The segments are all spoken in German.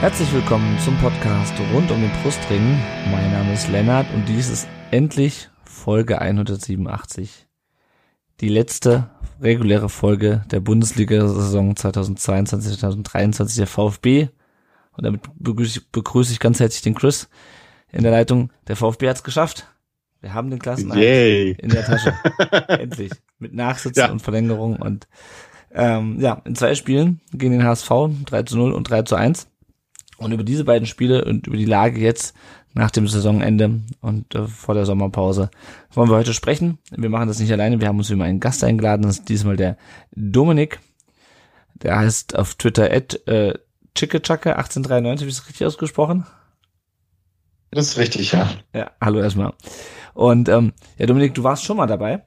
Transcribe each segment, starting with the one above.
Herzlich willkommen zum Podcast rund um den Brustring. Mein Name ist Lennart und dies ist endlich Folge 187. Die letzte reguläre Folge der Bundesliga-Saison 2022-2023 der VfB. Und damit begrüße ich, begrüße ich ganz herzlich den Chris in der Leitung. Der VfB hat es geschafft. Wir haben den Klassenerhalt in der Tasche. Endlich. Mit Nachsitzen ja. und Verlängerung und ähm, ja, in zwei Spielen gegen den HSV 3 zu 0 und 3 zu 1. Und über diese beiden Spiele und über die Lage jetzt nach dem Saisonende und äh, vor der Sommerpause wollen wir heute sprechen. Wir machen das nicht alleine, wir haben uns immer einen Gast eingeladen, das ist diesmal der Dominik. Der heißt auf Twitter at äh, Chickechacke 1893, habe ich das richtig ausgesprochen? Das ist richtig, ja. Ja, hallo erstmal. Und ähm, ja, Dominik, du warst schon mal dabei.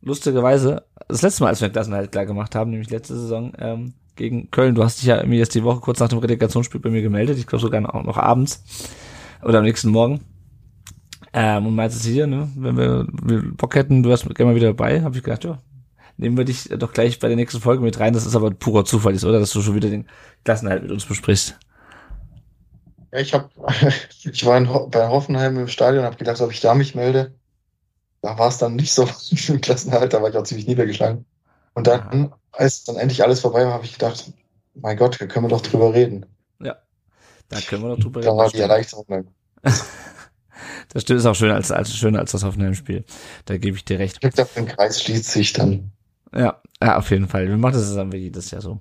Lustigerweise, das letzte Mal, als wir Klassenhalt klar gemacht haben, nämlich letzte Saison, ähm, gegen Köln. Du hast dich ja irgendwie jetzt die Woche kurz nach dem Relegationsspiel bei mir gemeldet. Ich glaube sogar auch noch abends oder am nächsten Morgen. Ähm, und meintest hier, ne, wenn wir, wir Bock hätten, du wärst gerne mal wieder dabei, habe ich gedacht, ja, nehmen wir dich doch gleich bei der nächsten Folge mit rein. Das ist aber purer Zufall ist, oder? Dass du schon wieder den Klassenhalt mit uns besprichst. Ja, ich habe, ich war in, bei Hoffenheim im Stadion und habe gedacht, ob ich da mich melde. Da war es dann nicht so im Klassenhalt, da war ich auch ziemlich niedergeschlagen. Und dann, als dann endlich alles vorbei war, habe ich gedacht, mein Gott, da können wir doch drüber reden. Ja, da können wir doch drüber reden. Da war die Erleichterung. das stimmt, ist auch schöner als, als, schöner als das Hoffenheim-Spiel. Da gebe ich dir recht. Ich dachte, der Kreis schließt sich dann. Ja, ja, auf jeden Fall. Wir machen das dann jedes Jahr so.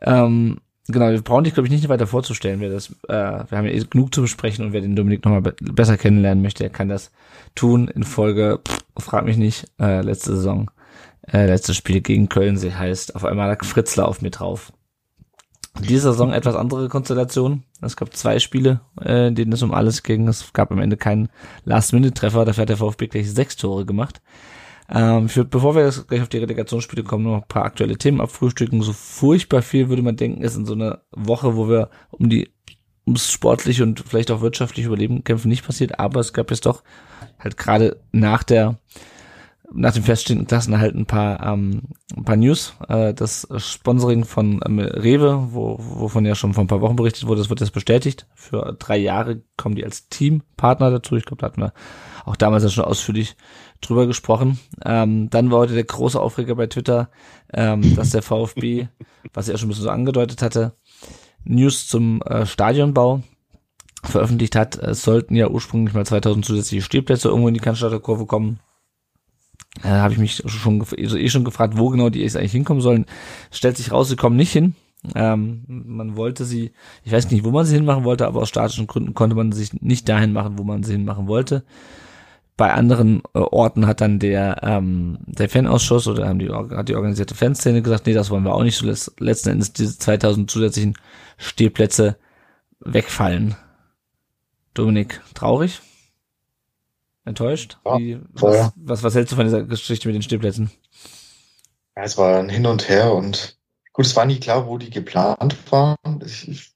Ähm, genau, wir brauchen dich, glaube ich, nicht weiter vorzustellen. Wer das, äh, wir haben ja eh genug zu besprechen und wer den Dominik nochmal be besser kennenlernen möchte, der kann das tun in Folge, pff, frag mich nicht, äh, letzte Saison äh, letztes Spiel gegen Köln sie heißt, auf einmal lag Fritzler auf mir drauf. Diese Saison etwas andere Konstellation. Es gab zwei Spiele, äh, in denen es um alles ging. Es gab am Ende keinen Last-Minute-Treffer. Dafür hat der VfB gleich sechs Tore gemacht. Ähm, für, bevor wir jetzt gleich auf die Relegationsspiele kommen, noch ein paar aktuelle Themen abfrühstücken. So furchtbar viel würde man denken, ist in so einer Woche, wo wir um die ums sportliche und vielleicht auch wirtschaftliche Überleben kämpfen, nicht passiert. Aber es gab jetzt doch halt gerade nach der nach dem feststehenden Klassenerhalt ein paar, ähm, ein paar News. Äh, das Sponsoring von ähm, Rewe, wo, wovon ja schon vor ein paar Wochen berichtet wurde, das wird jetzt bestätigt. Für drei Jahre kommen die als Teampartner dazu. Ich glaube, da hatten wir auch damals ja schon ausführlich drüber gesprochen. Ähm, dann war heute der große Aufreger bei Twitter, ähm, dass der VfB, was er schon ein bisschen so angedeutet hatte, News zum äh, Stadionbau veröffentlicht hat. Es sollten ja ursprünglich mal 2000 zusätzliche Stehplätze irgendwo in die Cannstatter Kurve kommen äh, habe ich mich schon eh schon gefragt, wo genau die jetzt eigentlich hinkommen sollen. Stellt sich raus, sie kommen nicht hin. Ähm, man wollte sie, ich weiß nicht, wo man sie hinmachen wollte, aber aus statischen Gründen konnte man sich nicht dahin machen, wo man sie hinmachen wollte. Bei anderen äh, Orten hat dann der ähm, der Fanausschuss oder haben die hat die organisierte Fanszene gesagt, nee, das wollen wir auch nicht. Letzten Endes diese 2000 zusätzlichen Stehplätze wegfallen. Dominik, traurig? Enttäuscht? Ja, Wie, was, was, was hältst du von dieser Geschichte mit den Stehplätzen? Ja, es war ein Hin und Her und gut, es war nie klar, wo die geplant waren. Ich, ich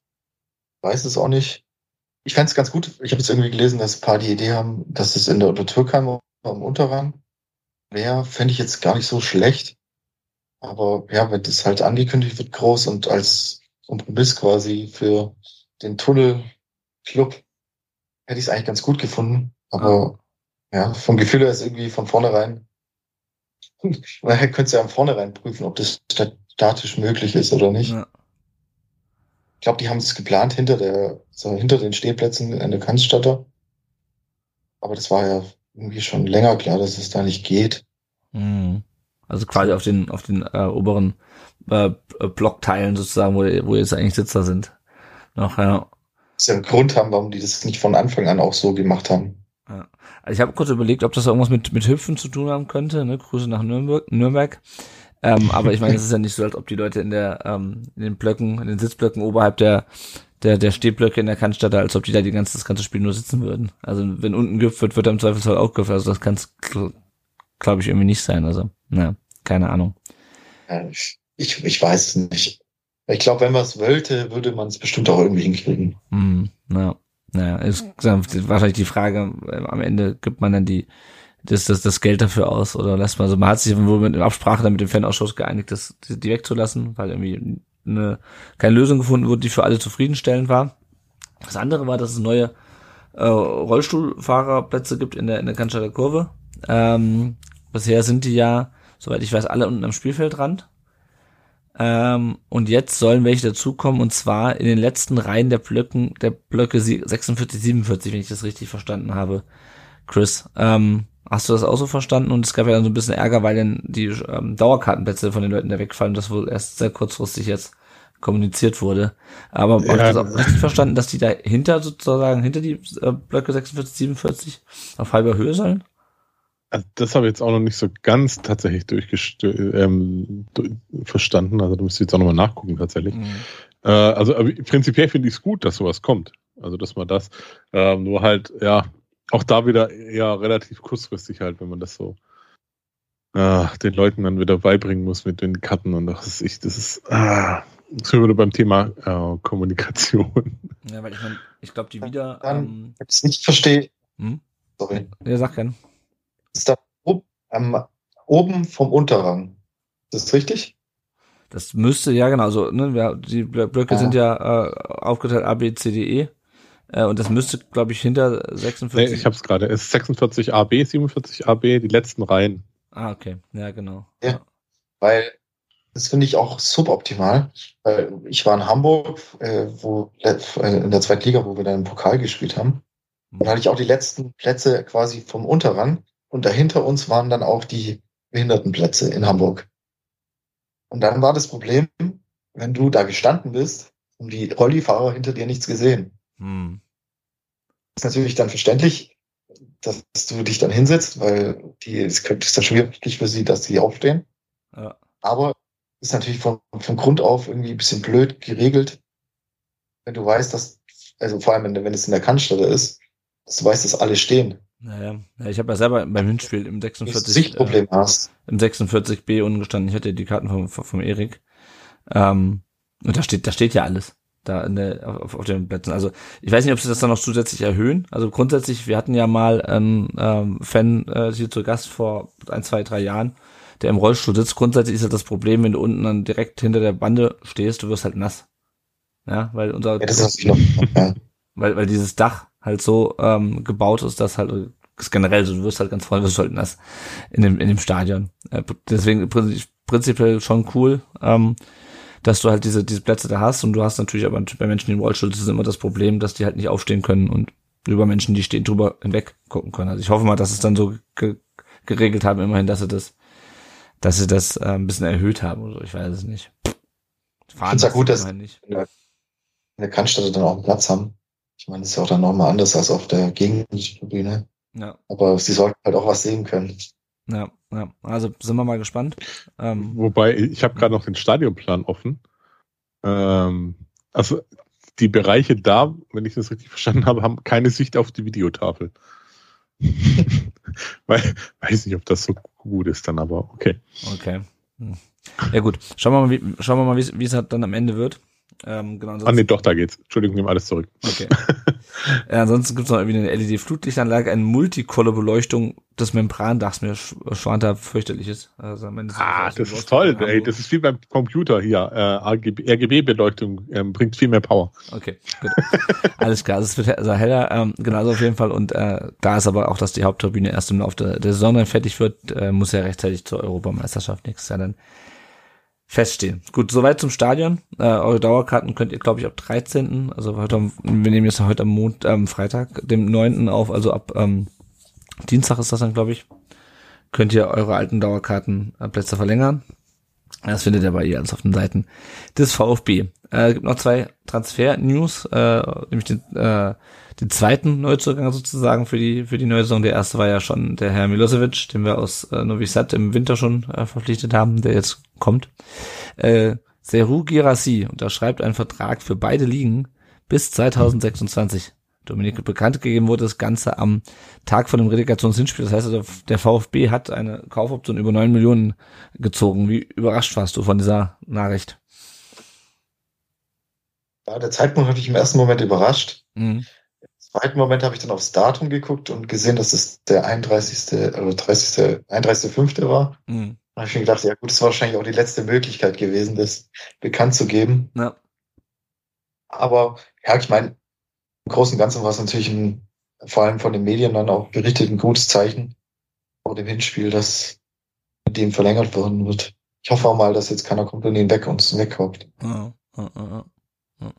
weiß es auch nicht. Ich fand es ganz gut. Ich habe jetzt irgendwie gelesen, dass ein paar die Idee haben, dass es in der Untertürkheim am Unterrang wäre. Fände ich jetzt gar nicht so schlecht. Aber ja, wenn das halt angekündigt wird groß und als Kompromiss quasi für den Tunnelclub, hätte ich es eigentlich ganz gut gefunden. Aber ja, vom Gefühl her ist irgendwie von vornherein, man könnte ja von vornherein prüfen, ob das statisch möglich ist oder nicht. Ja. Ich glaube, die haben es geplant hinter der, so hinter den Stehplätzen in der Cannstatter. Aber das war ja irgendwie schon länger klar, dass es da nicht geht. Mhm. Also quasi auf den, auf den äh, oberen äh, Blockteilen sozusagen, wo, wo jetzt eigentlich Sitzer sind. Noch, ja. Das ist ja ein Grund haben, warum die das nicht von Anfang an auch so gemacht haben. Ja. Also ich habe kurz überlegt, ob das irgendwas mit, mit Hüpfen zu tun haben könnte. Ne? Grüße nach Nürnberg. Nürnberg. Ähm, aber ich meine, es ist ja nicht so, als ob die Leute in der ähm, in den Blöcken, in den Sitzblöcken oberhalb der der, der Stehblöcke in der Cannstatter, als ob die da die ganze, das ganze Spiel nur sitzen würden. Also wenn unten gehüpft wird, wird er im Zweifelsfall auch gehüpft. Also das kann es, glaube ich, irgendwie nicht sein. Also, na, keine Ahnung. Ja, ich, ich, weiß es nicht. Ich glaube, wenn man es wollte, würde man es bestimmt auch irgendwie hinkriegen. Hm, na, naja, ist wahrscheinlich die Frage, äh, am Ende gibt man dann die, das, das, das Geld dafür aus oder lässt man, also man hat sich wohl mit Absprache dann mit dem Fanausschuss geeinigt, das, die wegzulassen, weil irgendwie eine, keine Lösung gefunden wurde, die für alle zufriedenstellend war. Das andere war, dass es neue äh, Rollstuhlfahrerplätze gibt in der, in der Cannstatter Kurve. Ähm, bisher sind die ja, soweit ich weiß, alle unten am Spielfeldrand. Ähm, und jetzt sollen welche dazukommen, und zwar in den letzten Reihen der Blöcken, der Blöcke 46, 47, wenn ich das richtig verstanden habe. Chris, ähm, hast du das auch so verstanden? Und es gab ja dann so ein bisschen Ärger, weil dann die ähm, Dauerkartenplätze von den Leuten da wegfallen, das wohl erst sehr kurzfristig jetzt kommuniziert wurde. Aber ja. habe ich das auch richtig verstanden, dass die dahinter sozusagen, hinter die äh, Blöcke 46, 47 auf halber Höhe sollen? Also das habe ich jetzt auch noch nicht so ganz tatsächlich ähm, verstanden. Also da müsste ich jetzt auch nochmal nachgucken tatsächlich. Mhm. Äh, also prinzipiell finde ich es gut, dass sowas kommt. Also dass man das äh, nur halt, ja, auch da wieder eher relativ kurzfristig halt, wenn man das so äh, den Leuten dann wieder beibringen muss mit den Karten und das ist ich, das ist ah, das sind wir beim Thema äh, Kommunikation. Ja, weil ich meine, ich glaube, die wieder. Dann, ähm, ich es nicht verstehe. Hm? Sorry. Ja, sag gerne. Ist da ähm, oben vom Unterrang. Ist das richtig? Das müsste, ja genau, also ne, die Blöcke ja. sind ja äh, aufgeteilt A, B, C, D, E. Äh, und das müsste, glaube ich, hinter 46. Nee, ich habe es gerade. Es ist 46 AB, 47 AB, die letzten Reihen. Ah, okay. Ja, genau. Ja. ja. Weil das finde ich auch suboptimal. Weil ich war in Hamburg, äh, wo äh, in der zweiten Liga, wo wir dann im Pokal gespielt haben. Und da hatte ich auch die letzten Plätze quasi vom Unterrang. Und dahinter uns waren dann auch die Behindertenplätze in Hamburg. Und dann war das Problem, wenn du da gestanden bist, haben die Rollifahrer hinter dir nichts gesehen. Hm. ist natürlich dann verständlich, dass du dich dann hinsetzt, weil die, es ist dann schwierig für sie, dass sie aufstehen. Ja. Aber ist natürlich von, von Grund auf irgendwie ein bisschen blöd geregelt, wenn du weißt, dass, also vor allem, wenn, wenn es in der Kannstelle ist, dass du weißt, dass alle stehen. Naja, ich habe ja selber beim Hinspiel im 46 Sichtproblem äh, hast. im 46b unten gestanden. Ich hatte die Karten vom, vom Erik. Ähm, und da steht, da steht ja alles da in der, auf, auf den Plätzen. Also ich weiß nicht, ob sie das dann noch zusätzlich erhöhen. Also grundsätzlich, wir hatten ja mal einen ähm, Fan äh, hier zu Gast vor ein, zwei, drei Jahren, der im Rollstuhl sitzt. Grundsätzlich ist halt das Problem, wenn du unten dann direkt hinter der Bande stehst, du wirst halt nass. Ja, weil unser ja, das ist noch, ja. weil, weil dieses Dach halt so ähm, gebaut ist, dass halt ist generell so, du wirst halt ganz voll, wirst halt nass in dem, in dem Stadion. Äh, deswegen prinzipiell schon cool. Ähm, dass du halt diese, diese Plätze da hast und du hast natürlich aber bei Menschen im Rollstuhl das ist immer das Problem, dass die halt nicht aufstehen können und über Menschen, die stehen, drüber hinweg gucken können. Also ich hoffe mal, dass es dann so ge geregelt haben, immerhin, dass sie das, dass sie das äh, ein bisschen erhöht haben oder so. Ich weiß es nicht. Fahren ich finde es ja gut, dass nicht. in der Cannstatt dann auch einen Platz haben. Ich meine, das ist ja auch dann nochmal anders als auf der Gegentribüne. Ja. Aber sie sollten halt auch was sehen können. Ja, ja. Also sind wir mal gespannt. Ähm, Wobei, ich habe gerade noch den Stadionplan offen. Ähm, also die Bereiche da, wenn ich das richtig verstanden habe, haben keine Sicht auf die Videotafel. Weil, weiß nicht, ob das so gut ist dann, aber okay. Okay. Hm. Ja gut, schauen wir mal, wie, schauen wir mal, wie es halt dann am Ende wird. Ähm, genau, ah nee, doch, da geht's. Entschuldigung, nehme alles zurück. Okay. ja, ansonsten gibt's noch irgendwie eine LED-Flutlichtanlage, eine Multicolor-Beleuchtung des Membrandachs, mir schwant da fürchterliches. Also, ah, das ist toll, ey. Das ist wie beim Computer hier. Äh, RGB-Beleuchtung ähm, bringt viel mehr Power. Okay, gut. Alles klar, also es wird also heller, ähm, genau also auf jeden Fall. Und äh, da ist aber auch, dass die Hauptturbine erst im Laufe der, der Saison dann fertig wird, äh, muss ja rechtzeitig zur Europameisterschaft nächstes Jahr dann feststehen. Gut, soweit zum Stadion. Äh, eure Dauerkarten könnt ihr, glaube ich, ab 13. Also heute, wir nehmen jetzt heute am Mond, ähm, Freitag, dem 9. auf, also ab ähm, Dienstag ist das dann, glaube ich. Könnt ihr eure alten Dauerkartenplätze verlängern. Das findet ihr bei ihr alles auf den Seiten des VfB. Äh, gibt noch zwei Transfer-News, äh, nämlich den, äh, den zweiten Neuzugang sozusagen für die für die neue Saison. Der erste war ja schon der Herr Milosevic, den wir aus äh, Novi Sad im Winter schon äh, verpflichtet haben, der jetzt kommt. Äh, Seru Girassi unterschreibt einen Vertrag für beide Ligen bis 2026. Dominik bekannt gegeben wurde das Ganze am Tag von dem Relegationshinspiel. Das heißt, also, der VfB hat eine Kaufoption über 9 Millionen gezogen. Wie überrascht warst du von dieser Nachricht? Ja, der Zeitpunkt hat mich im ersten Moment überrascht. Mhm. Im zweiten Moment habe ich dann aufs Datum geguckt und gesehen, dass es der 31. oder 30. 31.5. war. Mhm. Da habe ich mir gedacht, ja gut, das war wahrscheinlich auch die letzte Möglichkeit gewesen, das bekannt zu geben. Ja. Aber ja, ich meine, im Großen und Ganzen war es natürlich ein, vor allem von den Medien dann auch berichtet, ein gutes Zeichen vor dem Hinspiel, dass mit dem verlängert worden wird. Ich hoffe auch mal, dass jetzt keiner kommt und ihn weg uns wegkauft. Ja, ja, ja, ja.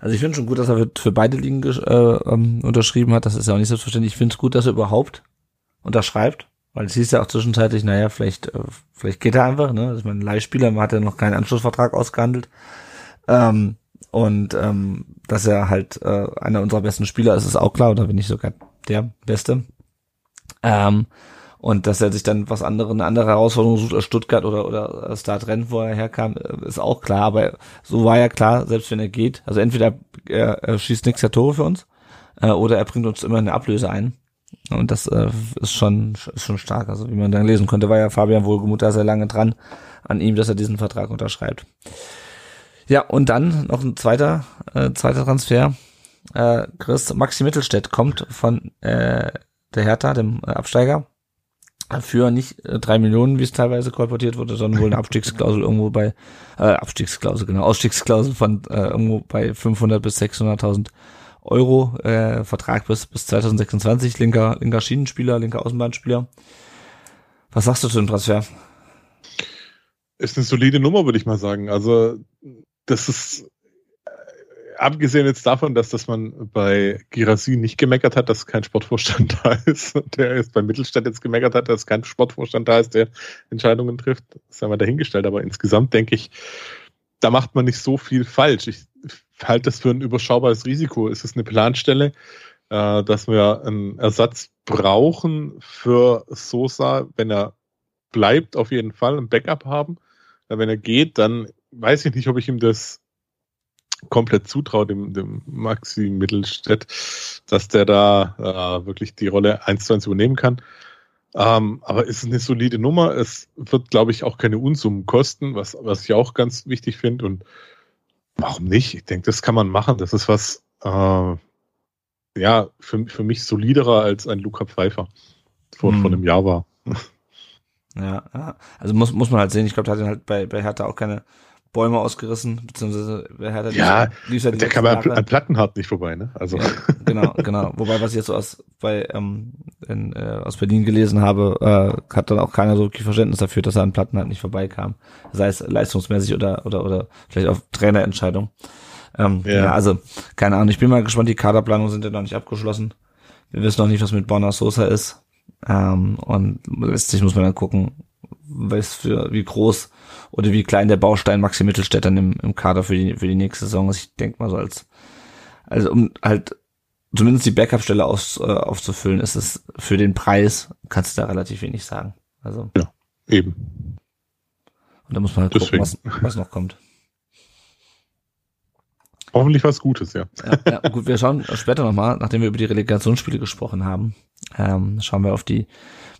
Also ich finde schon gut, dass er für, beide Ligen äh, ähm, unterschrieben hat. Das ist ja auch nicht selbstverständlich. Ich finde es gut, dass er überhaupt unterschreibt. Weil es hieß ja auch zwischenzeitlich, naja, vielleicht, äh, vielleicht geht er einfach, ne? Also mein Leihspieler, man hat ja noch keinen Anschlussvertrag ausgehandelt. Ähm, und ähm, dass er halt äh, einer unserer besten Spieler ist, ist auch klar, oder wenn nicht sogar der Beste. Ähm, und dass er sich dann was andere, eine andere Herausforderung sucht als Stuttgart oder, oder Start Rennes, wo er herkam, äh, ist auch klar. Aber so war ja klar, selbst wenn er geht, also entweder er, er schießt nichts der Tore für uns, äh, oder er bringt uns immer eine Ablöse ein. Und das äh, ist schon ist schon stark. Also wie man dann lesen konnte, war ja Fabian Wohlgemuth da sehr lange dran an ihm, dass er diesen Vertrag unterschreibt. Ja, und dann noch ein zweiter, äh, zweiter Transfer. Äh, Chris, Maxi Mittelstädt kommt von äh, der Hertha, dem äh, Absteiger, für nicht äh, drei Millionen, wie es teilweise kolportiert wurde, sondern wohl eine Abstiegsklausel irgendwo bei, äh, Abstiegsklausel, genau, Ausstiegsklausel von äh, irgendwo bei 500 bis 600.000 Euro, äh, Vertrag bis, bis 2026, linker, linker Schienenspieler, linker Außenbahnspieler. Was sagst du zu dem Transfer? Ist eine solide Nummer, würde ich mal sagen. Also, das ist, abgesehen jetzt davon, dass, dass man bei Girassi nicht gemeckert hat, dass kein Sportvorstand da ist, der jetzt bei Mittelstadt jetzt gemeckert hat, dass kein Sportvorstand da ist, der Entscheidungen trifft, das ist einmal dahingestellt. Aber insgesamt denke ich, da macht man nicht so viel falsch. Ich halte das für ein überschaubares Risiko. Es ist eine Planstelle, äh, dass wir einen Ersatz brauchen für Sosa, wenn er bleibt, auf jeden Fall ein Backup haben. Weil Wenn er geht, dann weiß ich nicht, ob ich ihm das komplett zutraue, dem, dem Maxi Mittelstädt, dass der da äh, wirklich die Rolle eins zu eins übernehmen kann. Ähm, aber es ist eine solide Nummer. Es wird, glaube ich, auch keine Unsummen kosten, was, was ich auch ganz wichtig finde. Und warum nicht? Ich denke, das kann man machen. Das ist was, äh, ja, für, für mich soliderer als ein Luca Pfeiffer vor, Hm. vor einem Jahr war. Ja, also muss, muss man halt sehen. Ich glaube, da hat ihn halt bei, bei Hertha auch keine Bäume ausgerissen, beziehungsweise bei Hertha Ja, lief ja die Der kam an, an Plattenhardt nicht vorbei, ne? Also, Ja, genau, genau. Wobei, was ich jetzt so aus, bei, ähm, in, äh, aus Berlin gelesen habe, äh, hat dann auch keiner so wirklich Verständnis dafür, dass er an Platten halt nicht vorbeikam. Sei es leistungsmäßig oder, oder, oder vielleicht auf Trainerentscheidung. Ähm, ja. Ja. also, keine Ahnung. Ich bin mal gespannt, die Kaderplanungen sind ja noch nicht abgeschlossen. Wir wissen noch nicht, was mit Bonner Sosa ist. Ähm, und letztlich muss man dann gucken, was für, wie groß oder wie klein der Baustein Maxi Mittelstädt dann im, im Kader für die, für die nächste Saison ist. Ich denke mal so als, also um halt zumindest die Backup-Stelle aus, äh, aufzufüllen, ist es für den Preis, kannst du da relativ wenig sagen. Also, eben. und da muss man halt gucken, was, Deswegen. was noch kommt. Hoffentlich was Gutes, ja. Ja, ja, gut, wir schauen später nochmal, nachdem wir über die Relegationsspiele gesprochen haben, ähm, schauen wir auf die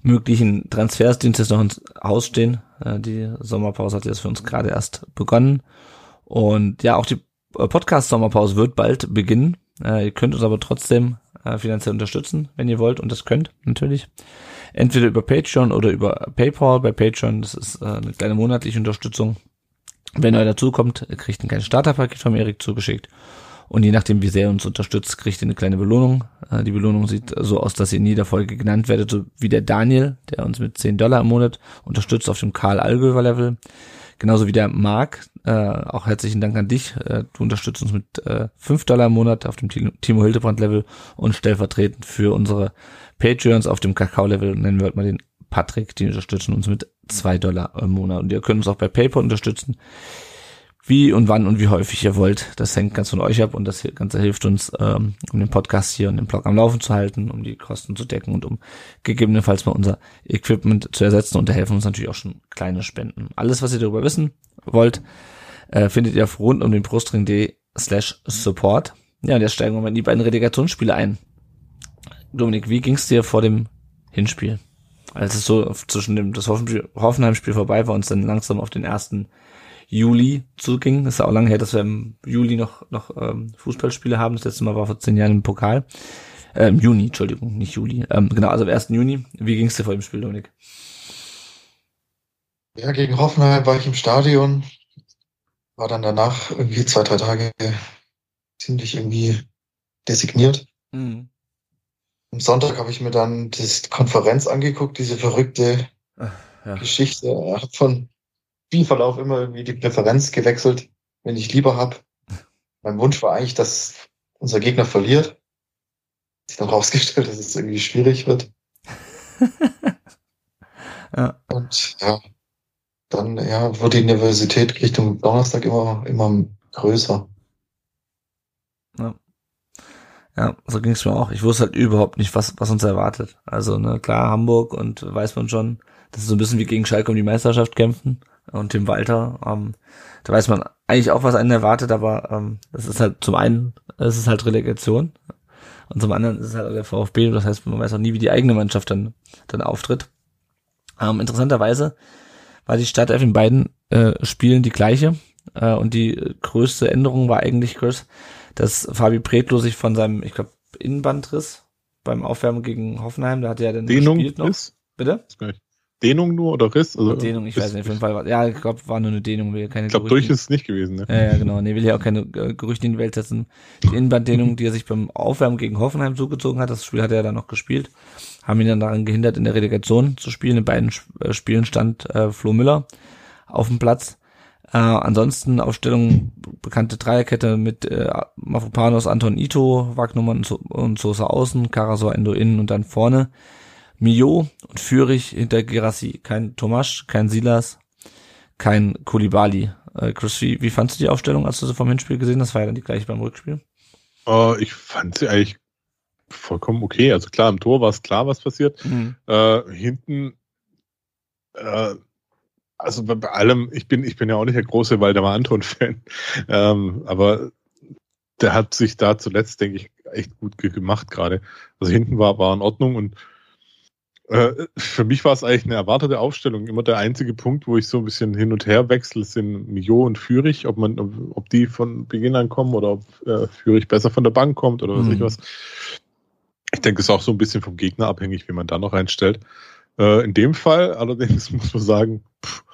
möglichen Transfers, die uns jetzt noch ins Haus stehen. Äh, die Sommerpause hat jetzt für uns gerade erst begonnen. Und ja, auch die äh, Podcast-Sommerpause wird bald beginnen. Äh, ihr könnt uns aber trotzdem finanziell unterstützen, wenn ihr wollt, und das könnt, natürlich. Entweder über Patreon oder über PayPal. Bei Patreon, das ist eine kleine monatliche Unterstützung. Wenn ihr dazukommt, kriegt ein kleines Starterpaket vom Erik zugeschickt. Und je nachdem, wie sehr ihr uns unterstützt, kriegt ihr eine kleine Belohnung. Äh, Die Belohnung sieht so aus, dass ihr in jeder Folge genannt werdet, so wie der Daniel, der uns mit 10 Dollar im Monat unterstützt auf dem Karl Allgöwer Level. Genauso wie der Marc. Äh, auch herzlichen Dank an dich. Äh, du unterstützt uns mit äh, 5 Dollar im Monat auf dem Ti- Timo Hildebrand Level und stellvertretend für unsere Patreons auf dem Kakao Level nennen wir heute mal den Patrick. Die unterstützen uns mit 2 Dollar im Monat. Und ihr könnt uns auch bei PayPal unterstützen wie und wann und wie häufig ihr wollt. Das hängt ganz von euch ab und das Ganze hilft uns, ähm, um den Podcast hier und den Blog am Laufen zu halten, um die Kosten zu decken und um gegebenenfalls mal unser Equipment zu ersetzen. Und da helfen uns natürlich auch schon kleine Spenden. Alles, was ihr darüber wissen wollt, äh, findet ihr auf rund um den Brustring.de slash support. ja, und jetzt steigen wir mal in die beiden Relegationsspiele ein. Dominik, wie ging's dir vor dem Hinspiel? Als es so zwischen dem das Hoffenheim-Spiel vorbei war und es dann langsam auf den ersten Juli zuging. Das ist ja auch lange her, dass wir im Juli noch, noch ähm, Fußballspiele haben. Das letzte Mal war vor zehn Jahren im Pokal. Ähm, Juni, Entschuldigung, nicht Juli. Ähm, genau, also am 1. Juni. Wie ging's dir vor dem Spiel, Dominik? Ja, gegen Hoffenheim war ich im Stadion. War dann danach irgendwie zwei, drei Tage ziemlich irgendwie designiert. Mhm. Am Sonntag habe ich mir dann die Konferenz angeguckt, diese verrückte Ach, ja. Geschichte. Ich habe von Spielverlauf immer irgendwie die Präferenz gewechselt, wenn ich lieber habe. Mein Wunsch war eigentlich, dass unser Gegner verliert. Ist dann rausgestellt, dass es irgendwie schwierig wird. ja. Und ja, dann ja, wird die Universität Richtung Donnerstag immer, immer größer. Ja. Ja, so ging es mir auch. Ich wusste halt überhaupt nicht, was, was uns erwartet. Also, ne, klar, Hamburg und weiß man schon, das ist so ein bisschen wie gegen Schalke um die Meisterschaft kämpfen und Tim Walter. Ähm, da weiß man eigentlich auch, was einen erwartet, aber ähm, das ist halt zum einen, es ist halt Relegation und zum anderen ist es halt der VfB. Das heißt, man weiß auch nie, wie die eigene Mannschaft dann dann auftritt. Ähm, interessanterweise war die Startelf in beiden äh, Spielen die gleiche äh, und die größte Änderung war eigentlich, Chris, dass Fabi Pretlo sich von seinem, ich glaube, Innenbandriss beim Aufwärmen gegen Hoffenheim, da hat er ja dann Dehnung gespielt noch. Ist? Bitte? Dehnung nur oder Riss? Also, Dehnung, ich weiß nicht, auf jeden Fall. War, ja, ich glaube, war nur eine Dehnung. Will keine ich glaube, durch ist es nicht gewesen. Ne? Ja, ja, genau. Nee, will ja auch keine äh, Gerüchte in die Welt setzen. Die Innenbanddehnung, die er sich beim Aufwärmen gegen Hoffenheim zugezogen hat, das Spiel hat er dann noch gespielt, haben ihn dann daran gehindert, in der Relegation zu spielen. In beiden äh, Spielen stand äh, Flo Müller auf dem Platz. Äh, ansonsten Aufstellung bekannte Dreierkette mit äh, Mafropanos, Anton Ito, Wagnumann und Sosa außen, Karasor Endo innen und dann vorne Mio und Fürich hinter Gerassi. Kein Tomasch, kein Silas, kein Kulibali. Äh, Chris, wie, wie fandst du die Aufstellung, als du sie vom Hinspiel gesehen hast? War ja dann die gleiche beim Rückspiel. Uh, ich fand sie eigentlich vollkommen okay. Also klar, im Tor war es klar, was passiert. Mhm. Äh, hinten, äh, also bei, bei, allem, ich bin, ich bin ja auch nicht der große Waldemar Anton-Fan, ähm, aber der hat sich da zuletzt, denke ich, echt gut gemacht gerade. Also hinten war, war in Ordnung und äh, für mich war es eigentlich eine erwartete Aufstellung. Immer der einzige Punkt, wo ich so ein bisschen hin und her wechsle, sind Mio und Fürich, ob man, ob die von Beginn an kommen oder ob äh, Fürich besser von der Bank kommt oder was mhm. ich was. Ich denke, es ist auch so ein bisschen vom Gegner abhängig, wie man da noch einstellt. Äh, in dem Fall allerdings muss man sagen, pff,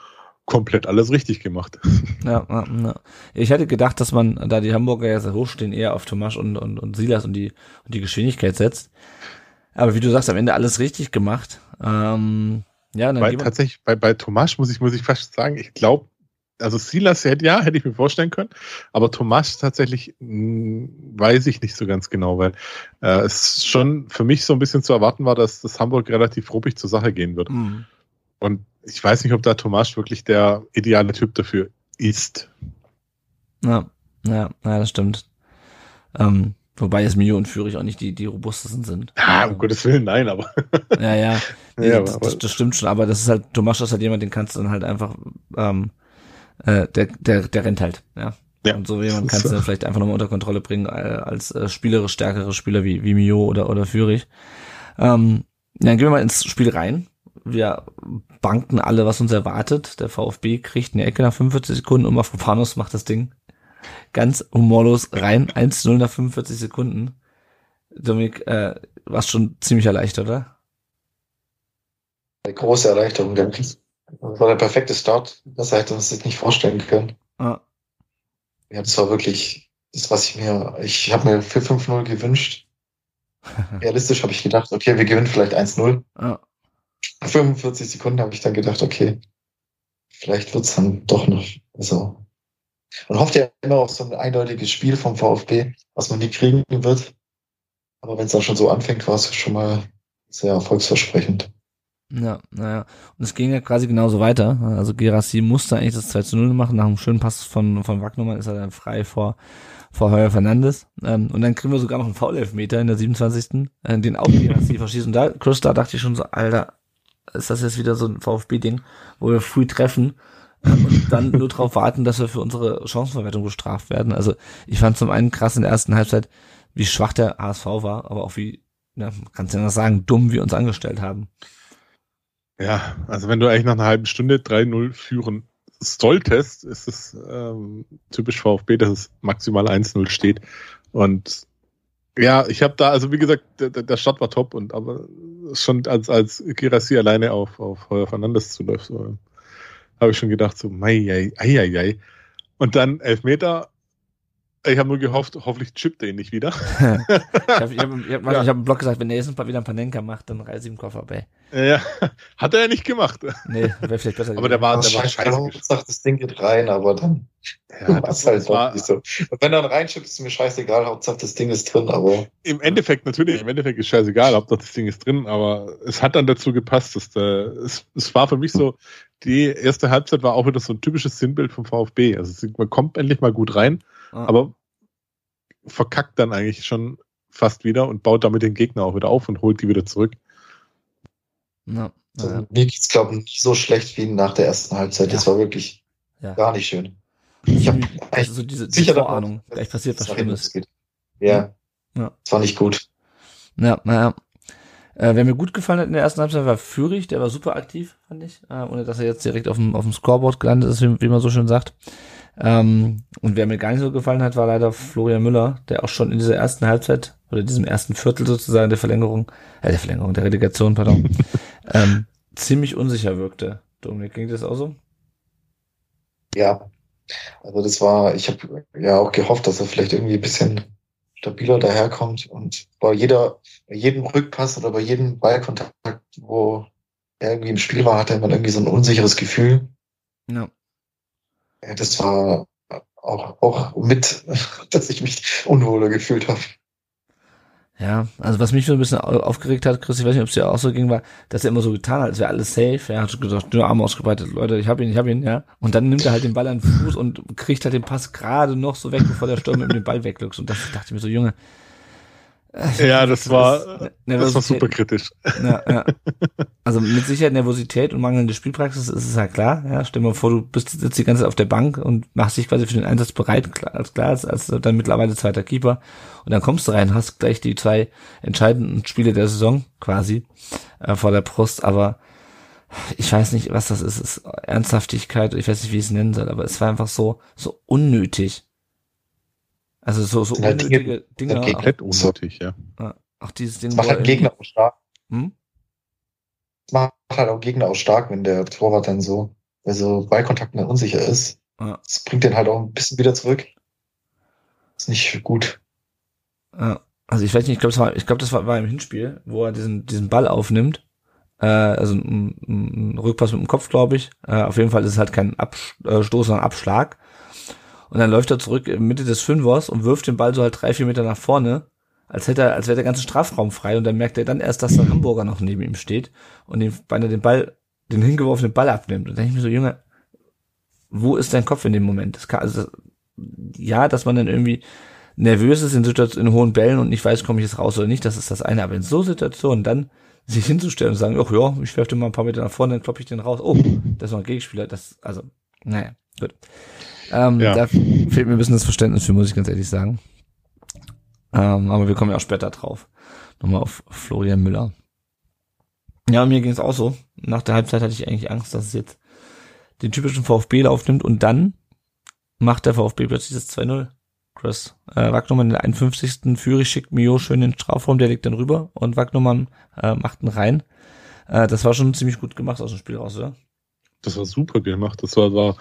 komplett alles richtig gemacht. Ja, ja, ja, ich hätte gedacht, dass man, da die Hamburger ja sehr hoch stehen, eher auf Tomasch und, und, und Silas und die, und die Geschwindigkeit setzt. Aber wie du sagst, am Ende alles richtig gemacht. Ähm, ja, dann bei, tatsächlich, bei, bei Tomasch muss ich, muss ich fast sagen, ich glaube, also Silas hätte ja, hätte ich mir vorstellen können, aber Tomasch tatsächlich mh, hm, weiß ich nicht so ganz genau, weil äh, es schon für mich so ein bisschen zu erwarten war, dass das Hamburg relativ ruppig zur Sache gehen wird. Mhm. Und ich weiß nicht, ob da Tomasch wirklich der ideale Typ dafür ist. Ja, ja, ja das stimmt. Ähm, Wobei es Mio und Führig auch nicht die, die robustesten sind. Ah, um Gottes Willen, nein, aber. ja, ja. Nee, ja das, das, das, stimmt schon, aber das ist halt, Tomasch ist halt jemand, den kannst du dann halt einfach, ähm, äh, der, der, der rennt halt, ja. ja und so jemand kannst du dann vielleicht einfach nochmal unter Kontrolle bringen, äh, als äh, spielerisch stärkere Spieler wie, wie Mio oder, oder Führig. Ähm, dann gehen wir mal ins Spiel rein. Wir banken alle, was uns erwartet. Der VfB kriegt eine Ecke nach 45 Sekunden und Mafropanos macht das Ding ganz humorlos rein, 1-0 nach 45 Sekunden. Dominik, äh, warst schon ziemlich erleichtert, oder? Eine große Erleichterung, denke ich. Das war der perfekte Start. Das hätte uns das nicht vorstellen können. Ah. Ja, das war wirklich das, was ich mir, ich habe mir für 5-0 gewünscht. Realistisch habe ich gedacht, okay, wir gewinnen vielleicht 1-0. Ah. 45 Sekunden habe ich dann gedacht, okay, vielleicht wird's dann doch noch so. Man hofft ja immer auf so ein eindeutiges Spiel vom VfB, was man nie kriegen wird. Aber wenn es dann schon so anfängt, war es schon mal sehr erfolgsversprechend. Ja, naja. Und es ging ja quasi genauso weiter. Also Gerassi musste eigentlich das 2 zu 0 machen. Nach einem schönen Pass von, von Wagnumann ist er dann frei vor, vor Heuer Fernandes. Ähm, und dann kriegen wir sogar noch einen Foul-Elfmeter in der 27. Äh, den auch Gerassi verschießt. Und da, Chris, da dachte ich schon so, Alter, ist das jetzt wieder so ein VfB-Ding, wo wir früh treffen und dann nur darauf warten, dass wir für unsere Chancenverwertung bestraft werden. Also ich fand zum einen krass in der ersten Halbzeit, wie schwach der HSV war, aber auch wie, ja, man kann es ja noch sagen, dumm wir uns angestellt haben. Ja, also wenn du eigentlich nach einer halben Stunde 3-0 führen solltest, ist es ähm, typisch VfB, dass es maximal 1-0 steht. Und ja, ich habe da, also wie gesagt, der, der Start war top und aber schon als, als Kirasi alleine auf, auf Heuer Fernandes zuläuft, so, habe ich schon gedacht, so, mei, ei, ei, ei, ei. Und dann Elfmeter ich habe nur gehofft, hoffentlich chippt er ihn nicht wieder. ich habe ich hab, ich hab, ja. hab im Blog gesagt, wenn er jetzt wieder ein Panenka macht, dann reiße ich im Koffer bei. Ja, hat er ja nicht gemacht. Nee, wäre vielleicht besser Aber der war, der war scheiße. Ich sag, das Ding geht rein, aber dann ja, das halt war, nicht so. Und wenn er dann reinschippt, ist mir scheißegal, Hauptsache das Ding ist drin, aber. Im Endeffekt, natürlich, im Endeffekt ist scheißegal, Hauptsache das Ding ist drin, aber es hat dann dazu gepasst, dass der, es, es war für mich so, die erste Halbzeit war auch wieder so ein typisches Sinnbild vom VfB. Also man kommt endlich mal gut rein, ah. aber verkackt dann eigentlich schon fast wieder und baut damit den Gegner auch wieder auf und holt die wieder zurück. Ja. Also, mir geht's, glaube ich, nicht so schlecht wie nach der ersten Halbzeit. Ja. Das war wirklich ja. gar nicht schön. Ich habe also diese, diese sicher Vorahnung, gleich passiert was Schlimmes. Ja. ja. Das war nicht gut. Ja, naja. Äh, wer mir gut gefallen hat in der ersten Halbzeit war Führig, der war super aktiv, fand ich, äh, ohne dass er jetzt direkt auf dem, auf dem Scoreboard gelandet ist, wie, wie man so schön sagt. Ähm, und wer mir gar nicht so gefallen hat, war leider Florian Müller, der auch schon in dieser ersten Halbzeit oder diesem ersten Viertel sozusagen der Verlängerung, äh, der Verlängerung, der Relegation, pardon, ähm, ziemlich unsicher wirkte. Dominik, ging das auch so? Ja, also das war, ich habe ja auch gehofft, dass er vielleicht irgendwie ein bisschen stabiler daherkommt und bei jeder, bei jedem Rückpass oder bei jedem Ballkontakt, wo er irgendwie im Spiel war, hatte man irgendwie so ein unsicheres Gefühl. Ja. Ja, das war auch, auch mit, dass ich mich unwohler gefühlt habe. Ja, also was mich so ein bisschen aufgeregt hat, Chris, ich weiß nicht, ob es dir auch so ging, war, dass er immer so getan hat, als wäre alles safe. Er hat gesagt, nur Arme ausgebreitet, Leute, ich hab ihn, ich hab ihn, ja. Und dann nimmt er halt den Ball an den Fuß und kriegt halt den Pass gerade noch so weg, bevor der Sturm mit dem Ball wegluchst. Und das dachte ich mir so, Junge, ja, das war, das war super kritisch. Ja, ja. Also mit Sicherheit Nervosität und mangelnde Spielpraxis ist es ja klar. Ja, stell dir mal vor, du bist sitzt die ganze Zeit auf der Bank und machst dich quasi für den Einsatz bereit, als klar, als, als dann mittlerweile zweiter Keeper. Und dann kommst du rein, hast gleich die zwei entscheidenden Spiele der Saison quasi äh, vor der Brust. Aber ich weiß nicht, was das ist. Es ist Ernsthaftigkeit, ich weiß nicht, wie ich es nennen soll, aber es war einfach so, so unnötig. Also so, so unnötige Dinge. Dinge komplett unnötig, ja. Auch dieses Ding. Das macht halt Gegner auch stark. Hm? Das macht halt auch Gegner auch stark, wenn der Torwart dann so, also Ballkontakt dann unsicher ist. Ja. Das bringt den halt auch ein bisschen wieder zurück. Ist nicht gut. Ja. Also ich weiß nicht, ich glaube, das war, ich glaube, das war, war im Hinspiel, wo er diesen, diesen Ball aufnimmt. Äh, also ein, ein Rückpass mit dem Kopf, glaube ich. Äh, auf jeden Fall ist es halt kein Abstoß, sondern Abschlag. Und dann läuft er zurück in Mitte des Fünfers und wirft den Ball so halt drei, vier Meter nach vorne, als hätte er, als wäre der ganze Strafraum frei. Und dann merkt er dann erst, dass der Hamburger noch neben ihm steht und den, beinahe den Ball, den hingeworfenen Ball abnimmt. Und dann denke ich mir so, Junge, wo ist dein Kopf in dem Moment? Das kann, also, ja, dass man dann irgendwie nervös ist in Situationen, in hohen Bällen und nicht weiß, komme ich jetzt raus oder nicht, das ist das eine. Aber in so Situationen dann sich hinzustellen und sagen, ach ja, ich werfe den mal ein paar Meter nach vorne, dann kloppe ich den raus. Oh, das war ein Gegenspieler. Das, also, naja, gut. Ähm, ja. Da fehlt mir ein bisschen das Verständnis für, muss ich ganz ehrlich sagen. Ähm, aber wir kommen ja auch später drauf. Nochmal auf Florian Müller. Ja, mir ging es auch so. Nach der Halbzeit hatte ich eigentlich Angst, dass es jetzt den typischen VfB-Lauf nimmt und dann macht der VfB plötzlich das 2-0. Chris äh, Wagnumann in der 51. Führig schickt Mio schön in den Strafraum, der legt dann rüber und Wagnumann äh, macht ihn rein. Äh, das war schon ziemlich gut gemacht aus dem Spiel raus, oder? Das war super gemacht. Das war, war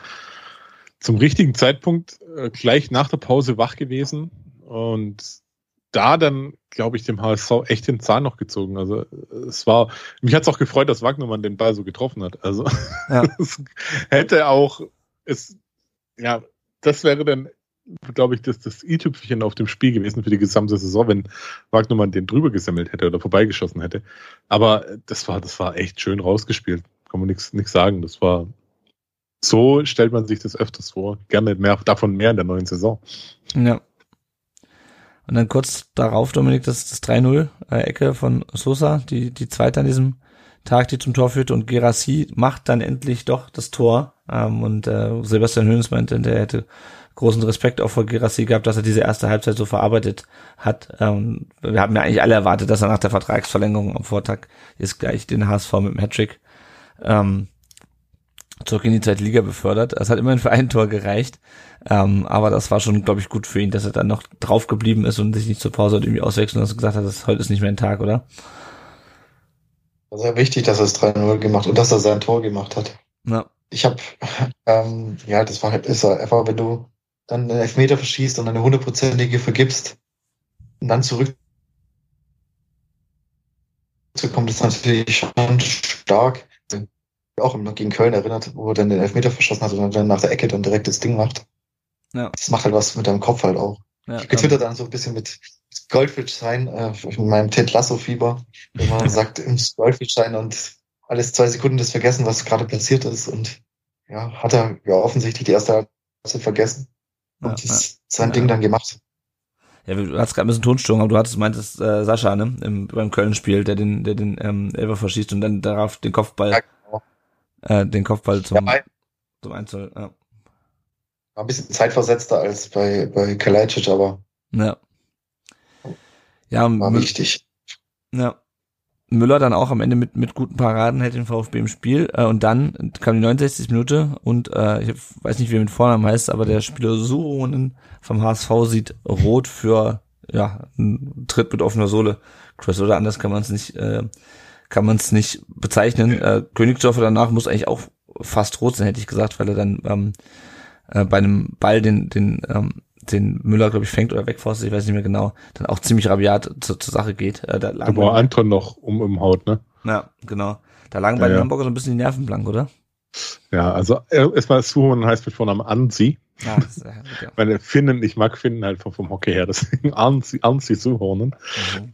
zum richtigen Zeitpunkt äh, gleich nach der Pause wach gewesen und da dann, glaube ich, dem HSV echt den Zahn noch gezogen. Also es war, mich hat es auch gefreut, dass Wagnermann den Ball so getroffen hat. Also ja. es hätte auch, es, ja, das wäre dann, glaube ich, das, das i-Tüpfchen auf dem Spiel gewesen für die gesamte Saison, wenn Wagnermann den drüber gesammelt hätte oder vorbeigeschossen hätte. Aber das war, das war echt schön rausgespielt. Kann man nichts sagen. Das war so stellt man sich das öfters vor. Gerne mehr, davon mehr in der neuen Saison. Ja. Und dann kurz darauf, Dominik, das, das 3-0 äh, Ecke von Sosa, die, die zweite an diesem Tag, die zum Tor führte und Gerassi macht dann endlich doch das Tor. Ähm, und äh, Sebastian Hönes meinte, der hätte großen Respekt auch vor Gerassi gehabt, dass er diese erste Halbzeit so verarbeitet hat. Ähm, wir haben ja eigentlich alle erwartet, dass er nach der Vertragsverlängerung am Vortag ist gleich den HSV mit dem Hattrick ähm, zurück in die zweite Liga befördert. Es hat immerhin für ein Tor gereicht. Ähm, aber das war schon, glaube ich, gut für ihn, dass er dann noch drauf geblieben ist und sich nicht zur Pause irgendwie auswechseln und gesagt hat, dass heute ist nicht mehr ein Tag, oder? Sehr wichtig, dass er es 3-0 gemacht und dass er sein Tor gemacht hat. Ja. Ich habe, ähm, ja, das war halt, ist einfach, wenn du dann einen Elfmeter verschießt und eine hundertprozentige vergibst und dann zurück kommt ist natürlich schon stark. Auch gegen Köln erinnert, wo er dann den Elfmeter verschossen hat und dann nach der Ecke dann direkt das Ding macht. Ja. Das macht halt was mit deinem Kopf halt auch. Ja, ich getwittert dann so ein bisschen mit Goldfish sein, äh, in meinem Ted Lasso Fieber, wenn man sagt, im Goldfish sein und alles zwei Sekunden das vergessen, was gerade passiert ist und ja, hat er ja offensichtlich die erste Halbzeit vergessen und Ja, sein Ding dann gemacht. Ja, du hast gerade ein bisschen Tonstörung, aber du hattest meintest äh, Sascha, ne, im, beim Köln-Spiel, der den, der den ähm, Elfer verschießt und dann darauf den Kopfball. Äh, den Kopfball zum, Ja, zum Einzel. Ja. War ein bisschen zeitversetzter als bei, bei Kalajdzic, aber Ja. Ja, war Mü- wichtig. ja. Müller dann auch am Ende mit, mit guten Paraden hält den VfB im Spiel. Äh, und dann kam die 69. Minute und äh, ich weiß nicht, wie er mit Vornamen heißt, aber der Spieler Suhonen vom HSV sieht rot für ja, einen Tritt mit offener Sohle. Chris, oder anders kann man es nicht, äh, kann man es nicht bezeichnen. Äh, Königsdorfer danach muss eigentlich auch fast rot sein, hätte ich gesagt, weil er dann ähm, äh, bei einem Ball den, den, ähm, den Müller, glaube ich, fängt oder wegfaustet, ich weiß nicht mehr genau, dann auch ziemlich rabiat zur, zur Sache geht. Äh, da lagen war Anton noch um im Haut, ne? ja, genau. Da lagen bei Ja, den ja. Hamburger so ein bisschen die Nerven blank, oder? Ja, also äh, erstmal Suhonen heißt mit Vornamen Anzi. Ja, ist, ja, ja. Meine Finnen, ich mag Finnen halt vom, vom Hockey her, deswegen Anzi, Anzi Suhonen. Mhm.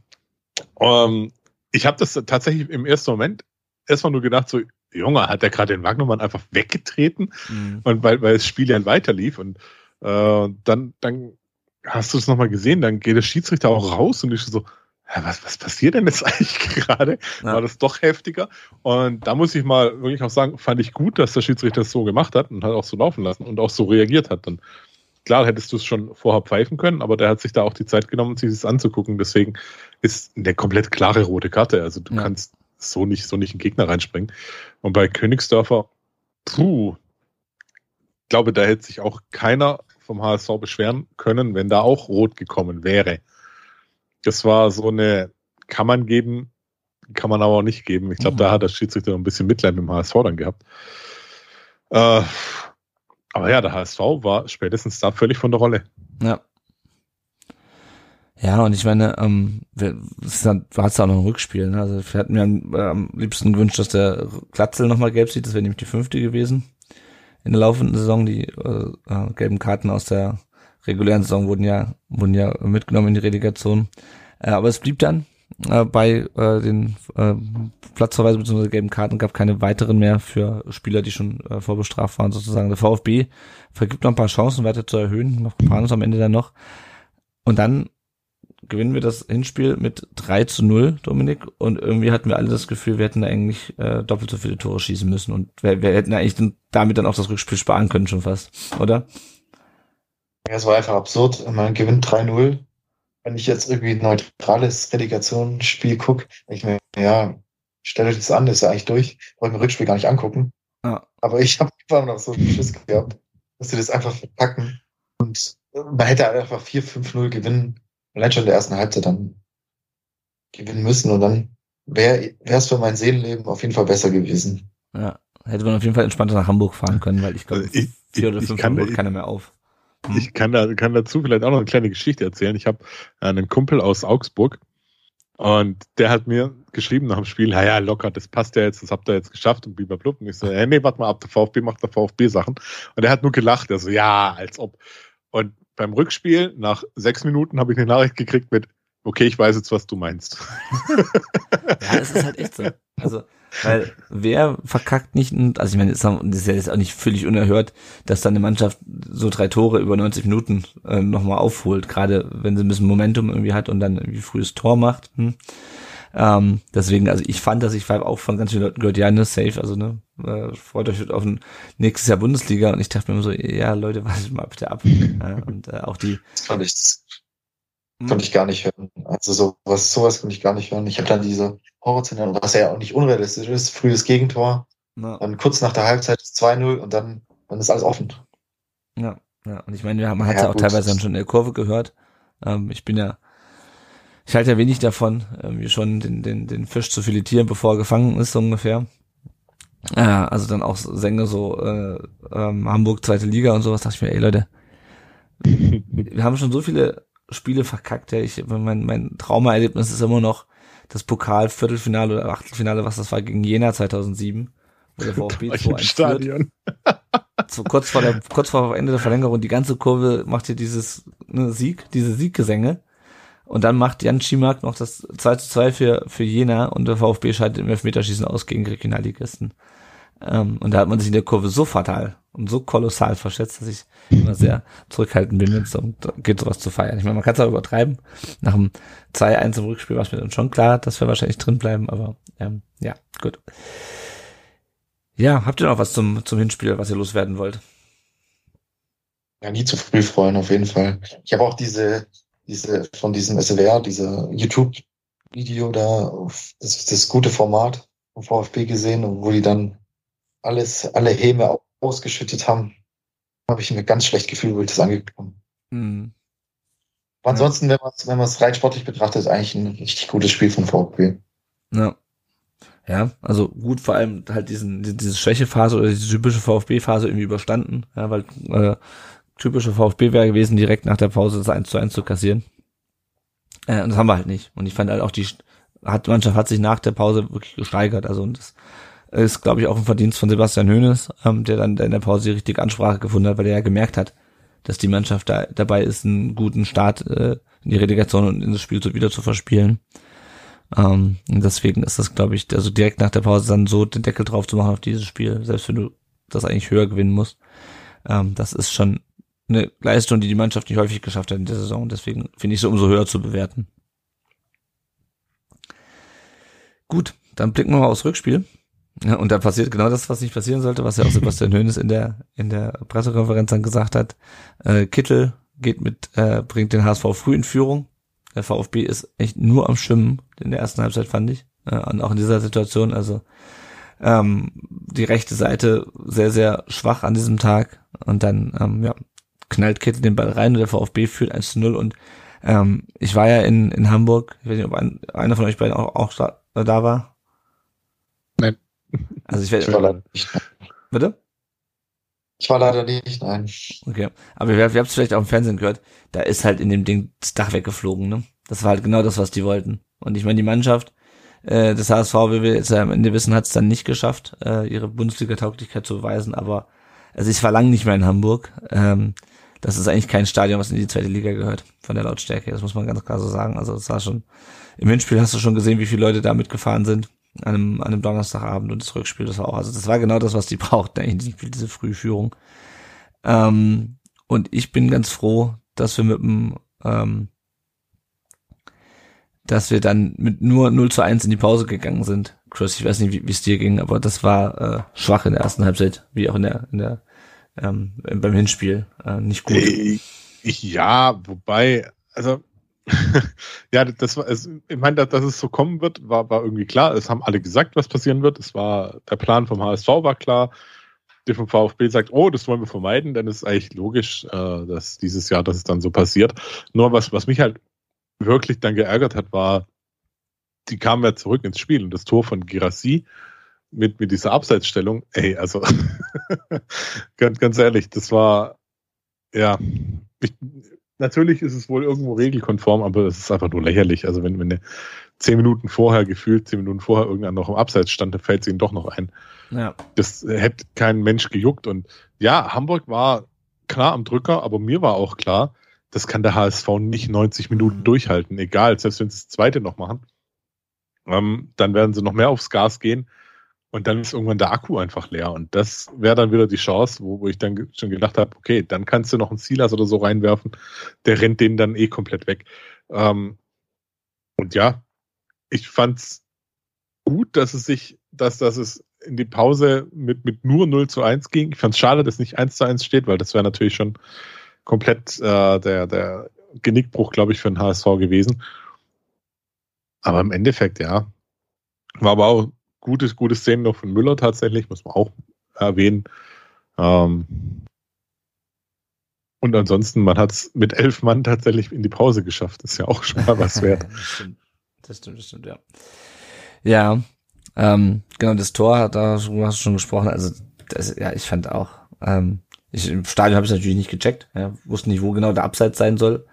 Ähm, ich habe das tatsächlich im ersten Moment erstmal nur gedacht, so, Junge, hat der gerade den Wagnermann einfach weggetreten? Mhm. Und weil, weil das Spiel ja weiter lief und äh, dann, dann hast du es nochmal gesehen, dann geht der Schiedsrichter auch raus und ich so, was, was passiert denn jetzt eigentlich gerade? Ja. War das doch heftiger? Und da muss ich mal wirklich auch sagen, fand ich gut, dass der Schiedsrichter es so gemacht hat und hat auch so laufen lassen und auch so reagiert hat. Dann klar hättest du es schon vorher pfeifen können, aber der hat sich da auch die Zeit genommen, sich das anzugucken. Deswegen ist eine komplett klare rote Karte. Also du Ja. kannst so nicht, so nicht einen Gegner reinspringen. Und bei Königsdörfer, puh, ich glaube, da hätte sich auch keiner vom HSV beschweren können, wenn da auch rot gekommen wäre. Das war so eine, kann man geben, kann man aber auch nicht geben. Ich glaube, Mhm. da hat der Schiedsrichter ein bisschen Mitleid mit dem HSV dann gehabt. Äh, aber ja, der HSV war spätestens da völlig von der Rolle. Ja. Ja, und ich meine, ähm, dann, du hast ja auch noch ein Rückspiel, ne? Also wir hatten mir am, äh, am liebsten gewünscht, dass der Glatzel nochmal gelb sieht, das wäre nämlich die fünfte gewesen. In der laufenden Saison, die äh, äh, gelben Karten aus der regulären Saison wurden ja, wurden ja mitgenommen in die Relegation. Äh, aber es blieb dann äh, bei äh, den äh, Platzverweisen bzw. gelben Karten, gab keine weiteren mehr für Spieler, die schon äh, vorbestraft waren sozusagen. Der VfB vergibt noch ein paar Chancen weiter zu erhöhen, noch Panos am Ende dann noch. Und dann gewinnen wir das Hinspiel mit 3 zu 0, Dominik. Und irgendwie hatten wir alle das Gefühl, wir hätten eigentlich äh, doppelt so viele Tore schießen müssen. Und wir, wir hätten eigentlich dann, damit dann auch das Rückspiel sparen können schon fast, oder? Ja, es war einfach absurd. Man gewinnt 3-0. Wenn ich jetzt irgendwie ein neutrales Relegationsspiel gucke, ich mir, ja, stell euch das an, das ist ja eigentlich durch. Wollte mir Rückspiel gar nicht angucken. Ja. Aber ich habe einfach noch so einen Schiss gehabt, dass sie das einfach verpacken. Und man hätte halt einfach 4-5-0 gewinnen. Allein schon in der ersten Halbzeit dann gewinnen müssen. Und dann wäre es für mein Seelenleben auf jeden Fall besser gewesen. Ja. Hätte man auf jeden Fall entspannter nach Hamburg fahren können, weil ich glaube, Also ich- vier oder ich fünf kann- Uhr holt keiner mehr auf. Hm. Ich kann, da, kann dazu vielleicht auch noch eine kleine Geschichte erzählen. Ich habe einen Kumpel aus Augsburg und der hat mir geschrieben nach dem Spiel, ja, ja, locker, das passt ja jetzt, das habt ihr jetzt geschafft und blablabla. Und ich so, hey, nee, warte mal ab, der VfB macht der VfB Sachen. Und er hat nur gelacht, er so, ja, als ob. Und beim Rückspiel, nach sechs Minuten, habe ich eine Nachricht gekriegt mit, okay, ich weiß jetzt, was du meinst. Ja, es ist halt echt so. Also, weil wer verkackt nicht, also ich meine, das ist ja jetzt auch nicht völlig unerhört, dass dann eine Mannschaft so drei Tore über 90 Minuten äh, nochmal aufholt, gerade wenn sie ein bisschen Momentum irgendwie hat und dann irgendwie frühes Tor macht. Hm. Ähm, deswegen, also ich fand, dass ich auch von ganz vielen Leuten gehört, ja, ne, safe, also ne, äh, freut euch auf ein nächstes Jahr Bundesliga und ich dachte mir immer so, ja, Leute, wartet mal bitte ab. ja, und äh, auch die. Das konnte ich, hm? konnte ich gar nicht hören. Also sowas, sowas konnte ich gar nicht hören. Ich habe dann diese Horrorszenarien, was ja auch nicht unrealistisch ist, frühes Gegentor, ja. dann kurz nach der Halbzeit 2-0 und dann, dann ist alles offen. Ja, ja. Und ich meine, man hat ja, ja auch gut, teilweise dann schon in der Kurve gehört. Ähm, ich bin ja ich halte ja wenig davon, irgendwie schon den, den, den Fisch zu filetieren, bevor er gefangen ist, so ungefähr. Äh, also dann auch Sänger so äh, ähm, Hamburg zweite Liga und sowas, dachte ich mir, ey Leute, wir haben schon so viele Spiele verkackt, ja. Ich, mein, mein Traumaerlebnis ist immer noch das Pokal-Viertelfinale oder Achtelfinale, was das war, gegen Jena 2007, wo der VfB 2 1 so kurz vor der, kurz vor Ende der Verlängerung, die ganze Kurve macht hier dieses ne, Sieg, diese Sieggesänge. Und dann macht Jan Schimak noch das 2 zu 2 für, für Jena und der VfB scheidet im Elfmeterschießen aus gegen Regionalligisten. Ähm, und da hat man sich in der Kurve so fatal und so kolossal verschätzt, dass ich immer sehr zurückhaltend bin, wenn es darum geht, sowas zu feiern. Ich meine, man kann es auch übertreiben. Nach dem 2-1 im Rückspiel war es mir dann schon klar, dass wir wahrscheinlich drin bleiben, aber ähm, ja, gut. Ja, habt ihr noch was zum, zum Hinspiel, was ihr loswerden wollt? Ja, nie zu früh freuen, auf jeden Fall. Ich habe auch diese diese, von diesem SWR, dieser YouTube-Video da, das, das gute Format vom VfB gesehen, wo die dann alles, alle Häme ausgeschüttet haben, habe ich mir ganz schlecht gefühlt, wo ich das angeguckt habe. Mhm. Ansonsten, wenn man es wenn man's rein sportlich betrachtet, ist eigentlich ein richtig gutes Spiel vom VfB. Ja. Ja, also gut, vor allem halt diesen, diese Schwächephase oder diese typische VfB-Phase irgendwie überstanden, ja, weil äh, typische VfB wäre gewesen, direkt nach der Pause das 1 zu 1 zu kassieren. Äh, und das haben wir halt nicht. Und ich fand halt auch die hat, Mannschaft hat sich nach der Pause wirklich gesteigert. Also und das ist, glaube ich, auch ein Verdienst von Sebastian Hoeneß, ähm, der dann in der Pause die richtige Ansprache gefunden hat, weil er ja gemerkt hat, dass die Mannschaft da dabei ist, einen guten Start äh, in die Relegation und in das Spiel so wieder zu verspielen. Ähm, deswegen ist das, glaube ich, also direkt nach der Pause dann so den Deckel drauf zu machen auf dieses Spiel, selbst wenn du das eigentlich höher gewinnen musst. Ähm, das ist schon eine Leistung, die die Mannschaft nicht häufig geschafft hat in der Saison. Deswegen finde ich sie umso höher zu bewerten. Gut, dann blicken wir mal aufs Rückspiel. Ja, und da passiert genau das, was nicht passieren sollte, was ja auch Sebastian Hoeneß in der in der Pressekonferenz dann gesagt hat. Äh, Kittel geht mit, äh, bringt den HSV früh in Führung. Der VfB ist echt nur am Schwimmen in der ersten Halbzeit, fand ich. Äh, und auch in dieser Situation. Also ähm, die rechte Seite sehr, sehr schwach an diesem Tag. Und dann, ähm, ja, knallt Kittel den Ball rein und der VfB führt 1 zu 0 und ähm, ich war ja in, in Hamburg, ich weiß nicht, ob ein, einer von euch beiden auch, auch da, da war. Also ich, werde. ich war leider nicht. Bitte? Ich war leider nicht, nein. Okay. Aber wir, wir habt es vielleicht auch im Fernsehen gehört, da ist halt in dem Ding das Dach weggeflogen, ne? Das war halt genau das, was die wollten. Und ich meine, die Mannschaft äh, des HSV, wie wir jetzt am Ende wissen, hat es dann nicht geschafft, äh, ihre Bundesliga-Tauglichkeit zu beweisen, aber also ich war lange nicht mehr in Hamburg. Ähm, das ist eigentlich kein Stadion, was in die zweite Liga gehört, von der Lautstärke. Das muss man ganz klar so sagen. Also das war schon, im Hinspiel hast du schon gesehen, wie viele Leute da mitgefahren sind an einem, an einem Donnerstagabend und das Rückspiel, das war auch, also das war genau das, was die brauchten in diesem Spiel, diese Frühführung. Ähm, und ich bin ganz froh, dass wir mit dem, ähm, dass wir dann mit nur 0 zu 1 in die Pause gegangen sind. Chris, ich weiß nicht, wie es dir ging, aber das war äh, schwach in der ersten Halbzeit, wie auch in der, in der ähm, beim Hinspiel äh, nicht gut. Ich, ich, ja, wobei, also ja, das war, es, ich meine, dass, dass es so kommen wird, war, war irgendwie klar. Es haben alle gesagt, was passieren wird. Es war, der Plan vom HSV war klar. Der vom VfB sagt, oh, das wollen wir vermeiden, dann ist eigentlich logisch, äh, dass dieses Jahr, dass es dann so passiert. Nur was, was mich halt wirklich dann geärgert hat, war, die kamen ja zurück ins Spiel und das Tor von Girassi mit, mit dieser Abseitsstellung, ey, also ganz, ganz ehrlich, das war, ja, ich, natürlich ist es wohl irgendwo regelkonform, aber es ist einfach nur lächerlich. Also wenn, wenn zehn Minuten vorher gefühlt, zehn Minuten vorher irgendwann noch im Abseits stand, dann fällt es ihnen doch noch ein. Ja. Das hätte kein Mensch gejuckt. Und ja, Hamburg war klar am Drücker, aber mir war auch klar, das kann der HSV nicht 90 Minuten mhm. durchhalten, egal, selbst wenn sie das zweite noch machen. Ähm, dann werden sie noch mehr aufs Gas gehen. Und dann ist irgendwann der Akku einfach leer. Und das wäre dann wieder die Chance, wo, wo ich dann schon gedacht habe, okay, dann kannst du noch einen Silas oder so reinwerfen. Der rennt den dann eh komplett weg. Ähm, und ja, ich fand's gut, dass es sich, dass, dass es in die Pause mit, mit nur 0 zu 1 ging. Ich fand's schade, dass nicht 1 zu 1 steht, weil das wäre natürlich schon komplett äh, der, der Genickbruch, glaube ich, für den HSV gewesen. Aber im Endeffekt, ja. War aber auch gutes, gute Szenen noch von Müller tatsächlich, muss man auch erwähnen. Ähm, und ansonsten, man hat es mit elf Mann tatsächlich in die Pause geschafft. Das ist ja auch schon mal was wert. das, stimmt. das stimmt, das stimmt, ja. Ja, ähm, genau, das Tor, hat da hast du schon gesprochen. Also, das, ja, ich fand auch, ähm, ich, im Stadion habe ich natürlich nicht gecheckt, ja, wusste nicht, wo genau der Abseits sein soll.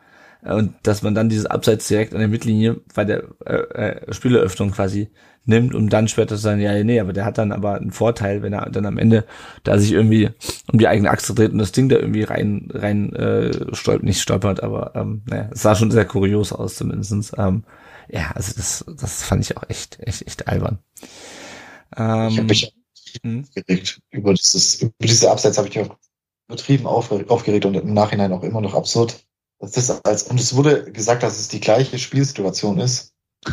Und dass man dann dieses Abseits direkt an der Mittellinie bei der äh, äh, Spieleröffnung quasi nimmt, um dann später zu sagen, ja, nee, aber der hat dann aber einen Vorteil, wenn er dann am Ende da sich irgendwie um die eigene Achse dreht und das Ding da irgendwie rein, rein äh, stolpert, nicht stolpert, aber ähm, naja, es sah schon sehr kurios aus zumindestens. Ähm, ja, also das, das fand ich auch echt, echt, echt albern. Ähm, ich habe mich hm? aufgeregt über dieses, über diese Abseits habe ich mich auch übertrieben aufgeregt und im Nachhinein auch immer noch absurd. Das ist als, und es wurde gesagt, dass es die gleiche Spielsituation ist.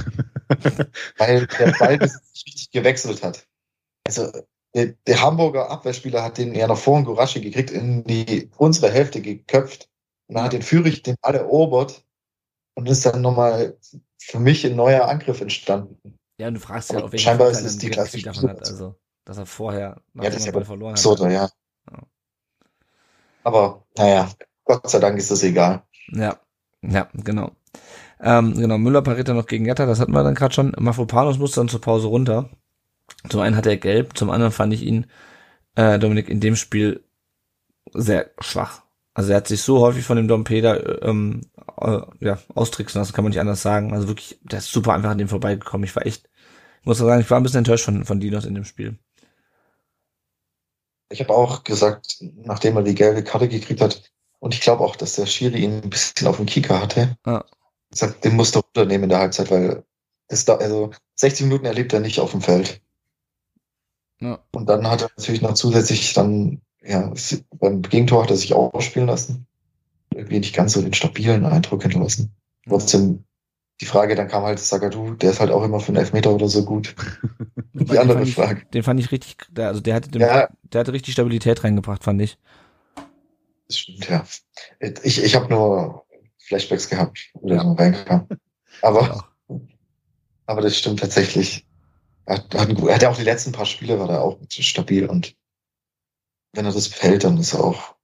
weil der Ball nicht richtig gewechselt hat. Also der, der, Hamburger Abwehrspieler hat den ja noch vor Guraschi gekriegt, in die unsere Hälfte geköpft. Und dann hat den Führig den Ball erobert und ist dann nochmal für mich ein neuer Angriff entstanden. Ja, und du fragst ja, auf welchen Scheinbar ist es die klassische davon hat, also, dass er vorher nach ja, das Ball verloren hat. So, ja. ja. Aber naja, Gott sei Dank ist das egal. Ja, ja, genau. Ähm, genau, Müller pariert dann noch gegen Jatta, das hatten wir dann gerade schon. Mafropanos musste dann zur Pause runter. Zum einen hat er gelb, zum anderen fand ich ihn, äh, Dominik, in dem Spiel sehr schwach. Also er hat sich so häufig von dem Dompeda ähm, äh, ja, austricksen lassen, kann man nicht anders sagen. Also wirklich, der ist super einfach an dem vorbeigekommen. Ich war echt, ich muss sagen, ich war ein bisschen enttäuscht von, von Dinos in dem Spiel. Ich habe auch gesagt, nachdem er die gelbe Karte gekriegt hat, und ich glaube auch, dass der Schiri ihn ein bisschen auf dem Kicker hatte. Ah gesagt, den musst du runternehmen in der Halbzeit, weil es da, also 60 Minuten erlebt er nicht auf dem Feld. Ja. Und dann hat er natürlich noch zusätzlich dann, ja, beim Gegentor hat er sich auch spielen lassen. Irgendwie nicht ganz so den stabilen Eindruck hinterlassen. Ja. Trotzdem, die Frage, dann kam halt Sagadu, der ist halt auch immer für einen Elfmeter oder so gut. die andere den Frage. Ich, den fand ich richtig, also der hatte, den, ja. der hatte richtig Stabilität reingebracht, fand ich. Das stimmt, ja. Ich, ich habe nur Flashbacks gehabt, wo der dann reinkam. Aber, ja. aber das stimmt tatsächlich. Er hat, hat, er hat ja auch die letzten paar Spiele war da auch stabil und wenn er das fällt, dann ist er auch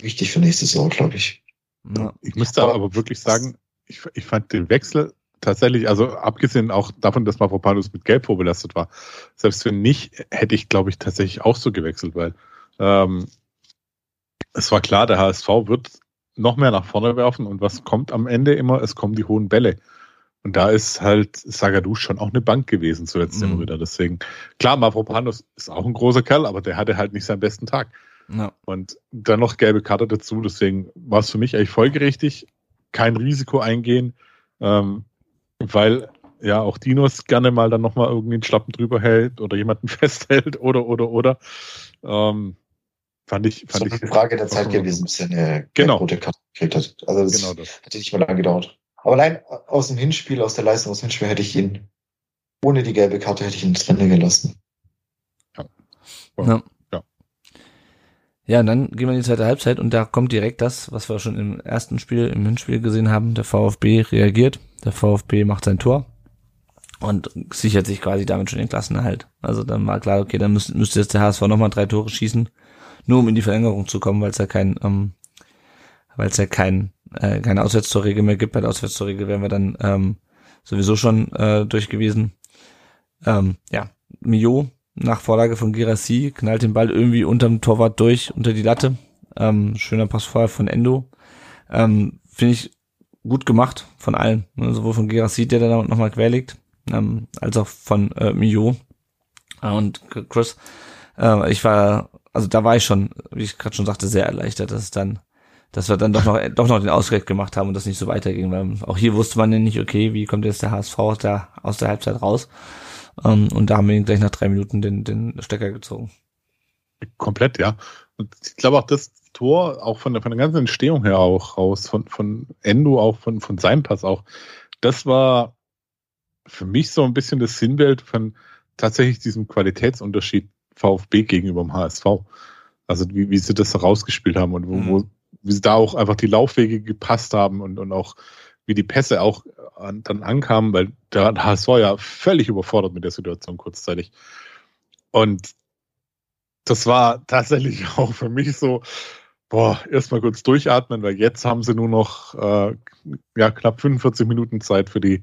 wichtig für nächste Saison, glaube ich. Ja. Ich müsste aber, aber wirklich sagen, ich, ich fand den Wechsel tatsächlich, also abgesehen auch davon, dass Mavropanos mit Gelb vorbelastet war, selbst wenn nicht, hätte ich, glaube ich, tatsächlich auch so gewechselt, weil ähm, es war klar, der HSV wird noch mehr nach vorne werfen und was kommt am Ende immer? Es kommen die hohen Bälle. Und da ist halt Sagadou schon auch eine Bank gewesen zuletzt mhm. immer wieder. Deswegen, klar, Mavropanos ist auch ein großer Kerl, aber der hatte halt nicht seinen besten Tag. Ja. Und dann noch gelbe Karte dazu. Deswegen war es für mich eigentlich folgerichtig. Kein Risiko eingehen, ähm, weil ja auch Dinos gerne mal dann nochmal irgendwie einen Schlappen drüber hält oder jemanden festhält oder, oder, oder. Ähm, Fand ich, fand das ist eine Frage der Zeit gewesen, bis er eine genau. rote Karte gekriegt hat. Also das, genau das hätte nicht mehr lange gedauert. Aber allein aus dem Hinspiel, aus der Leistung aus dem Hinspiel hätte ich ihn, ohne die gelbe Karte hätte ich ihn drin gelassen. Ja. ja. ja. Ja, und dann gehen wir in die zweite Halbzeit und da kommt direkt das, was wir schon im ersten Spiel, im Hinspiel gesehen haben. Der VfB reagiert, der VfB macht sein Tor und sichert sich quasi damit schon den Klassenerhalt. Also dann war klar, okay, dann müsste, müsste jetzt der HSV nochmal drei Tore schießen nur um in die Verlängerung zu kommen, weil es ja kein, ähm, weil es ja kein, äh, keine Auswärtstorregel mehr gibt. Bei der Auswärtstorregel wären wir dann ähm, sowieso schon äh, durch gewesen. Ähm, ja, Mio nach Vorlage von Girassi knallt den Ball irgendwie unterm Torwart durch, unter die Latte. Ähm, schöner Pass vorher von Endo. Ähm, Finde ich gut gemacht von allen. Ne? Sowohl von Girassi, der da nochmal querlegt, ähm, als auch von äh, Mio. Und Chris, äh, ich war also da war ich schon, wie ich gerade schon sagte, sehr erleichtert, dass es dann, dass wir dann doch noch, doch noch den Ausgleich gemacht haben und das nicht so weiterging, weil auch hier wusste man ja nicht, okay, wie kommt jetzt der HSV aus der, aus der Halbzeit raus? Um, ähm, und da haben wir ihn gleich nach drei Minuten den, den Stecker gezogen. Komplett, ja. Und ich glaube auch das Tor, auch von der, von der ganzen Entstehung her auch raus, von, von Endo, auch von, von seinem Pass auch, das war für mich so ein bisschen das Sinnbild von tatsächlich diesem Qualitätsunterschied VfB gegenüber dem HSV. Also wie, wie sie das herausgespielt haben und wo, mhm. wo wie sie da auch einfach die Laufwege gepasst haben und, und auch wie die Pässe auch an, dann ankamen, weil der HSV ja völlig überfordert mit der Situation kurzzeitig. Und das war tatsächlich auch für mich so, boah, erstmal kurz durchatmen, weil jetzt haben sie nur noch äh, ja, knapp 45 Minuten Zeit für die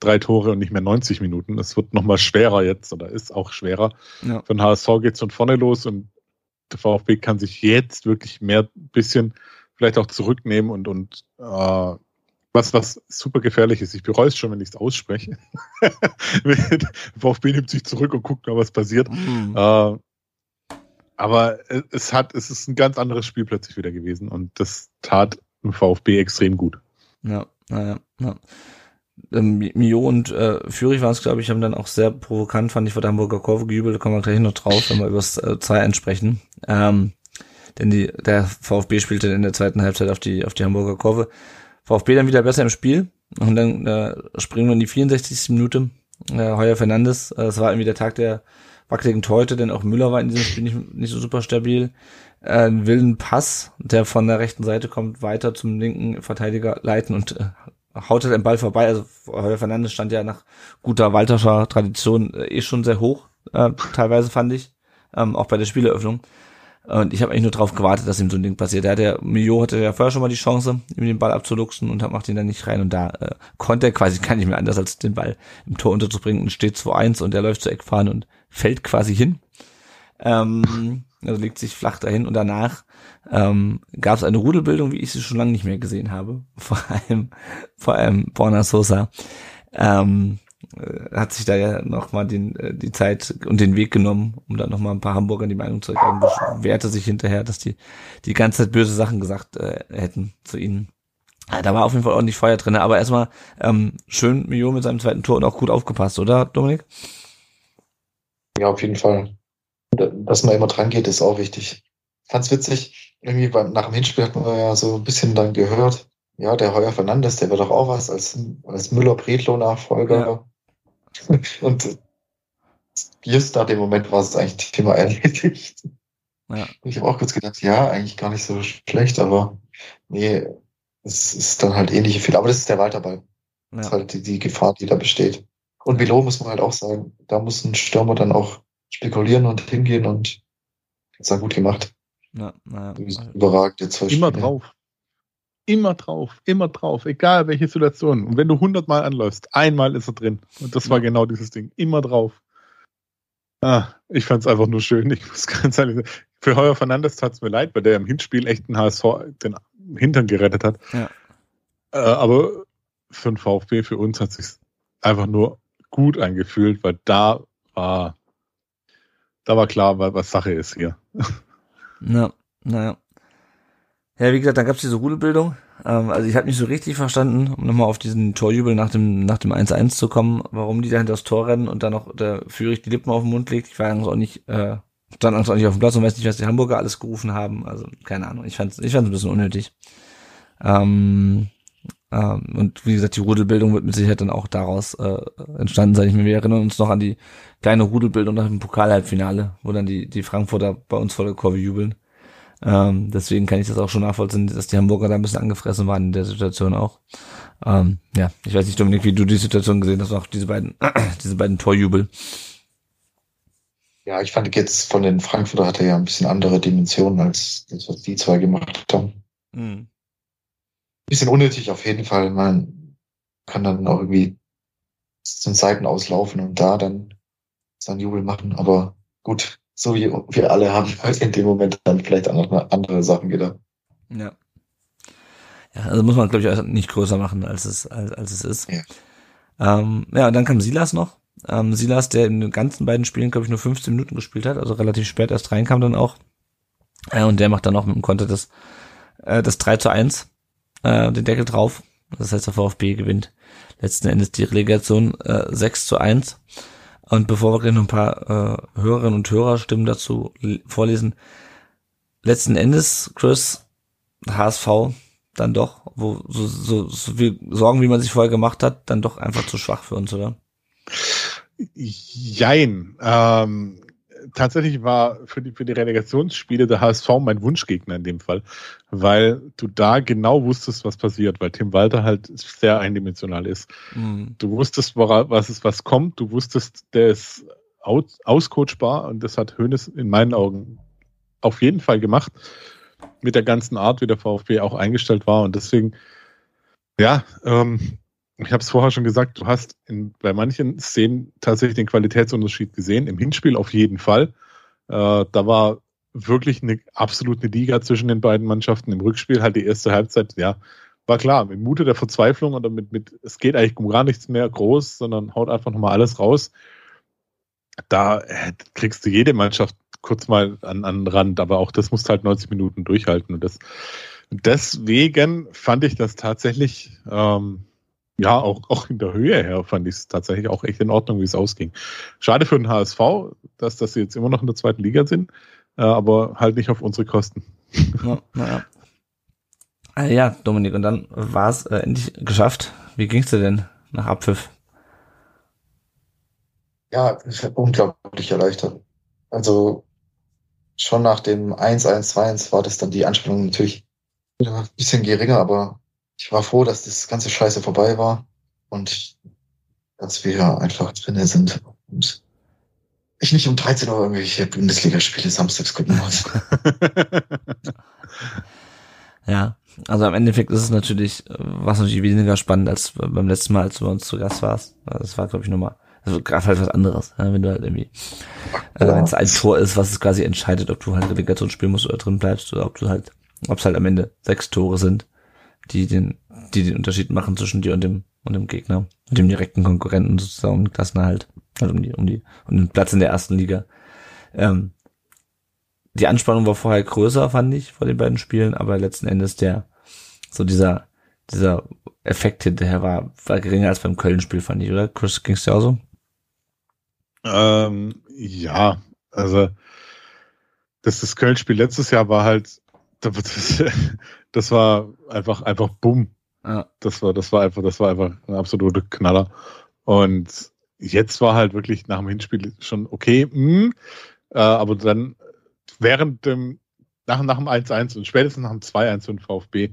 drei Tore und nicht mehr 90 Minuten. Es wird nochmal schwerer jetzt oder ist auch schwerer. Ja. Den HSV geht es von vorne los und der VfB kann sich jetzt wirklich mehr bisschen vielleicht auch zurücknehmen und, und äh, was, was super gefährlich ist. Ich bereue es schon, wenn ich es ausspreche. VfB nimmt sich zurück und guckt mal, was passiert. Mhm. Äh, aber es hat, es ist ein ganz anderes Spiel plötzlich wieder gewesen und das tat im VfB extrem gut. Ja, naja, ja. Ähm, Mio und äh, Führig waren es, glaube ich, haben dann auch sehr provokant, fand ich, vor der Hamburger Kurve gejubelt, da kommen wir gleich noch drauf, wenn wir über das äh, 2 sprechen. Ähm, denn die, der VfB spielte in der zweiten Halbzeit auf die, auf die Hamburger Kurve. VfB dann wieder besser im Spiel und dann äh, springen wir in die 64. Minute. Äh, Heuer Fernandes, äh, das war irgendwie der Tag der wackeligen Torhüter, denn auch Müller war in diesem Spiel nicht, nicht so super stabil. Äh, einen wilden Pass, der von der rechten Seite kommt, weiter zum linken Verteidiger leiten und äh, haut den Ball vorbei. Also Heuer Fernandes stand ja nach guter Walterscher Tradition äh, eh schon sehr hoch, äh, teilweise fand ich, ähm, auch bei der Spieleröffnung. Und ich habe eigentlich nur darauf gewartet, dass ihm so ein Ding passiert. Der, der Mio hatte ja vorher schon mal die Chance, ihm den Ball abzuluxen und macht ihn dann nicht rein. Und da äh, konnte er quasi gar nicht mehr anders, als den Ball im Tor unterzubringen und steht 2-1 und der läuft zur Eckfahne und fällt quasi hin. Ähm, also legt sich flach dahin und danach ähm, gab es eine Rudelbildung, wie ich sie schon lange nicht mehr gesehen habe. Vor allem, vor allem Borna Sosa. Ähm, äh, hat sich da ja nochmal äh, die Zeit und den Weg genommen, um dann nochmal ein paar Hamburger die Meinung zu erklären. Beschwerte sich hinterher, dass die die ganze Zeit böse Sachen gesagt äh, hätten zu ihnen. Ja, da war auf jeden Fall ordentlich Feuer drin, aber erstmal ähm, schön Mio mit seinem zweiten Tor und auch gut aufgepasst, oder Dominik? Ja, auf jeden Fall. Dass man immer dran geht, ist auch wichtig. Fand's witzig, irgendwie beim, nach dem Hinspiel hat man ja so ein bisschen dann gehört, ja, der Heuer Fernandes, der wird doch auch was als, als Müller-Bredlow-Nachfolger. Ja. Und just nach dem Moment war es eigentlich Thema erledigt. Ja. Ich habe auch kurz gedacht, ja, eigentlich gar nicht so schlecht, aber nee, es ist dann halt ähnliche Fehler. Aber das ist der Walterball. Ja. Das ist halt die, die Gefahr, die da besteht. Und Velo muss man halt auch sagen, da muss ein Stürmer dann auch spekulieren und hingehen und das war gut gemacht. Ja, naja. Überragend jetzt Immer drauf immer drauf, immer drauf, egal welche Situation. Und wenn du hundertmal anläufst, einmal ist er drin. Und das war genau dieses Ding. Immer drauf. Ah, ich fand es einfach nur schön. Ich muss ganz ehrlich sagen, für Heuer Fernandes tat es mir leid, weil der im Hinspiel echt einen HSV den Hintern gerettet hat. Ja. Äh, aber für den VfB, für uns hat sich einfach nur gut angefühlt, weil da war, da war klar, was Sache ist hier. Ja, naja. Ja, wie gesagt, dann gab's diese Rudelbildung. Ähm, also ich habe nicht so richtig verstanden, um nochmal auf diesen Torjubel nach dem nach dem 1-1 zu kommen, warum die da hinter das Tor rennen und dann noch der Führig die Lippen auf den Mund legt. Ich war auch nicht, äh, stand auch nicht auf dem Platz und weiß nicht, was die Hamburger alles gerufen haben. Also keine Ahnung. Ich fand's, ich fand's ein bisschen unnötig. Ähm, ähm, und wie gesagt, die Rudelbildung wird mit Sicherheit dann auch daraus äh, entstanden sein. Ich mir, wir erinnern uns noch an die kleine Rudelbildung nach dem Pokalhalbfinale, wo dann die die Frankfurter bei uns vor der Kurve jubeln. Ähm, deswegen kann ich das auch schon nachvollziehen, dass die Hamburger da ein bisschen angefressen waren in der Situation auch. Ähm, ja, ich weiß nicht, Dominik, wie du die Situation gesehen hast, auch diese beiden, diese beiden Torjubel. Ja, ich fand jetzt von den Frankfurter hatte ja ein bisschen andere Dimensionen als das, was die zwei gemacht haben. Mhm. Bisschen unnötig auf jeden Fall. Man kann dann auch irgendwie zu den Seiten auslaufen und da dann seinen Jubel machen, aber gut, so wie wir alle haben halt in dem Moment dann vielleicht auch noch andere Sachen gedacht. Ja. Ja, also muss man, glaube ich, nicht größer machen, als es, als, als es ist. Ja. Ähm, ja, und dann kam Silas noch. Ähm, Silas, der in den ganzen beiden Spielen, glaube ich, nur 15 Minuten gespielt hat, also relativ spät erst reinkam dann auch. Äh, und der macht dann auch mit dem Konter das, äh, das 3 zu 1, äh, den Deckel drauf. Das heißt, der VfB gewinnt letzten Endes die Relegation äh, 6 zu 1. Und bevor wir gleich noch ein paar äh, Hörerinnen und Hörerstimmen dazu vorlesen, letzten Endes, Chris, HSV, dann doch, wo so, so, so viel Sorgen, wie man sich vorher gemacht hat, dann doch einfach zu schwach für uns, oder? Jein. Ähm, tatsächlich war für die, für die Relegationsspiele der HSV mein Wunschgegner in dem Fall, weil du da genau wusstest, was passiert, weil Tim Walter halt sehr eindimensional ist. Mhm. Du wusstest, was ist, was kommt, du wusstest, der ist aus, auscoachbar und das hat Hoeneß in meinen Augen auf jeden Fall gemacht mit der ganzen Art, wie der VfB auch eingestellt war und deswegen, ja, ähm, ich habe es vorher schon gesagt, du hast in, bei manchen Szenen tatsächlich den Qualitätsunterschied gesehen. Im Hinspiel auf jeden Fall. Äh, da war wirklich eine absolute Liga zwischen den beiden Mannschaften. Im Rückspiel halt die erste Halbzeit, ja, war klar, mit Mute der Verzweiflung oder mit, mit es geht eigentlich um gar nichts mehr groß, sondern haut einfach nochmal alles raus. Da äh, kriegst du jede Mannschaft kurz mal an, an den Rand, aber auch das musst halt 90 Minuten durchhalten. Und das, deswegen fand ich das tatsächlich ähm, ja, auch, auch in der Höhe her fand ich es tatsächlich auch echt in Ordnung, wie es ausging. Schade für den HSV, dass, dass sie jetzt immer noch in der zweiten Liga sind, äh, aber halt nicht auf unsere Kosten. Ja, naja. Ah, ja, Dominik, und dann war es äh, endlich geschafft. Wie ging's dir denn nach Abpfiff? Ja, unglaublich erleichtert. Also schon nach dem 1-1-2-1 war das dann die Anspannung natürlich ein bisschen geringer, aber ich war froh, dass das ganze Scheiße vorbei war und dass wir einfach drinnen sind und ich nicht um 13 Uhr irgendwelche Bundesligaspiele samstags gucken muss. ja, also am Endeffekt ist es natürlich, was natürlich weniger spannend als beim letzten Mal, als du bei uns zu Gast warst. Das war, glaube ich, nochmal, also gerade halt was anderes, wenn du halt irgendwie, äh, ja. wenn es ein Tor ist, was es quasi entscheidet, ob du halt Relegation spielen musst oder drin bleibst oder ob du halt, ob es halt am Ende sechs Tore sind die den, die den Unterschied machen zwischen dir und dem, und dem Gegner, und dem direkten Konkurrenten sozusagen, um Klassenerhalt, also um die, um die, um den Platz in der ersten Liga. Ähm, die Anspannung war vorher größer, fand ich, vor den beiden Spielen, aber letzten Endes der, so dieser, dieser Effekt hinterher war, war geringer als beim Köln-Spiel, fand ich, oder? Chris, ging's dir auch so? Ähm, ja, also, das, das Köln-Spiel letztes Jahr war halt, das war einfach, einfach bumm. Ja. Das war, das war einfach, das war einfach ein absoluter Knaller. Und jetzt war halt wirklich nach dem Hinspiel schon okay, mh, hm, äh, aber dann während dem, nach, nach dem 1-1 und spätestens nach dem 2-1 für den VfB,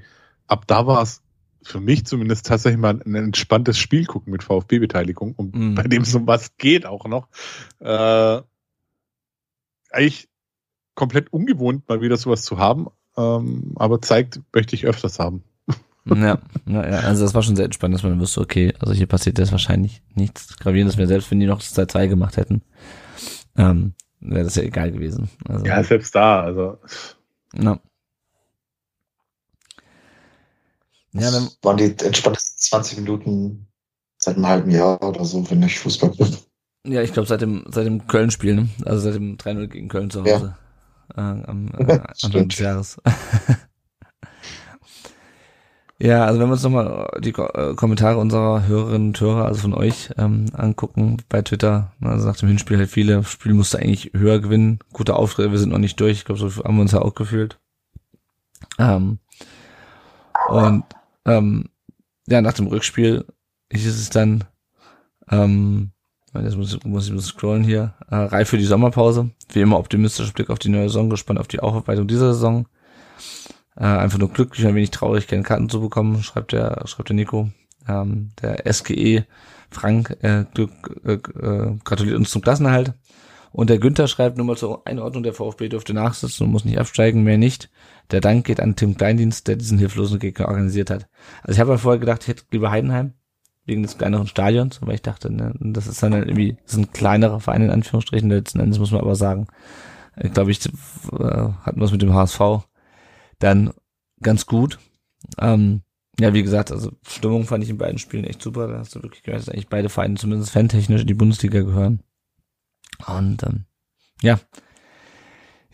ab da war es für mich zumindest tatsächlich mal ein entspanntes Spiel gucken mit VfB-Beteiligung und mhm. bei dem um was geht auch noch. Äh, eigentlich komplett ungewohnt, mal wieder sowas zu haben, ähm, aber zeigt, möchte ich öfters haben. ja, ja, also das war schon sehr entspannt, dass man wusste, okay, also hier passiert jetzt wahrscheinlich nichts Gravierendes mehr, selbst wenn die noch das 2-2 gemacht hätten, ähm, wäre das ja egal gewesen. Also, ja, selbst da, also. Ja. Ja, dann, waren die entspanntesten 20 Minuten seit einem halben Jahr oder so, wenn ich Fußball bin. Ja, ich glaube seit dem, seit dem Köln-Spiel, ne? Also seit dem 3-0 gegen Köln zu Hause. Ja äh, am äh, Anfang des Jahres. ja, also wenn wir uns nochmal die äh, Kommentare unserer Hörerinnen und Hörer, also von euch, ähm, angucken bei Twitter, also nach dem Hinspiel halt viele, Spiel musste eigentlich höher gewinnen, gute Auftritte, wir sind noch nicht durch, ich glaube, so haben wir uns ja auch gefühlt. Ähm, und ähm, ja, nach dem Rückspiel hieß es dann, ähm, Jetzt muss, muss ich ein bisschen scrollen hier. Äh, reif für die Sommerpause. Wie immer optimistischer Blick auf die neue Saison, gespannt auf die Aufarbeitung dieser Saison. Äh, einfach nur glücklich und ein wenig traurig, keine Karten zu bekommen, schreibt der, schreibt der Nico. Ähm, der SGE Frank äh, Glück, äh, äh, gratuliert uns zum Klassenerhalt. Und der Günther schreibt nur mal zur Einordnung, der VfB dürfte nachsitzen und muss nicht absteigen, mehr nicht. Der Dank geht an Tim Kleindienst, der diesen hilflosen Gegner organisiert hat. Also ich habe ja vorher gedacht, ich hätte lieber Heidenheim, wegen des kleineren Stadions, weil ich dachte, ne, das ist dann halt irgendwie, das sind kleinere Vereine in Anführungsstrichen, letzten Endes muss man aber sagen, äh, glaube ich, äh, hatten wir es mit dem HSV dann ganz gut. Ähm, ja, wie gesagt, also Stimmung fand ich in beiden Spielen echt super. Da hast du wirklich gehört, dass eigentlich beide Vereine zumindest fantechnisch in die Bundesliga gehören. Und ähm, ja,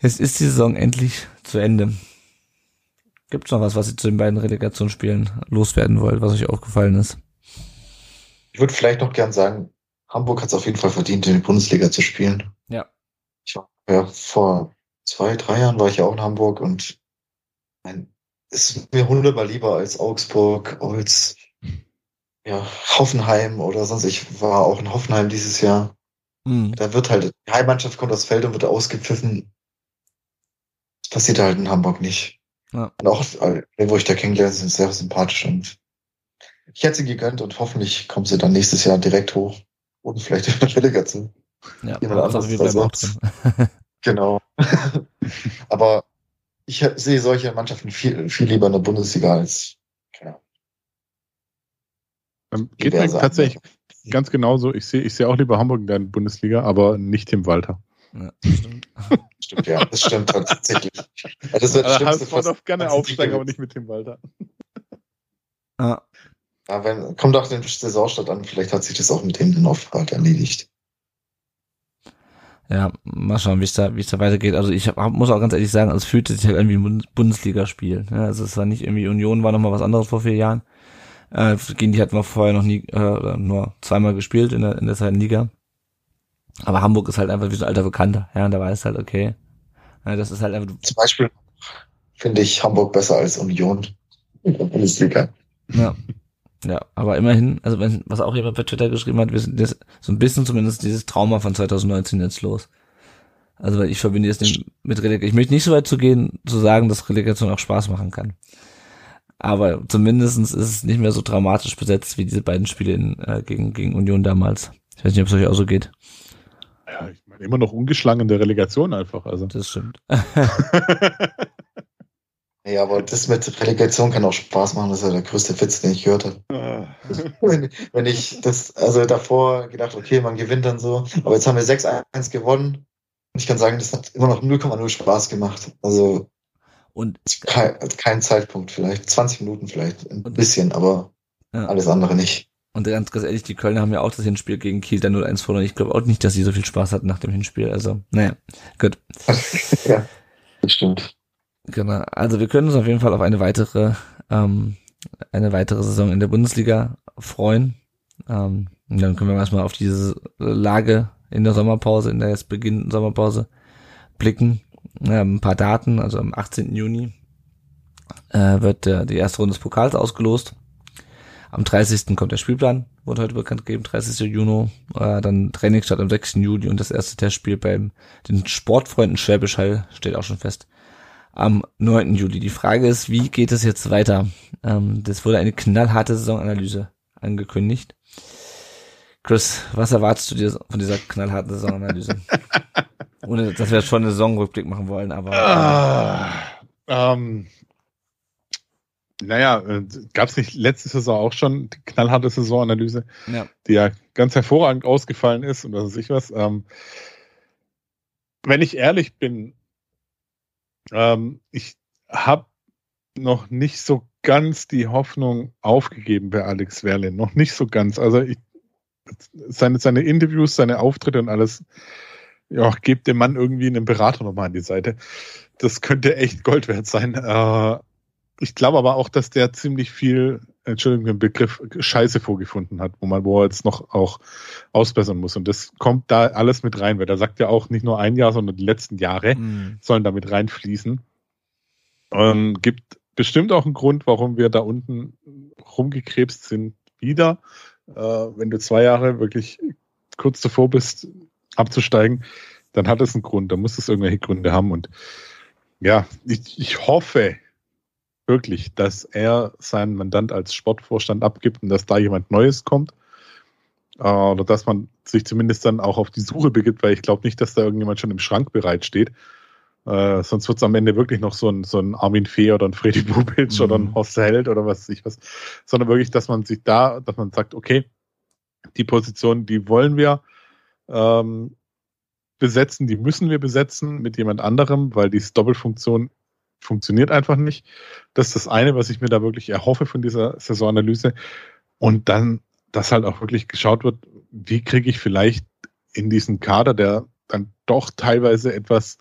jetzt ist die Saison endlich zu Ende. Gibt's noch was, was ihr zu den beiden Relegationsspielen loswerden wollt, was euch aufgefallen ist? Ich würde vielleicht noch gern sagen, Hamburg hat es auf jeden Fall verdient, in die Bundesliga zu spielen. Ja. Ich war ja vor zwei, drei Jahren war ich ja auch in Hamburg und mein, ist mir hundertmal lieber als Augsburg, als ja, Hoffenheim oder sonst. Ich war auch in Hoffenheim dieses Jahr. Mhm. Da wird halt, die Heimmannschaft kommt aufs Feld und wird ausgepfiffen. Das passiert halt in Hamburg nicht. Ja. Und auch, äh, wo ich da kennengelernt sind sehr sympathisch und ich hätte sie gegönnt und hoffentlich kommen sie dann nächstes Jahr direkt hoch. Und vielleicht in der Relegation. Ja, Jemand anderes wir bleiben auch als drin. Genau. Aber ich sehe solche Mannschaften viel, viel lieber in der Bundesliga als, keine Ahnung, Ähm, Geht mir tatsächlich andere. ganz genauso. Ich sehe ich sehe auch lieber Hamburg in der Bundesliga, aber nicht Tim Walter. Ja, stimmt. Stimmt, ja, das stimmt tatsächlich. Das wird das Also Schlimmste, darf gerne aufsteigen, aber nicht mit Tim Walter. Ja, Ja, wenn, kommt auch den Saisonstart an, vielleicht hat sich das auch mit dem oft halt erledigt. ja, mal schauen, wie es da, wie es da weitergeht. Also ich hab, muss auch ganz ehrlich sagen, es fühlte sich halt irgendwie ein Bund- Bundesligaspiel. Ja, also es war nicht irgendwie Union, war nochmal was anderes vor vier Jahren. Äh, gegen die hatten wir vorher noch nie, äh, nur zweimal gespielt in der, in der zweiten Liga. Aber Hamburg ist halt einfach wie so ein alter Bekannter. Ja, und da weiß halt, okay. Ja, das ist halt einfach, Zum Beispiel finde ich Hamburg besser als Union in der Bundesliga. Ja. Ja, aber immerhin, also wenn, was auch jemand bei Twitter geschrieben hat, wir sind das, so ein bisschen zumindest dieses Trauma von 2019 jetzt los. Also weil ich verbinde jetzt den, mit Relegation. Ich möchte nicht so weit zu gehen, zu sagen, dass Relegation auch Spaß machen kann. Aber zumindestens ist es nicht mehr so dramatisch besetzt wie diese beiden Spiele in, äh, gegen, gegen Union damals. Ich weiß nicht, ob es euch auch so geht. Ja, ich meine, immer noch ungeschlagen in der Relegation einfach. Also. Das stimmt. Ja, aber das mit Relegation kann auch Spaß machen, das ist ja der größte Witz, den ich gehört habe. wenn, wenn ich das, also davor gedacht, okay, man gewinnt dann so, aber jetzt haben wir 6-1 gewonnen und ich kann sagen, das hat immer noch 0,0 Spaß gemacht. Also Und kein, kein Zeitpunkt vielleicht, 20 Minuten vielleicht, ein Und- bisschen, aber Ja. alles andere nicht. Und ganz, ganz ehrlich, die Kölner haben ja auch das Hinspiel gegen Kiel dann 0-1 verloren. Ich glaube auch nicht, dass sie so viel Spaß hatten nach dem Hinspiel. Also, naja, gut. ja, das stimmt. Genau. Also wir können uns auf jeden Fall auf eine weitere, ähm, eine weitere Saison in der Bundesliga freuen. Ähm, und dann können wir erstmal auf diese Lage in der Sommerpause, in der jetzt beginnenden Sommerpause blicken. Ähm, ein paar Daten, also am 18. Juni äh, wird der, die erste Runde des Pokals ausgelost. Am 30. kommt der Spielplan, wurde heute bekannt gegeben, 30. Juni. Äh, dann Training statt am 6. Juli und das erste Testspiel beim den Sportfreunden Schwäbisch Hall steht auch schon fest. Am 9. Juli. Die Frage ist, wie geht es jetzt weiter? Ähm, das wurde eine knallharte Saisonanalyse angekündigt. Chris, was erwartest du dir von dieser knallharten Saisonanalyse? Ohne, dass wir jetzt schon einen Saisonrückblick machen wollen, aber Ah, ähm, naja, äh, gab es nicht letzte Saison auch schon die knallharte Saisonanalyse, ja. die ja ganz hervorragend ausgefallen ist und was weiß ich was. Ähm, wenn ich ehrlich bin, ähm, ich habe noch nicht so ganz die Hoffnung aufgegeben bei Alex Werle. Noch nicht so ganz. Also ich, seine, seine Interviews, seine Auftritte und alles, ja, gebt dem Mann irgendwie einen Berater nochmal an die Seite. Das könnte echt Gold wert sein. Äh, ich glaube aber auch, dass der ziemlich viel, Entschuldigung, den Begriff Scheiße vorgefunden hat, wo man, wo er jetzt noch auch ausbessern muss. Und das kommt da alles mit rein, weil da sagt ja auch nicht nur ein Jahr, sondern die letzten Jahre Mhm. sollen damit reinfließen. Ähm, gibt bestimmt auch einen Grund, warum wir da unten rumgekrebst sind wieder. Äh, wenn du zwei Jahre wirklich kurz davor bist, abzusteigen, dann hat es einen Grund. Da muss es irgendwelche Gründe haben. Und ja, ich, ich hoffe wirklich, dass er seinen Mandant als Sportvorstand abgibt und dass da jemand Neues kommt. Äh, oder dass man sich zumindest dann auch auf die Suche begibt, weil ich glaube nicht, dass da irgendjemand schon im Schrank bereitsteht. Äh, sonst wird es am Ende wirklich noch so ein, so ein Armin Fee oder ein Freddy Bubic Mhm. oder ein Horst Held oder was weiß ich was. Sondern wirklich, dass man sich da, dass man sagt, okay, die Position, die wollen wir ähm, besetzen, die müssen wir besetzen mit jemand anderem, weil diese Doppelfunktion funktioniert einfach nicht. Das ist das eine, was ich mir da wirklich erhoffe von dieser Saisonanalyse. Und dann, dass halt auch wirklich geschaut wird, wie kriege ich vielleicht in diesen Kader, der dann doch teilweise etwas,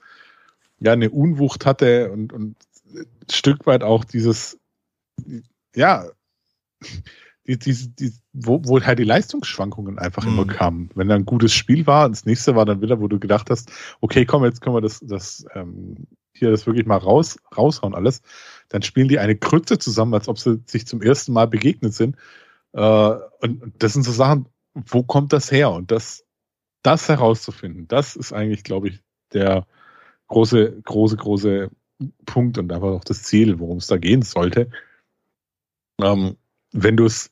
ja, eine Unwucht hatte und, und ein Stück weit auch dieses, ja, die, die, die, wo, wo halt die Leistungsschwankungen einfach Mhm. immer kamen. Wenn da ein gutes Spiel war, das nächste war dann wieder, wo du gedacht hast, okay, komm, jetzt können wir das, das ähm, hier das wirklich mal raus, raushauen alles, dann spielen die eine Krütze zusammen, als ob sie sich zum ersten Mal begegnet sind. Äh, und das sind so Sachen, wo kommt das her? Und das, das herauszufinden, das ist eigentlich, glaube ich, der große, große, große Punkt und einfach auch das Ziel, worum es da gehen sollte. Ähm, wenn du es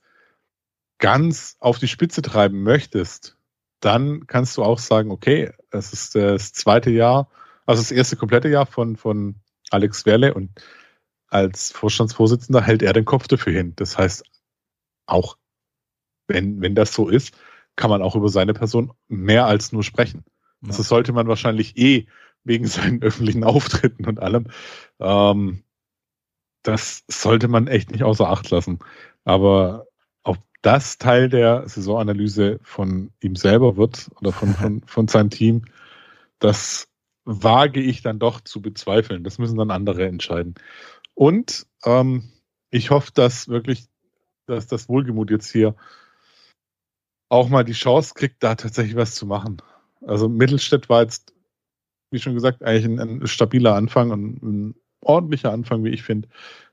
ganz auf die Spitze treiben möchtest, dann kannst du auch sagen, okay, es ist das zweite Jahr, also das erste komplette Jahr von, von Alex Werle und als Vorstandsvorsitzender hält er den Kopf dafür hin. Das heißt, auch wenn, wenn das so ist, kann man auch über seine Person mehr als nur sprechen. Ja. Das sollte man wahrscheinlich eh wegen seinen öffentlichen Auftritten und allem. Ähm, das sollte man echt nicht außer Acht lassen. Aber ob das Teil der Saisonanalyse von ihm selber wird oder von, von, von seinem Team, das wage ich dann doch zu bezweifeln. Das müssen dann andere entscheiden. Und ähm, ich hoffe, dass wirklich, dass das Wohlgemut jetzt hier auch mal die Chance kriegt, da tatsächlich was zu machen. Also Mittelstädt war jetzt, wie schon gesagt, eigentlich ein, ein stabiler Anfang und ein ordentlicher Anfang, wie ich finde.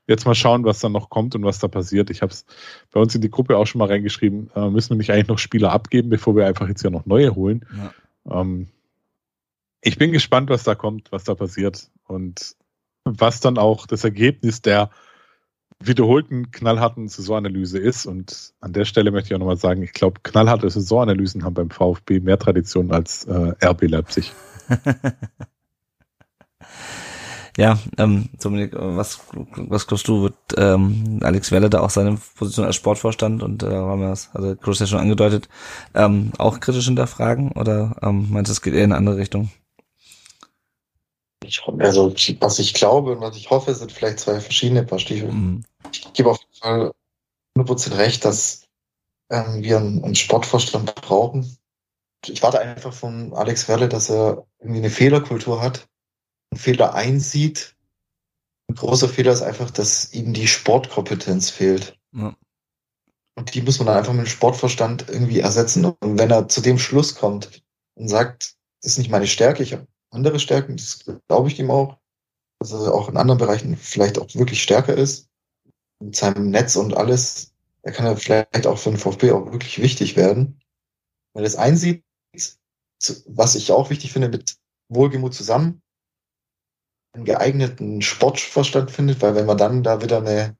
Jetzt mal schauen, was dann noch kommt und was da passiert. Ich habe es bei uns in die Gruppe auch schon mal reingeschrieben. Äh, müssen wir nicht eigentlich noch Spieler abgeben, bevor wir einfach jetzt ja noch neue holen? Ja. Ähm, ich bin gespannt, was da kommt, was da passiert und was dann auch das Ergebnis der wiederholten knallharten Saisonanalyse ist. Und an der Stelle möchte ich auch nochmal sagen, ich glaube, knallharte Saisonanalysen haben beim VfB mehr Tradition als äh, RB Leipzig. ja, ähm, Dominik, was, was glaubst du, wird ähm, Alex Welle da auch seine Position als Sportvorstand und äh, haben wir das, also Chris ja schon angedeutet, ähm, auch kritisch hinterfragen oder ähm, meinst du, es geht eher in eine andere Richtung? Ich, also, was ich glaube und was ich hoffe, sind vielleicht zwei verschiedene Paar Stiefel. Mhm. Ich gebe auf jeden Fall 100% recht, dass ähm, wir einen, einen Sportvorstand brauchen. Ich warte einfach von Alex Werle, dass er irgendwie eine Fehlerkultur hat, einen Fehler einsieht. Ein großer Fehler ist einfach, dass ihm die Sportkompetenz fehlt. Ja. Und die muss man dann einfach mit dem Sportverstand irgendwie ersetzen. Und wenn er zu dem Schluss kommt und sagt, das ist nicht meine Stärke, ich habe andere Stärken, das glaube ich ihm auch, dass er auch in anderen Bereichen vielleicht auch wirklich stärker ist. Mit seinem Netz und alles, er kann ja vielleicht auch für den VfB auch wirklich wichtig werden. Wenn er das einsieht, was ich auch wichtig finde, mit Wohlgemut zusammen einen geeigneten Sportverstand findet, weil wenn man dann da wieder eine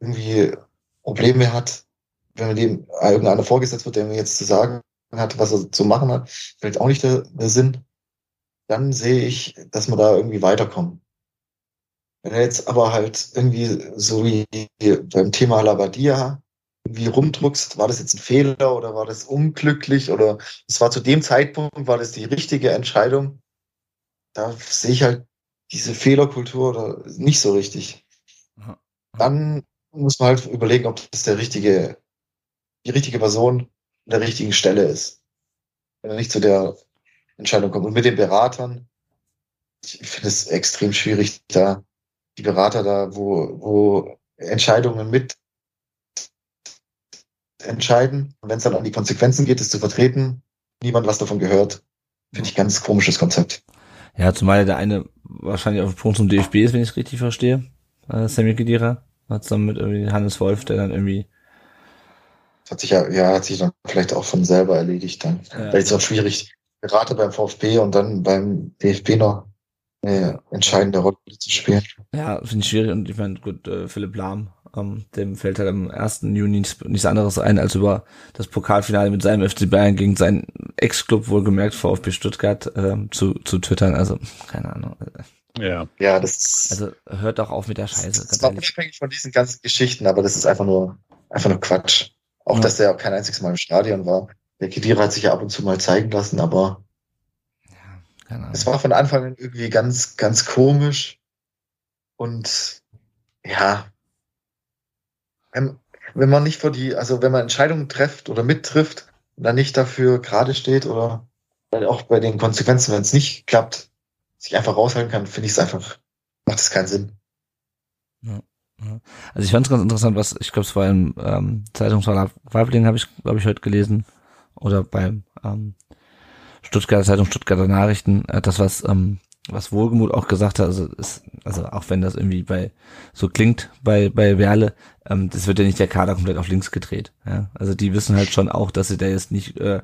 irgendwie Probleme hat, wenn man dem irgendeiner vorgesetzt wird, der mir jetzt zu sagen hat, was er zu machen hat, vielleicht auch nicht der, der Sinn dann sehe ich, dass wir da irgendwie weiterkommen. Wenn er jetzt aber halt irgendwie so wie beim Thema Labadia irgendwie rumdruckst, war das jetzt ein Fehler oder war das unglücklich oder es war zu dem Zeitpunkt, war das die richtige Entscheidung, da sehe ich halt diese Fehlerkultur oder nicht so richtig. Dann muss man halt überlegen, ob das der richtige, die richtige Person an der richtigen Stelle ist. Wenn er nicht zu der Entscheidung kommt. Und mit den Beratern, ich finde es extrem schwierig, da die Berater da, wo, wo Entscheidungen mit entscheiden. Und wenn es dann an die Konsequenzen geht, es zu vertreten, niemand was davon gehört. Finde ich ganz komisches Konzept. Ja, zumal der eine wahrscheinlich auf dem Punkt zum DFB ist, wenn ich es richtig verstehe. Äh, Sammy Kedira. Hat zusammen mit irgendwie Hannes Wolf, der dann irgendwie. Das hat sich ja, ja, hat sich dann vielleicht auch von selber erledigt dann. Ja. Vielleicht ist es auch schwierig, Berater beim VfB und dann beim DFB noch eine entscheidende Rolle zu spielen. Ja, finde ich schwierig und ich meine, gut, äh, Philipp Lahm, ähm, dem fällt halt am 1. Juni nichts, nichts anderes ein, als über das Pokalfinale mit seinem FC Bayern gegen seinen Ex-Club, wohlgemerkt VfB Stuttgart, ähm, zu, zu twittern, also keine Ahnung. Ja. Ja, das Also hört doch auf mit der Scheiße. Das war unabhängig von diesen ganzen Geschichten, aber das ist einfach nur, einfach nur Quatsch. Auch, ja. dass der auch kein einziges Mal im Stadion war. Der Kedira hat sich ja ab und zu mal zeigen lassen, aber ja, es war von Anfang an irgendwie ganz, ganz komisch. Und ja, wenn, wenn man nicht vor die, also wenn man Entscheidungen trifft oder mittrifft und dann nicht dafür gerade steht oder auch bei den Konsequenzen, wenn es nicht klappt, sich einfach raushalten kann, finde ich es einfach, macht es keinen Sinn. Ja. Also ich fand es ganz interessant, was, ich glaube, es war im ähm, Zeitungsverlag Weibling, habe ich, glaube ich, heute gelesen, oder beim ähm, Stuttgarter Zeitung Stuttgarter Nachrichten, äh, das was ähm, was Wohlgemut auch gesagt hat, also, ist, also auch wenn das irgendwie bei so klingt bei bei Werle, ähm, das wird ja nicht der Kader komplett auf links gedreht. Ja? Also die wissen halt schon auch, dass sie da jetzt nicht äh,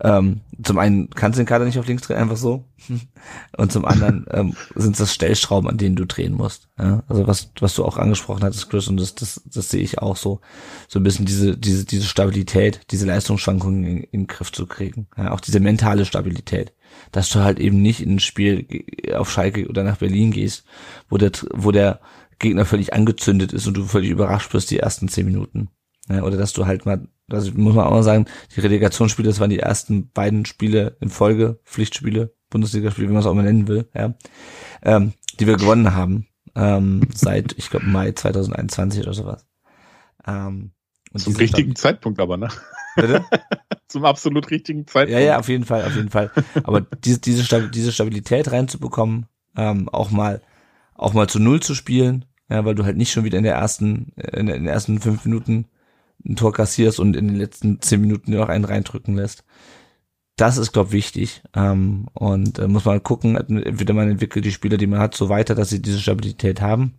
ähm, zum einen kannst du den Kader nicht auf links drehen, einfach so. Und zum anderen ähm, sind das Stellschrauben, an denen du drehen musst. Ja? Also was, was du auch angesprochen hattest, Chris, und das, das, das sehe ich auch so, so ein bisschen diese, diese, diese Stabilität, diese Leistungsschwankungen in, in den Griff zu kriegen. Ja? Auch diese mentale Stabilität. Dass du halt eben nicht in ein Spiel auf Schalke oder nach Berlin gehst, wo der, wo der Gegner völlig angezündet ist und du völlig überrascht wirst die ersten zehn Minuten. Ja, oder dass du halt mal, also muss man auch mal sagen, die Relegationsspiele, das waren die ersten beiden Spiele in Folge, Pflichtspiele, Bundesligaspiele, wie man es auch mal nennen will, ja, ähm, die wir gewonnen haben, ähm, seit, ich glaube, Mai 2021 oder sowas. Ähm, Zum richtigen Zeitpunkt aber, ne? Bitte? Zum absolut richtigen Zeitpunkt. Ja, ja, auf jeden Fall, auf jeden Fall. Aber diese, diese, diese Stabilität reinzubekommen, ähm, auch mal, auch mal zu Null zu spielen, ja, weil du halt nicht schon wieder in der ersten, in den ersten fünf Minuten ein Tor kassierst und in den letzten zehn Minuten noch einen reindrücken lässt. Das ist, glaube wichtig. Ähm, und äh, muss man gucken, entweder man entwickelt die Spieler, die man hat, so weiter, dass sie diese Stabilität haben.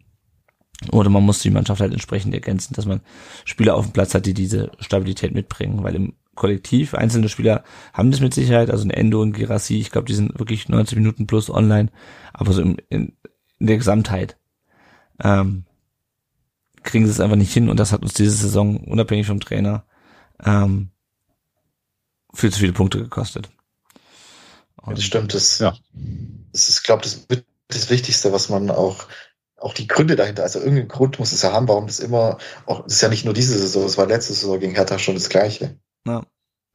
Oder man muss die Mannschaft halt entsprechend ergänzen, dass man Spieler auf dem Platz hat, die diese Stabilität mitbringen. Weil im Kollektiv, einzelne Spieler haben das mit Sicherheit, also ein Endo und Girassi, ich glaube, die sind wirklich 90 Minuten plus online, aber so in, in, in der Gesamtheit ähm, kriegen sie es einfach nicht hin und das hat uns diese Saison, unabhängig vom Trainer, ähm, viel zu viele Punkte gekostet. Und das stimmt, das, ja. das ist, glaube das wird das Wichtigste, was man auch, auch die Gründe dahinter, also irgendeinen Grund muss es ja haben, warum das immer, auch, das ist ja nicht nur diese Saison, es war letzte Saison gegen Hertha schon das Gleiche. Ja.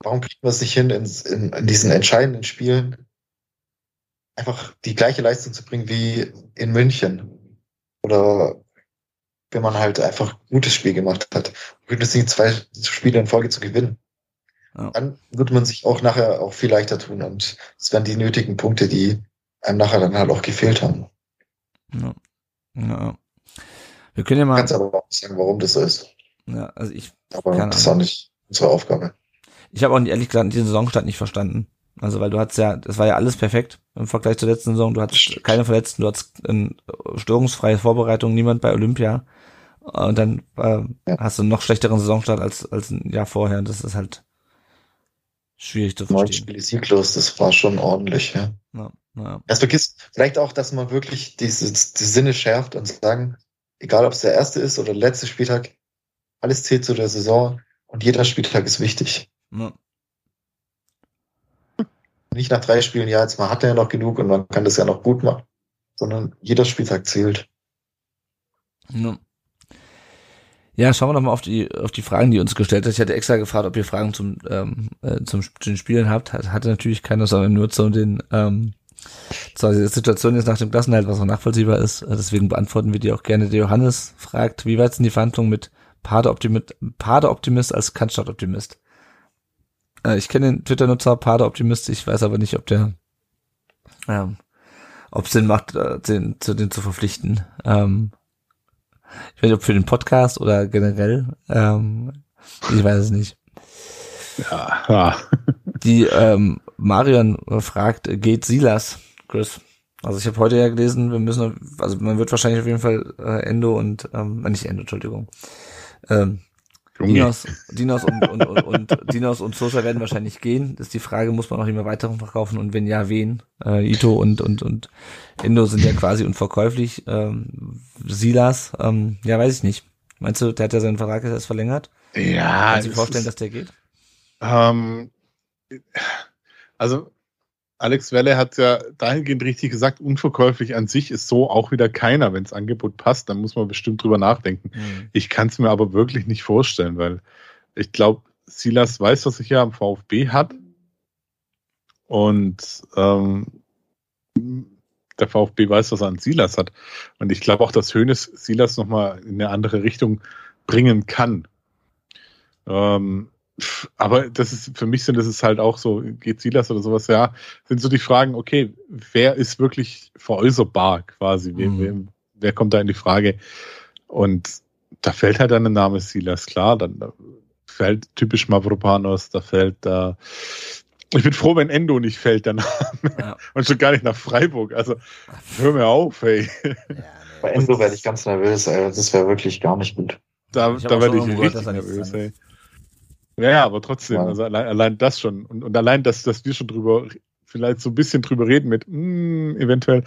Warum kriegen wir es nicht hin, in, in, in diesen entscheidenden Spielen einfach die gleiche Leistung zu bringen wie in München? Oder wenn man halt einfach ein gutes Spiel gemacht hat. Bundesliga zwei Spiele in Folge zu gewinnen. Ja. Dann würde man sich auch nachher auch viel leichter tun und es wären die nötigen Punkte, die einem nachher dann halt auch gefehlt haben. Ja. ja. Wir können ja mal. Kannst aber auch sagen, warum das so ist. Ja, also ich. Aber das ist auch nicht unsere Aufgabe. Ich habe auch ehrlich gesagt diesen Saisonstart nicht verstanden. Also weil du hattest ja, das war ja alles perfekt im Vergleich zur letzten Saison. Du hattest keine Verletzten, du hattest eine störungsfreie Vorbereitung, niemand bei Olympia. Und dann äh, ja. hast du einen noch schlechteren Saisonstart als, als ein Jahr vorher. Das ist halt schwierig zu verstehen. Neun Spiele sieglos, das war schon ordentlich, ja. ja, ja. Das vergisst vielleicht auch, dass man wirklich diese, die Sinne schärft und sagen, egal ob es der erste ist oder der letzte Spieltag, alles zählt zu der Saison und jeder Spieltag ist wichtig. Ja. Nicht nach drei Spielen, ja, jetzt man hat ja noch genug und man kann das ja noch gut machen, sondern jeder Spieltag zählt. Ja. Ja, schauen wir nochmal auf die, auf die Fragen, die uns gestellt hat. Ich hatte extra gefragt, ob ihr Fragen zum, ähm, äh, zum, zu den Spielen habt. Hat, hatte natürlich keiner, sondern nur zu den, ähm, zwar die Situation jetzt nach dem Klassenhalt, was auch nachvollziehbar ist. Äh, deswegen beantworten wir die auch gerne. Der Johannes fragt, wie weit sind die Verhandlungen mit Pader Optimist, Pader Optimist als Cannstatt Optimist? Äh, ich kenne den Twitter-Nutzer Pader Optimist, ich weiß aber nicht, ob der, ähm, ob es Sinn macht, äh, den, zu den zu verpflichten. Ähm, ich weiß nicht, ob für den Podcast oder generell. Ähm, ich weiß es nicht. Ja, ja. Die ähm, Marion fragt, geht Silas, Chris? Also ich habe heute ja gelesen, wir müssen, also man wird wahrscheinlich auf jeden Fall äh, Endo und, ähm, nicht Endo, Entschuldigung. Ähm, Dinos, Dinos und, und, und, und Dinos und Sosa werden wahrscheinlich gehen. Das ist die Frage, muss man noch immer weiteren verkaufen und wenn ja, wen? Äh, Ito und, und, und Endo sind ja quasi unverkäuflich. Ähm, Silas, ähm, ja, weiß ich nicht. Meinst du, der hat ja seinen Vertrag jetzt erst verlängert? Ja. Kannst du dir vorstellen, ist, dass der geht? Ähm, also Alex Welle hat ja dahingehend richtig gesagt, unverkäuflich an sich ist so auch wieder keiner. Wenn das Angebot passt, dann muss man bestimmt drüber nachdenken. Mhm. Ich kann es mir aber wirklich nicht vorstellen, weil ich glaube, Silas weiß, was er hier am VfB hat. Und ähm, der VfB weiß, was er an Silas hat. Und ich glaube auch, dass Hönes Silas nochmal in eine andere Richtung bringen kann. Ähm, aber das ist, für mich sind das ist halt auch so, geht Silas oder sowas, ja, sind so die Fragen, okay, wer ist wirklich veräußerbar quasi? Wer, mhm. wer, wer kommt da in die Frage? Und da fällt halt dann der Name Silas, klar, dann da fällt typisch Mavropanos, da fällt da Ich bin froh, wenn Endo nicht fällt danach. Ja. Und schon gar nicht nach Freiburg. Also hör mir auf, ey. Ja, nee. Bei Endo werde ich ganz nervös, ey. Das wäre wirklich gar nicht gut. Da, da werde ich richtig nervös, ey. Ja, ja, aber trotzdem, ja. also allein, allein das schon. Und, und allein, dass, dass wir schon drüber, vielleicht so ein bisschen drüber reden mit, mh, hm, eventuell.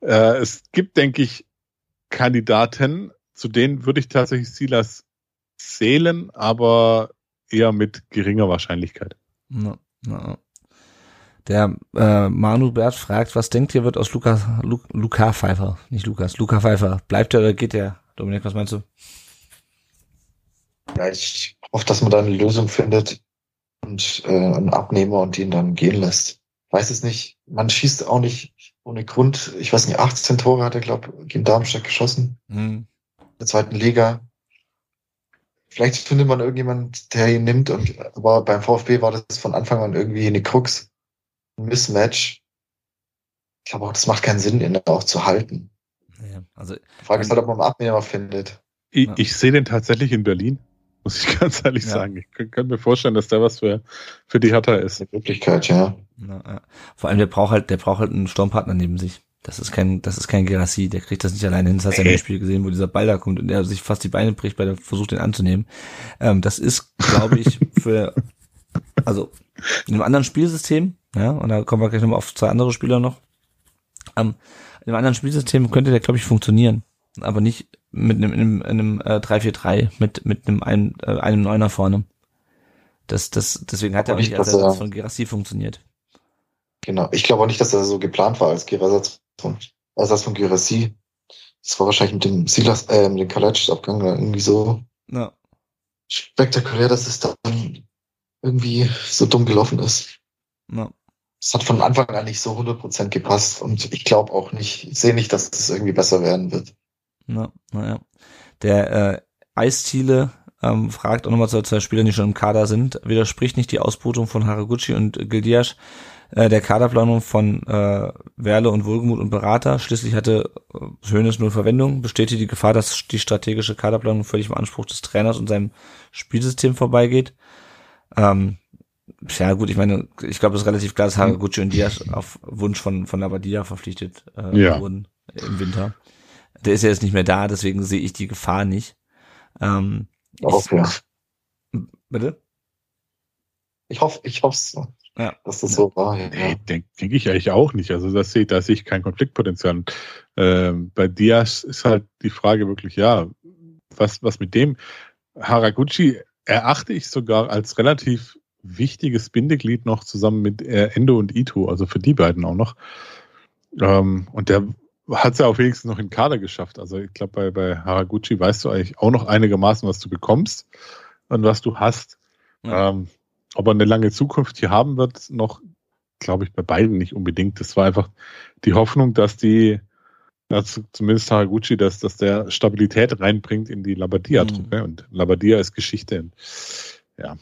Äh, es gibt, denke ich, Kandidaten, zu denen würde ich tatsächlich Silas zählen, aber eher mit geringer Wahrscheinlichkeit. No, no. Der äh, Manu Bert fragt, was denkt ihr, wird aus Luca, Lu, Luca Pfeiffer, nicht Lukas, Luca Pfeiffer, bleibt er oder geht er? Dominik, was meinst du? Ja, ich hoffe, dass man da eine Lösung findet und äh, einen Abnehmer und ihn dann gehen lässt. Weiß es nicht. Man schießt auch nicht ohne Grund. Ich weiß nicht, 18 Tore hat er, glaube ich, gegen Darmstadt geschossen. Mhm. In der zweiten Liga. Vielleicht findet man irgendjemanden, der ihn nimmt. Und aber beim VfB war das von Anfang an irgendwie eine Krux, ein Mismatch. Ich glaube auch, das macht keinen Sinn, ihn auch zu halten. Ja, also, Die Frage ist halt, ob man einen Abnehmer findet. Ich, ich sehe den tatsächlich in Berlin muss ich ganz ehrlich ja. sagen. Ich könnte mir vorstellen, dass der was für, für die Hertha ist. In Wirklichkeit, ja. Na, ja. Vor allem, der braucht halt, der braucht halt einen Sturmpartner neben sich. Das ist kein, das ist kein Gerassi, der kriegt das nicht alleine hin. Das hast du ja im Spiel gesehen, wo dieser Ball da kommt und er sich fast die Beine bricht bei der Versuch, den anzunehmen. Ähm, das ist, glaube ich, für, also, in einem anderen Spielsystem, ja, und da kommen wir gleich nochmal auf zwei andere Spieler noch. Ähm, in einem anderen Spielsystem könnte der, glaube ich, funktionieren. Aber nicht mit einem, einem, einem äh, 3-4-3 mit mit einem einem, äh, einem Neuner vorne. Das das deswegen hat er nicht als Ersatz von Gerassi funktioniert. Genau, ich glaube auch nicht, dass er so geplant war als Ersatz von Ersatz von Gerassi. Das war wahrscheinlich mit dem Silas äh, mit dem Kalac Abgang irgendwie so ja. spektakulär, dass es dann irgendwie so dumm gelaufen ist. Ja. Es hat von Anfang an nicht so 100% gepasst und ich glaube auch nicht, ich sehe nicht, dass es irgendwie besser werden wird. Na, naja. Der äh, Eisziele ähm, fragt auch nochmal zu zwei Spielern, die schon im Kader sind, widerspricht nicht die Ausbrutung von Haraguchi und Gildiasch äh, der Kaderplanung von äh, Werle und Wohlgemut und Berater. Schließlich hatte äh, Hönes null Verwendung, bestätigt die Gefahr, dass die strategische Kaderplanung völlig im Anspruch des Trainers und seinem Spielsystem vorbeigeht. Ähm, ja gut, ich meine, ich glaube, es ist relativ klar, dass Haraguchi und Diaz auf Wunsch von von Labadia verpflichtet äh, ja. wurden im Winter. Der ist ja jetzt nicht mehr da, deswegen sehe ich die Gefahr nicht. Ähm, Auch, ich, ja. Bitte? Ich hoffe, ich hoffe ja. dass das ja. so war. Ja. Nee, denke denk ich eigentlich auch nicht. Also das sehe, da sehe ich kein Konfliktpotenzial. Ähm, bei Diaz ist halt die Frage wirklich, ja, was, was mit dem Haraguchi erachte ich sogar als relativ wichtiges Bindeglied noch zusammen mit äh, Endo und Ito, also für die beiden auch noch. Ähm, und der hat es ja auch wenigstens noch in Kader geschafft. Also ich glaube, bei, bei Haraguchi weißt du eigentlich auch noch einigermaßen, was du bekommst und was du hast. Ja. Ähm, ob er eine lange Zukunft hier haben wird, noch, glaube ich, bei beiden nicht unbedingt. Das war einfach die Hoffnung, dass die, also zumindest Haraguchi, dass, dass der Stabilität reinbringt in die Labadia-Truppe. Mhm. Und Labadia ist Geschichte. Und, ja.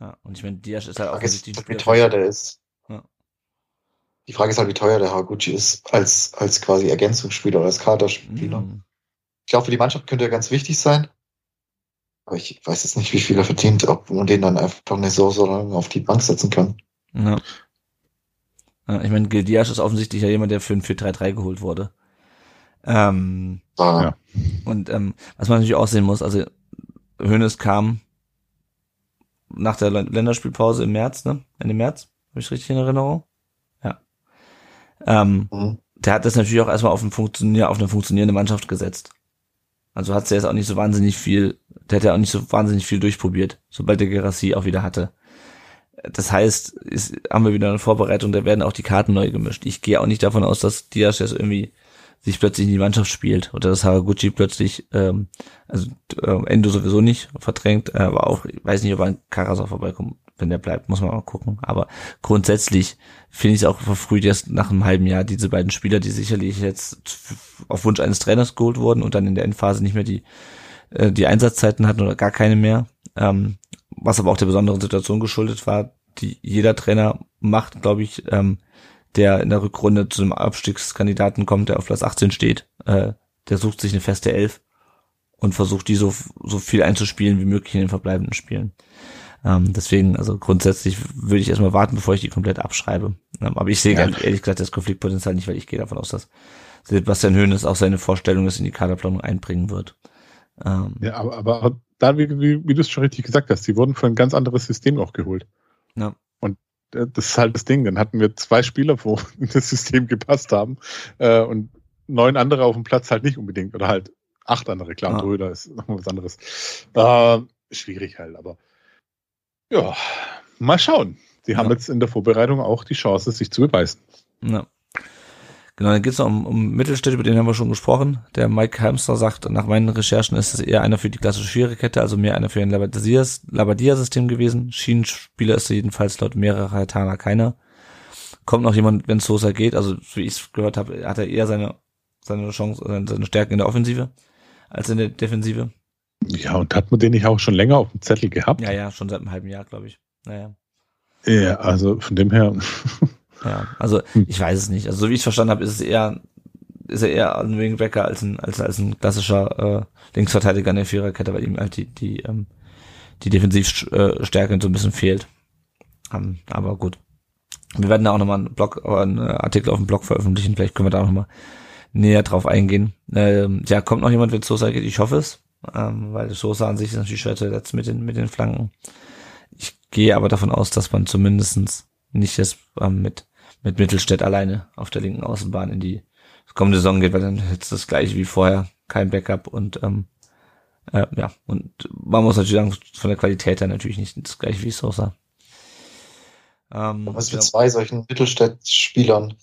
ja. Und ich meine, Diaz ist halt auch wie teuer der ist. Die Frage ist halt, wie teuer der Haraguchi ist als, als quasi Ergänzungsspieler oder als Kaderspieler. Mhm. Ich glaube, für die Mannschaft könnte er ganz wichtig sein. Aber ich weiß jetzt nicht, wie viel er verdient, ob man den dann einfach eine so, so lange auf die Bank setzen kann. Ja. ja ich meine, Gildias ist offensichtlich ja jemand, der für ein 4-3-3 geholt wurde. Ähm, ah. ja. Und ähm, was man natürlich auch sehen muss, also Hönes kam nach der Länderspielpause im März, ne? Ende März, habe ich richtig in Erinnerung? Ähm, mhm. Der hat das natürlich auch erstmal auf, ein Funktionier auf eine funktionierende Mannschaft gesetzt. Also hat er jetzt auch nicht so wahnsinnig viel, der hat ja auch nicht so wahnsinnig viel durchprobiert, sobald der Gerassi auch wieder hatte. Das heißt, ist, haben wir wieder eine Vorbereitung, da werden auch die Karten neu gemischt. Ich gehe auch nicht davon aus, dass Diaz jetzt irgendwie sich plötzlich in die Mannschaft spielt oder dass Haraguchi plötzlich, ähm, also äh, Endo sowieso nicht verdrängt, aber auch, ich weiß nicht, ob ein Karasov vorbeikommt wenn der bleibt, muss man mal gucken. Aber grundsätzlich finde ich es auch verfrüht erst nach einem halben Jahr diese beiden Spieler, die sicherlich jetzt auf Wunsch eines Trainers geholt wurden und dann in der Endphase nicht mehr die, äh, die Einsatzzeiten hatten oder gar keine mehr. Ähm, was aber auch der besonderen Situation geschuldet war, die jeder Trainer macht, glaube ich, ähm, der in der Rückrunde zu einem Abstiegskandidaten kommt, der auf Platz 18 steht. Äh, der sucht sich eine feste Elf und versucht die so, so viel einzuspielen wie möglich in den verbleibenden Spielen. Ähm, deswegen, also grundsätzlich würde ich erstmal warten, bevor ich die komplett abschreibe. Ähm, aber ich sehe Ja. ehrlich gesagt das Konfliktpotenzial nicht, weil ich gehe davon aus, dass Sebastian Hoeneß auch seine Vorstellung das in die Kaderplanung einbringen wird. Ähm, Ja, aber, aber da, wie, wie, wie du es schon richtig gesagt hast, die wurden für ein ganz anderes System auch geholt. Ja. Und äh, das ist halt das Ding. Dann hatten wir zwei Spieler, wo in das System gepasst haben äh, und neun andere auf dem Platz halt nicht unbedingt. Oder halt acht andere. Klar, Ja. Röder ist nochmal was anderes. Äh, schwierig halt, aber ja, mal schauen. Die haben Ja. jetzt in der Vorbereitung auch die Chance, sich zu beweisen. Ja. Genau, dann geht's noch um, um Mittelstädt, über den haben wir schon gesprochen. Der Mike Hamster sagt, nach meinen Recherchen ist es eher einer für die klassische Viererkette, also mehr einer für ein Labadia- Labadia-System gewesen. Schienenspieler ist er jedenfalls laut mehrerer Haitaner keiner. Kommt noch jemand, wenn Sosa geht, also so wie ich es gehört habe, hat er eher seine, seine Chance, seine seine Stärken in der Offensive als in der Defensive. Ja, und hat man den nicht auch schon länger auf dem Zettel gehabt? Ja, ja, schon seit einem halben Jahr, glaube ich. Naja. Ja, also von dem her. Ja, also Hm. ich weiß es nicht. Also so wie ich es verstanden habe, ist es eher, ist er eher ein Wingbacker als ein, als, als ein klassischer äh, Linksverteidiger in der Viererkette, weil ihm halt die, die, ähm, die Defensivstärke so ein bisschen fehlt. Ähm, aber gut. Wir werden da auch nochmal einen Blog, äh, einen Artikel auf dem Blog veröffentlichen, vielleicht können wir da auch nochmal näher drauf eingehen. Ähm, ja, kommt noch jemand, wenn Sosa geht? Ich hoffe es. Ähm, weil Sosa an sich ist natürlich schwer zu ersetzen mit den, mit den Flanken. Ich gehe aber davon aus, dass man zumindestens nicht jetzt ähm, mit mit Mittelstädt alleine auf der linken Außenbahn in die kommende Saison geht, weil dann jetzt das gleiche wie vorher, kein Backup und ähm, äh, ja, und man muss natürlich sagen, von der Qualität her natürlich nicht das gleiche wie Sosa. Ähm, Was mit zwei solchen Mittelstädt-Spielern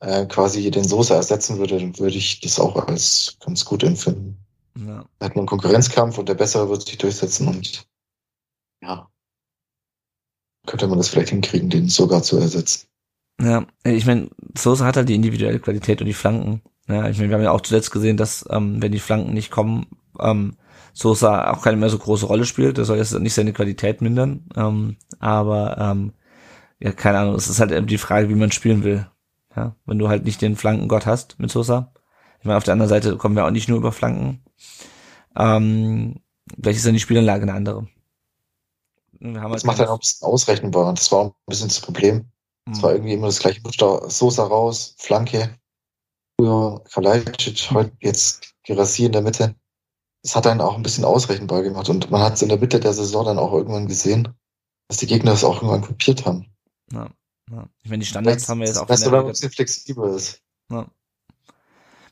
äh, quasi den Soße ersetzen würde, dann würde ich das auch als ganz gut empfinden. Ja, Da hat man einen Konkurrenzkampf und der Bessere wird sich durchsetzen und ja, könnte man das vielleicht hinkriegen, den sogar zu ersetzen. ja, ich meine, Sosa hat halt die individuelle Qualität und die Flanken. Ja, ich meine, wir haben ja auch zuletzt gesehen, dass ähm, wenn die Flanken nicht kommen, ähm, Sosa auch keine mehr so große Rolle spielt. Das soll jetzt nicht seine Qualität mindern. Ähm, aber ähm, ja, keine Ahnung, es ist halt eben die Frage, wie man spielen will. Ja, wenn du halt nicht den Flankengott hast mit Sosa. Ich meine, auf der anderen Seite kommen wir auch nicht nur über Flanken. Ähm, vielleicht ist dann die Spielanlage eine andere. Haben Das halt macht dann auch ein bisschen ausrechenbar. Das war ein bisschen das Problem. Es Hm. war irgendwie immer das gleiche Muster. Sosa raus, Flanke. Früher Kalajdzic, heute jetzt Girassi in der Mitte. Das hat dann auch ein bisschen ausrechenbar gemacht. Und man hat es in der Mitte der Saison dann auch irgendwann gesehen, dass die Gegner das auch irgendwann kopiert haben. Ja, ja. Ich meine, die Standards haben wir jetzt auch Weißt du, wenn man ein bisschen flexibler ist. Ja.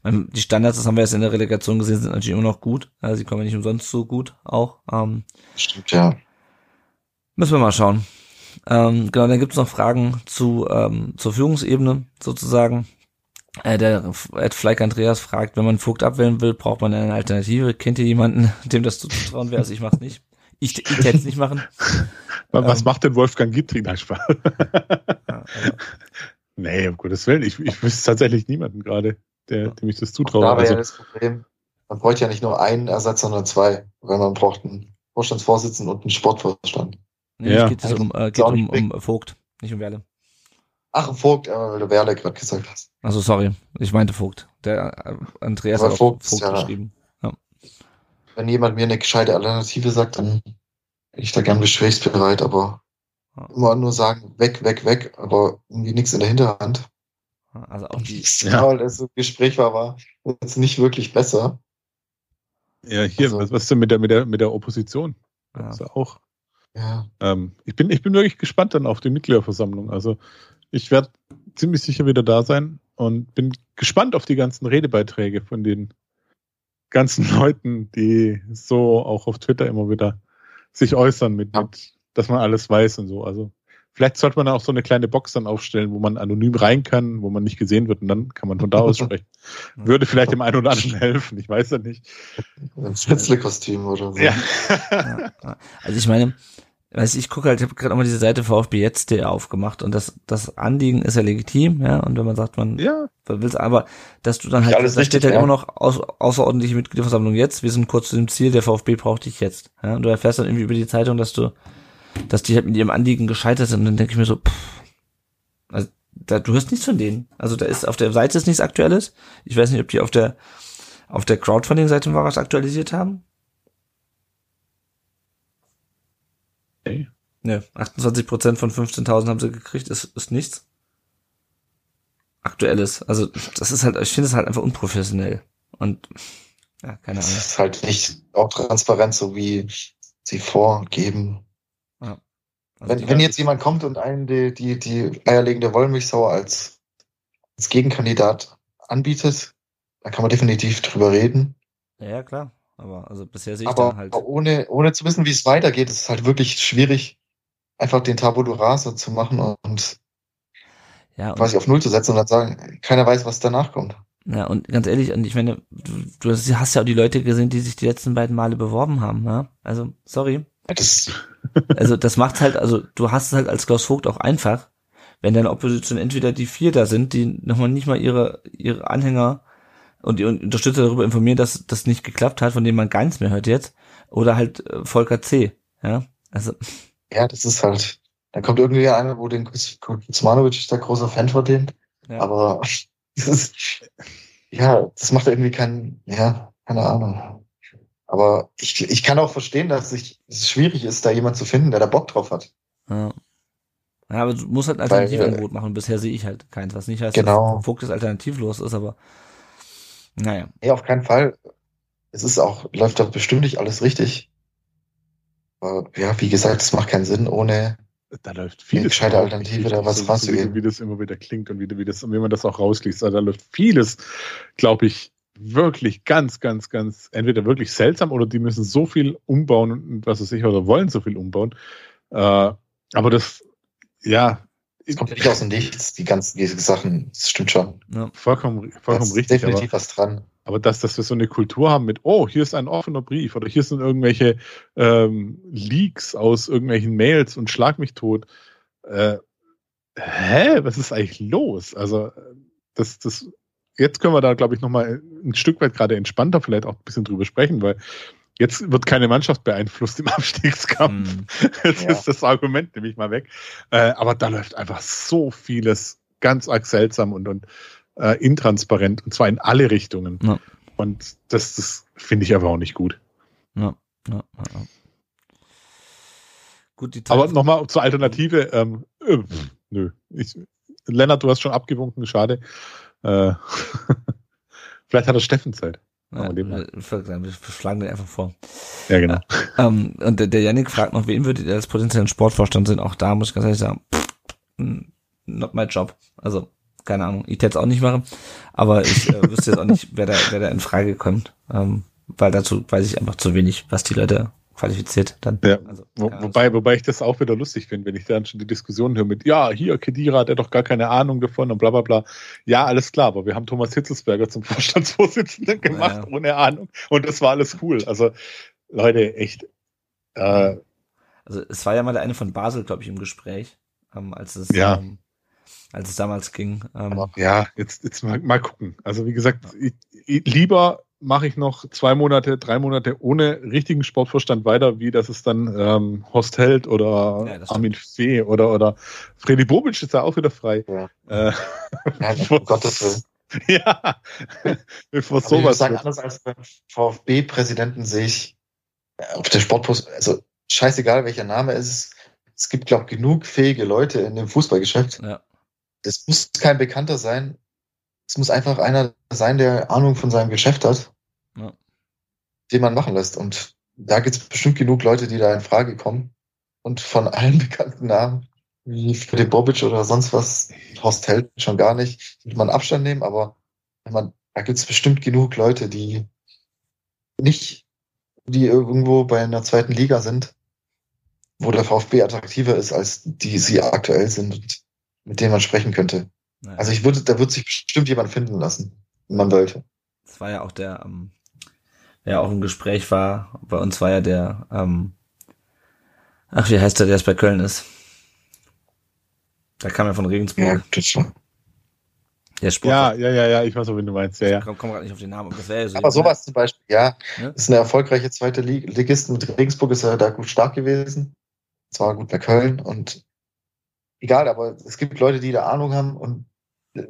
Meine, Die Standards, das haben wir jetzt in der Relegation gesehen, sind natürlich immer noch gut. Also sie kommen ja nicht umsonst so gut auch. Ähm, Stimmt, ja. müssen wir mal schauen. Ähm, genau, dann gibt's noch Fragen zu ähm, zur Führungsebene sozusagen. Äh, der Ed Fleck Andreas fragt, wenn man Vogt abwählen will, braucht man eine Alternative. Kennt ihr jemanden, dem das zuzutrauen wäre? Also ich mach's nicht. Ich, ich hätte es nicht machen. Was Ähm. macht denn Wolfgang Gittring? Nein, Spaß. Ja, also, Nee, um Gottes Willen. Ich, ich wüsste tatsächlich niemanden gerade, der, dem ich das zutraue. Da wäre Also, ja das Problem. Man bräuchte ja nicht nur einen Ersatz, sondern zwei. Weil man braucht einen Vorstandsvorsitzenden und einen Sportvorstand. nee, Ja. es geht, jetzt um, äh, geht um, um Vogt, nicht um Werle. Ach, ein Vogt, äh, weil du Werle gerade gesagt hast. Also sorry, ich meinte Vogt. Der äh, Andreas Aber hat Vogt Vogt, ja- geschrieben. Wenn jemand mir eine gescheite Alternative sagt, dann bin ich da gern gesprächsbereit, aber Ja. immer nur sagen, weg, weg, weg, aber irgendwie nichts in der Hinterhand. Also auch die, Ja. Weil das Gespräch war, war jetzt nicht wirklich besser. ja, hier, Also- was, was ist denn mit der, mit der, mit der Opposition? ja. Ja auch. Ja. Ähm, ich, bin, ich bin wirklich gespannt dann auf die Mitgliederversammlung. Also ich werde ziemlich sicher wieder da sein und bin gespannt auf die ganzen Redebeiträge von den ganzen Leuten, die so auch auf Twitter immer wieder sich äußern mit, Ja. mit dass man alles weiß und so. Also vielleicht sollte man auch so eine kleine Box dann aufstellen, wo man anonym rein kann, wo man nicht gesehen wird und dann kann man von da aus sprechen. Würde vielleicht dem einen oder anderen helfen, ich weiß ja nicht. Ein Schnitzle-Kostüm oder so. Ja. ja. Also ich meine, weiß ich gucke halt, ich habe gerade auch mal diese Seite VfB jetzt aufgemacht und das das Anliegen ist ja legitim, ja, und wenn man sagt, man ja, will's aber, dass du dann halt, da steht halt ja. immer noch aus, außerordentliche Mitgliederversammlung jetzt, wir sind kurz zu dem Ziel, der VfB braucht dich jetzt, ja, und du erfährst dann irgendwie über die Zeitung, dass du, dass die halt mit ihrem Anliegen gescheitert sind und dann denke ich mir so, pff, also da, du hörst nichts von denen, also da ist auf der Seite ist nichts Aktuelles, ich weiß nicht, ob die auf der auf der Crowdfunding-Seite mal was aktualisiert haben, Okay. Ne, 28 Prozent von 15.000 haben sie gekriegt, ist, ist nichts. Aktuelles. Also, das ist halt, ich finde es halt einfach unprofessionell. Und, ja, keine Das Ahnung. ist halt nicht auch transparent, so wie sie vorgeben. Also Wenn, wenn jetzt jemand kommt und einen die, die, die eierlegende Wollmilchsau als, als Gegenkandidat anbietet, dann kann man definitiv drüber reden. Ja, klar. Aber, also, bisher sehe ich Aber da halt. ohne, ohne zu wissen, wie es weitergeht, ist es halt wirklich schwierig, einfach den Tabula Rasa zu machen und Ja, und quasi auf Null zu setzen und dann sagen, keiner weiß, was danach kommt. Ja, und ganz ehrlich, und ich meine, du, du hast ja auch die Leute gesehen, die sich die letzten beiden Male beworben haben, ja? Also, sorry. Das, Also, das macht halt, also, du hast es halt als Klaus Vogt auch einfach, wenn deine Opposition entweder die vier da sind, die nochmal nicht mal ihre, ihre Anhänger und die Unterstützer darüber informieren, dass das nicht geklappt hat, von denen man gar nichts mehr hört jetzt, oder halt äh, Volker C., ja? Also, ja, das ist halt, dann kommt irgendwie einer, wo den Kuzmanovic ist der großer Fan von dem, ja. aber das ist, ja, das macht irgendwie keinen, ja, keine Ahnung. Aber ich, ich kann auch verstehen, dass ich, es schwierig ist, da jemand zu finden, der da Bock drauf hat. Ja. Ja, aber du musst halt ein Weil, Alternativangebot machen. Bisher sehe ich halt keins, was nicht heißt, Genau. dass Vogt das alternativlos ist, aber naja. Nee, auf keinen Fall. Es ist auch, läuft doch bestimmt nicht alles richtig. Aber ja, wie gesagt, es macht keinen Sinn, ohne, Da läuft Eine vieles. gescheite überhaupt Alternative, da was so, wie, wie das immer wieder klingt und wie, wie, das, wie man das auch rausliest. Also da läuft vieles, glaube ich, wirklich ganz, ganz, ganz, entweder wirklich seltsam oder die müssen so viel umbauen und was weiß ich, oder wollen so viel umbauen. Äh, aber das, ja, es kommt nicht aus dem Nichts, die ganzen diese Sachen. Das stimmt schon. Ja. vollkommen, Da vollkommen ist richtig. Aber, definitiv was dran. aber dass, dass wir so eine Kultur haben mit, oh, hier ist ein offener Brief oder hier sind irgendwelche ähm, Leaks aus irgendwelchen Mails und schlag mich tot. Äh, hä, was ist eigentlich los? Also, äh, das, das, jetzt können wir da, glaube ich, nochmal ein Stück weit gerade entspannter vielleicht auch ein bisschen drüber sprechen, weil jetzt wird keine Mannschaft beeinflusst im Abstiegskampf. Hm. Jetzt Ja. ist das Argument nämlich mal weg. Äh, aber da läuft einfach so vieles ganz arg seltsam und, und äh, intransparent und zwar in alle Richtungen. Ja. Und das, das finde ich aber auch nicht gut. Ja, ja, ja. ja. Gut, die Aber nochmal zur Alternative. Ähm, äh, nö. Ich, Lennart, du hast schon abgewunken, schade. Äh, vielleicht hat er Steffen Zeit. ja, wir, schlagen den einfach vor. Ja, genau. Ähm, und der, der Yannick fragt noch, wen würdet ihr als potenziellen Sportvorstand sehen? Auch da muss ich ganz ehrlich sagen, not my job. Also, keine Ahnung, ich täte es auch nicht machen, aber ich äh, wüsste jetzt auch nicht, wer da, wer da in Frage kommt. Ähm, weil dazu weiß ich einfach zu wenig, was die Leute qualifiziert dann. Ja. Also, Wo, wobei, wobei ich das auch wieder lustig finde, wenn ich dann schon die Diskussion höre mit, ja, hier, Kedira hat ja doch gar keine Ahnung davon und bla bla bla. Ja, alles klar, aber wir haben Thomas Hitzelsberger zum Vorstandsvorsitzenden gemacht, Ja. ohne Ahnung. Und das war alles cool. Also, Leute, echt. Äh, Also es war ja mal der eine von Basel, glaube ich, im Gespräch, ähm, als es Ja. ähm, als es damals ging. Ähm, Aber- ja, jetzt, jetzt mal, mal gucken. Also, wie gesagt, ich, ich, lieber mache ich noch zwei Monate, drei Monate ohne richtigen Sportvorstand weiter, wie das es dann ähm, Horst Held oder Ja, Armin Fee oder, oder Freddy Bobic ist da auch wieder frei. Ja. Äh, Ja, um Gottes Willen. Ja, bevor Aber ich sowas sagen, wird. anders als beim VfB-Präsidenten sehe ich äh, auf der Sportpost, also scheißegal welcher Name es ist, es gibt, glaube ich, genug fähige Leute in dem Fußballgeschäft. ja. Das muss kein Bekannter sein. Es muss einfach einer sein, der Ahnung von seinem Geschäft hat, Ja. den man machen lässt. Und da gibt es bestimmt genug Leute, die da in Frage kommen. Und von allen bekannten Namen, wie Freddy Bobic oder sonst was, Horst Held schon gar nicht, wird man Abstand nehmen, aber man, da gibt es bestimmt genug Leute, die nicht, die irgendwo bei einer zweiten Liga sind, wo der VfB attraktiver ist, als die sie aktuell sind und mit denen man sprechen könnte. Ja. Also ich würde, da wird sich bestimmt jemand finden lassen, wenn man wollte. Das war ja auch der, ähm, der ja auch im Gespräch war, bei uns war ja der, ähm, ach, wie heißt der, der jetzt bei Köln ist? Da kam er von Regensburg, das war. der Sport. Ja, ja, ja, ja, ich weiß auch, wen du meinst. Ja, Ich ja. komme komm gerade nicht auf den Namen, aber das wäre ja so. Aber sowas zum Beispiel, ja, Ne? ist eine erfolgreiche zweite Lig Ligist mit Regensburg, ist er da gut stark gewesen. Zwar gut bei Köln und egal, aber es gibt Leute, die da Ahnung haben und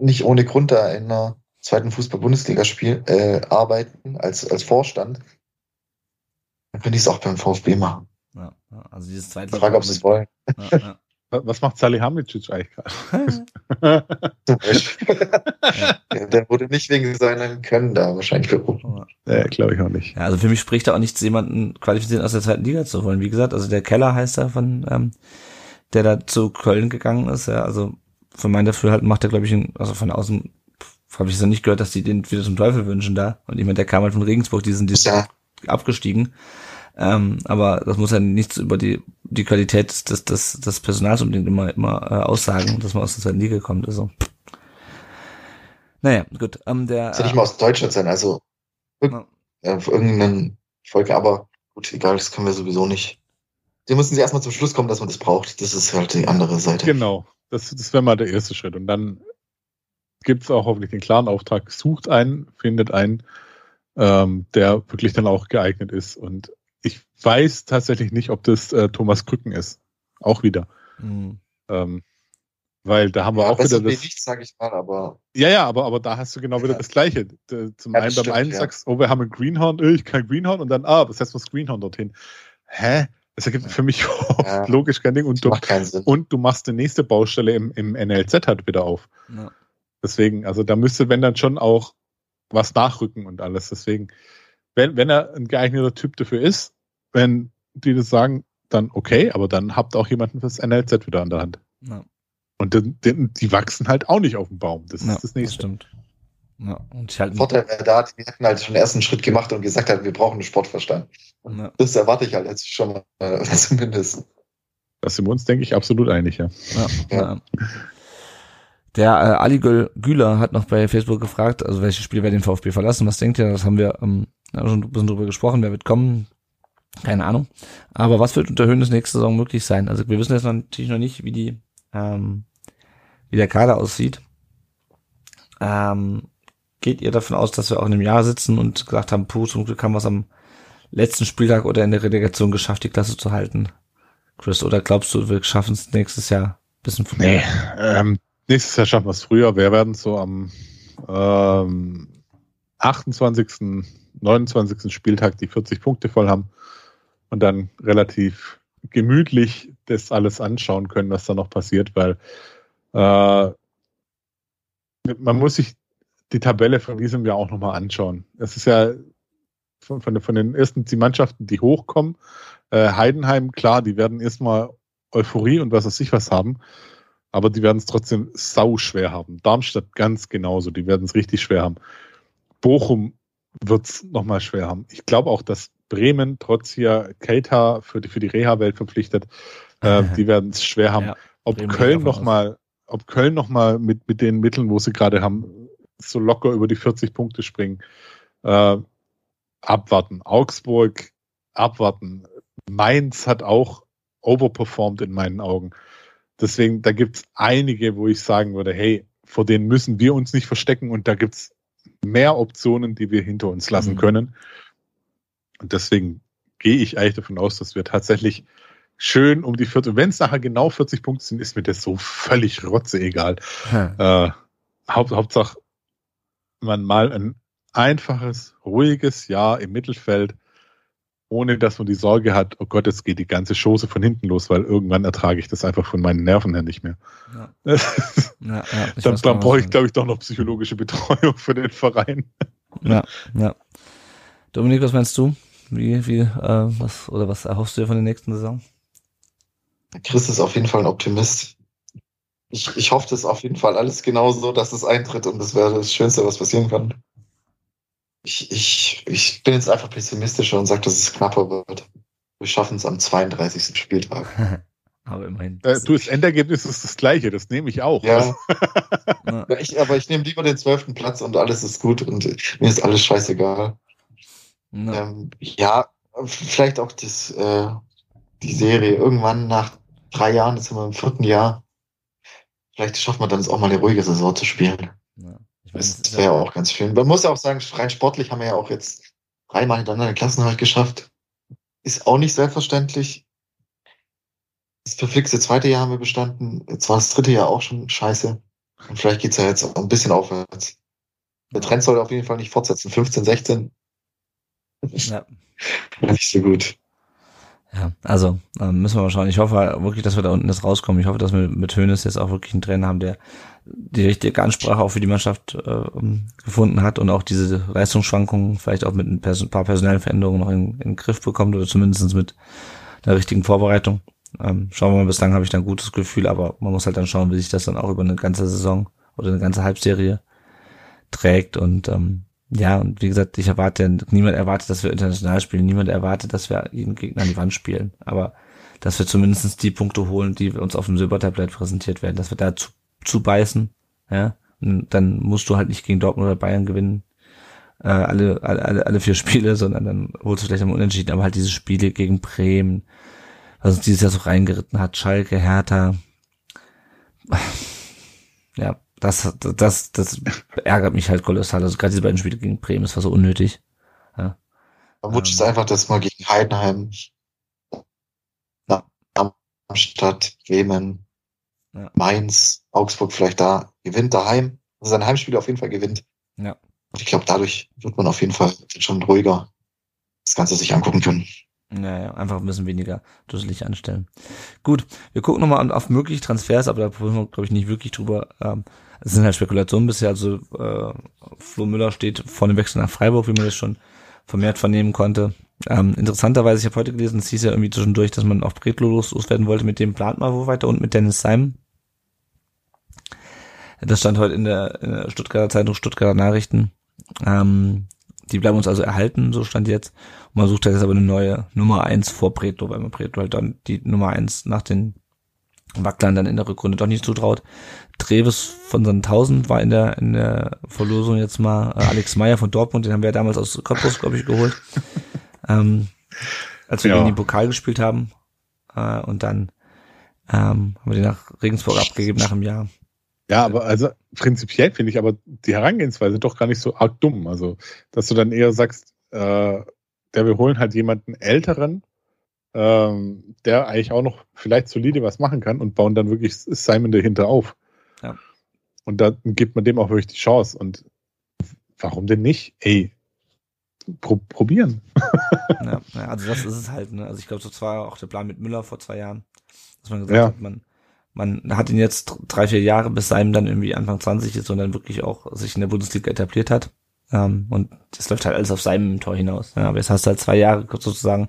nicht ohne Grund da in einer zweiten Fußball-Bundesliga äh, arbeiten als, als Vorstand. Dann können die es auch beim VfB machen. Ja. Ja, also dieses zweite. Ich frage, ob sie es wollen. Ja, ja. Was macht Salihamidzic eigentlich gerade? ja, der wurde nicht wegen seinem Können da wahrscheinlich berufen. äh, Glaube ich auch nicht. Ja, also für mich spricht da auch nichts, jemanden qualifizieren aus der zweiten Liga zu wollen. Wie gesagt, also der Keller heißt er von, ähm, der da zu Köln gegangen ist. Ja, also von meinem Dafürhalten macht er, glaube ich, einen, also von außen habe ich es noch nicht gehört, dass die den wieder zum Teufel wünschen da. Und ich meine, der kam halt von Regensburg, die sind, die sind Ja. abgestiegen. Ähm, aber das muss ja nichts über die, die Qualität des, des, des Personals unbedingt immer, immer äh, aussagen, dass man aus der zweiten Liga kommt. Also. Naja, gut. Ähm, der, Soll nicht mal aus Deutschland sein, also Ja. äh, irgendeinen Folge, aber gut, egal, das können wir sowieso nicht. Wir müssen sie erstmal zum Schluss kommen, dass man das braucht. Das ist halt die andere Seite. Genau. Das, das wäre mal der erste Schritt. Und dann gibt es auch hoffentlich den klaren Auftrag, sucht einen, findet einen, ähm, der wirklich dann auch geeignet ist. Und ich weiß tatsächlich nicht, ob das äh, Thomas Krücken ist. Auch wieder. Hm. Ähm, weil da haben wir Ja, auch wieder wie das. nichts, sage ich mal, aber Ja, ja, aber, aber da hast du genau wieder Ja. das Gleiche. Zum Ja, einen beim stimmt, einen ja. sagst, oh, wir haben ein Greenhorn, äh, ich kein Greenhorn und dann, ah, aber setzen wir das Greenhorn dorthin. Hä? Das ergibt für mich Ja. logisch kein Ding. Und du, macht keinen Sinn. und du machst die nächste Baustelle im, im NLZ halt wieder auf. Ja. Deswegen, also da müsste, wenn dann schon auch was nachrücken und alles. Deswegen, wenn, wenn er ein geeigneter Typ dafür ist, wenn die das sagen, dann okay, aber dann habt auch jemanden fürs NLZ wieder an der Hand. Ja. Und den, die wachsen halt auch nicht auf dem Baum. Das Ja, ist das nächste. stimmt. Ja, und ich halt, Vorteil wäre da, die hätten halt schon den ersten Schritt gemacht und gesagt halt, wir brauchen einen Sportverstand. ja, Das erwarte ich halt jetzt schon mal, äh, zumindest. Da sind wir uns, denke ich, absolut einig, ja. ja, Ja. Der äh, Ali Gül- Güler hat noch bei Facebook gefragt, also welche Spiele werden den VfB verlassen? Was denkt ihr? Das haben wir ähm, ja, schon ein bisschen drüber gesprochen. Wer wird kommen? Keine Ahnung. Aber was wird unter Höhnes nächste Saison möglich sein? Also wir wissen jetzt natürlich noch nicht, wie die ähm, wie der Kader aussieht. Ähm, geht ihr davon aus, dass wir auch in einem Jahr sitzen und gesagt haben, puh, zum Glück haben wir es am letzten Spieltag oder in der Relegation geschafft, die Klasse zu halten? Chris, oder glaubst du, wir schaffen es nächstes Jahr ein bisschen früher? Nee, ähm, nächstes Jahr schaffen wir es früher. Wir werden so am ähm, 28., 29. Spieltag die 40 Punkte voll haben und dann relativ gemütlich das alles anschauen können, was da noch passiert, weil äh, man muss sich die Tabelle von diesem Jahr auch nochmal anschauen. Es ist ja von, von, von den ersten die Mannschaften, die hochkommen, äh, Heidenheim, klar, die werden erstmal Euphorie und was weiß ich was haben, aber die werden es trotzdem sau schwer haben. Darmstadt ganz genauso, die werden es richtig schwer haben. Bochum wird es nochmal schwer haben. Ich glaube auch, dass Bremen trotz hier Keita für die, für die Reha-Welt verpflichtet, äh, die werden es schwer haben. Ja, ob Bremen Köln davon noch mal, ob Köln noch mal mit, mit den Mitteln, wo sie gerade haben, so locker über die 40 Punkte springen, äh, abwarten. Augsburg abwarten. Mainz hat auch overperformed in meinen Augen. Deswegen, da gibt's einige, wo ich sagen würde, hey, vor denen müssen wir uns nicht verstecken und da gibt's mehr Optionen, die wir hinter uns lassen Mhm. können. Und deswegen gehe ich eigentlich davon aus, dass wir tatsächlich schön um die 40, wenn es nachher genau 40 Punkte sind, ist mir das so völlig rotze egal. Äh, Haupt, Hauptsache, man mal ein einfaches, ruhiges Jahr im Mittelfeld, ohne dass man die Sorge hat, oh Gott, jetzt geht die ganze Chose von hinten los, weil irgendwann ertrage ich das einfach von meinen Nerven her nicht mehr. Ja. dann Ja, ja, ich dann genau, brauche was ich, glaube ich, doch noch psychologische Betreuung für den Verein. Ja, ja. Dominik, was meinst du? Wie, wie, äh, was, oder was erhoffst du dir von der nächsten Saison? Chris ist auf jeden Fall ein Optimist. Ich, ich hoffe, das ist auf jeden Fall alles genauso, dass es eintritt und das wäre das Schönste, was passieren kann. Ich, ich, ich bin jetzt einfach pessimistischer und sage, dass es knapper wird. Wir schaffen es am 32. Spieltag. Aber immerhin. Äh, du, das Endergebnis ist das gleiche, das nehme ich auch. Ja, Ja, ja, ich, aber ich nehme lieber den zwölften Platz und alles ist gut und mir ist alles scheißegal. ja, Ähm, ja, vielleicht auch das, äh, die Serie irgendwann nach drei Jahren, jetzt sind wir im vierten Jahr. Vielleicht schaffen wir dann auch mal eine ruhige Saison zu spielen. ja. Meine, Das wäre ja, auch ganz schön. Man muss ja auch sagen, rein sportlich haben wir ja auch jetzt dreimal hintereinander Klassenhalt geschafft. Ist auch nicht selbstverständlich. Das verflixte zweite Jahr haben wir bestanden. Jetzt war das dritte Jahr auch schon scheiße. Und vielleicht geht's ja jetzt auch ein bisschen aufwärts. Der Trend sollte auf jeden Fall nicht fortsetzen. 15, 16 ja. nicht so gut. Ja, also ähm, müssen wir mal schauen. Ich hoffe wirklich, dass wir da unten jetzt rauskommen. Ich hoffe, dass wir mit Hönes jetzt auch wirklich einen Trainer haben, der die richtige Ansprache auch für die Mannschaft äh, gefunden hat und auch diese Leistungsschwankungen vielleicht auch mit ein paar personellen Veränderungen noch in, in den Griff bekommt oder zumindest mit der richtigen Vorbereitung. Ähm, schauen wir mal, bislang habe ich da ein gutes Gefühl, aber man muss halt dann schauen, wie sich das dann auch über eine ganze Saison oder eine ganze Halbserie trägt und ähm, ja, und wie gesagt, ich erwarte, niemand erwartet, dass wir international spielen, niemand erwartet, dass wir jeden Gegner an die Wand spielen, aber dass wir zumindest die Punkte holen, die uns auf dem Silbertablett präsentiert werden, dass wir da zu, zu beißen, ja, und dann musst du halt nicht gegen Dortmund oder Bayern gewinnen, äh, alle, alle, alle vier Spiele, sondern dann holst du vielleicht am Unentschieden, aber halt diese Spiele gegen Bremen, was uns dieses Jahr so reingeritten hat, Schalke, Hertha, ja, das, das, das ärgert mich halt kolossal. Also gerade diese beiden Spiele gegen Bremen, das war so unnötig. Ja. Man wünscht es ähm. einfach, dass man gegen Heidenheim, Darmstadt, Bremen, ja. Mainz, Augsburg vielleicht da gewinnt daheim. Also sein Heimspiel auf jeden Fall gewinnt. Ja. Und ich glaube, dadurch wird man auf jeden Fall schon ruhiger das Ganze sich angucken können. Naja, einfach ein bisschen weniger dusselig anstellen. Gut, wir gucken nochmal auf mögliche Transfers, aber da wollen wir, glaube ich, nicht wirklich drüber. Ähm, es sind halt Spekulationen bisher. Also äh, Flo Müller steht vor dem Wechsel nach Freiburg, wie man das schon vermehrt vernehmen konnte. Ähm, interessanterweise, ich habe heute gelesen, es hieß ja irgendwie zwischendurch, dass man auf Bretlo loswerden wollte, mit dem plant mal wo weiter und mit Dennis Simon. Das stand heute in der, in der Stuttgarter Zeitung, Stuttgarter Nachrichten. Ähm, die bleiben uns also erhalten, so stand jetzt. Und man sucht jetzt aber eine neue Nummer eins vor Preto, weil man Preto halt dann die Nummer eins nach den Wacklern dann in der Rückrunde doch nicht zutraut. Treves von Sandhausen war in der, in der Verlosung jetzt mal äh, Alex Meyer von Dortmund, den haben wir ja damals aus Cottbus, glaube ich, geholt. ähm, als wir ja. gegen den Pokal gespielt haben. Äh, und dann ähm, haben wir den nach Regensburg abgegeben nach einem Jahr. Ja, aber also prinzipiell finde ich aber die Herangehensweise doch gar nicht so arg dumm. Also, dass du dann eher sagst, äh, der wir holen halt jemanden älteren, ähm, der eigentlich auch noch vielleicht solide was machen kann und bauen dann wirklich Simon dahinter auf. Und dann gibt man dem auch wirklich die Chance. Und warum denn nicht? Ey, pro probieren. ja, also das ist es halt. Ne? Also ich glaube, so war auch der Plan mit Müller vor zwei Jahren, dass man gesagt ja. hat, man man hat ihn jetzt drei, vier Jahre, bis Simon dann irgendwie Anfang 20 ist und dann wirklich auch sich in der Bundesliga etabliert hat. Ähm, und das läuft halt alles auf seinem Tor hinaus. Ja, aber jetzt hast du halt zwei Jahre sozusagen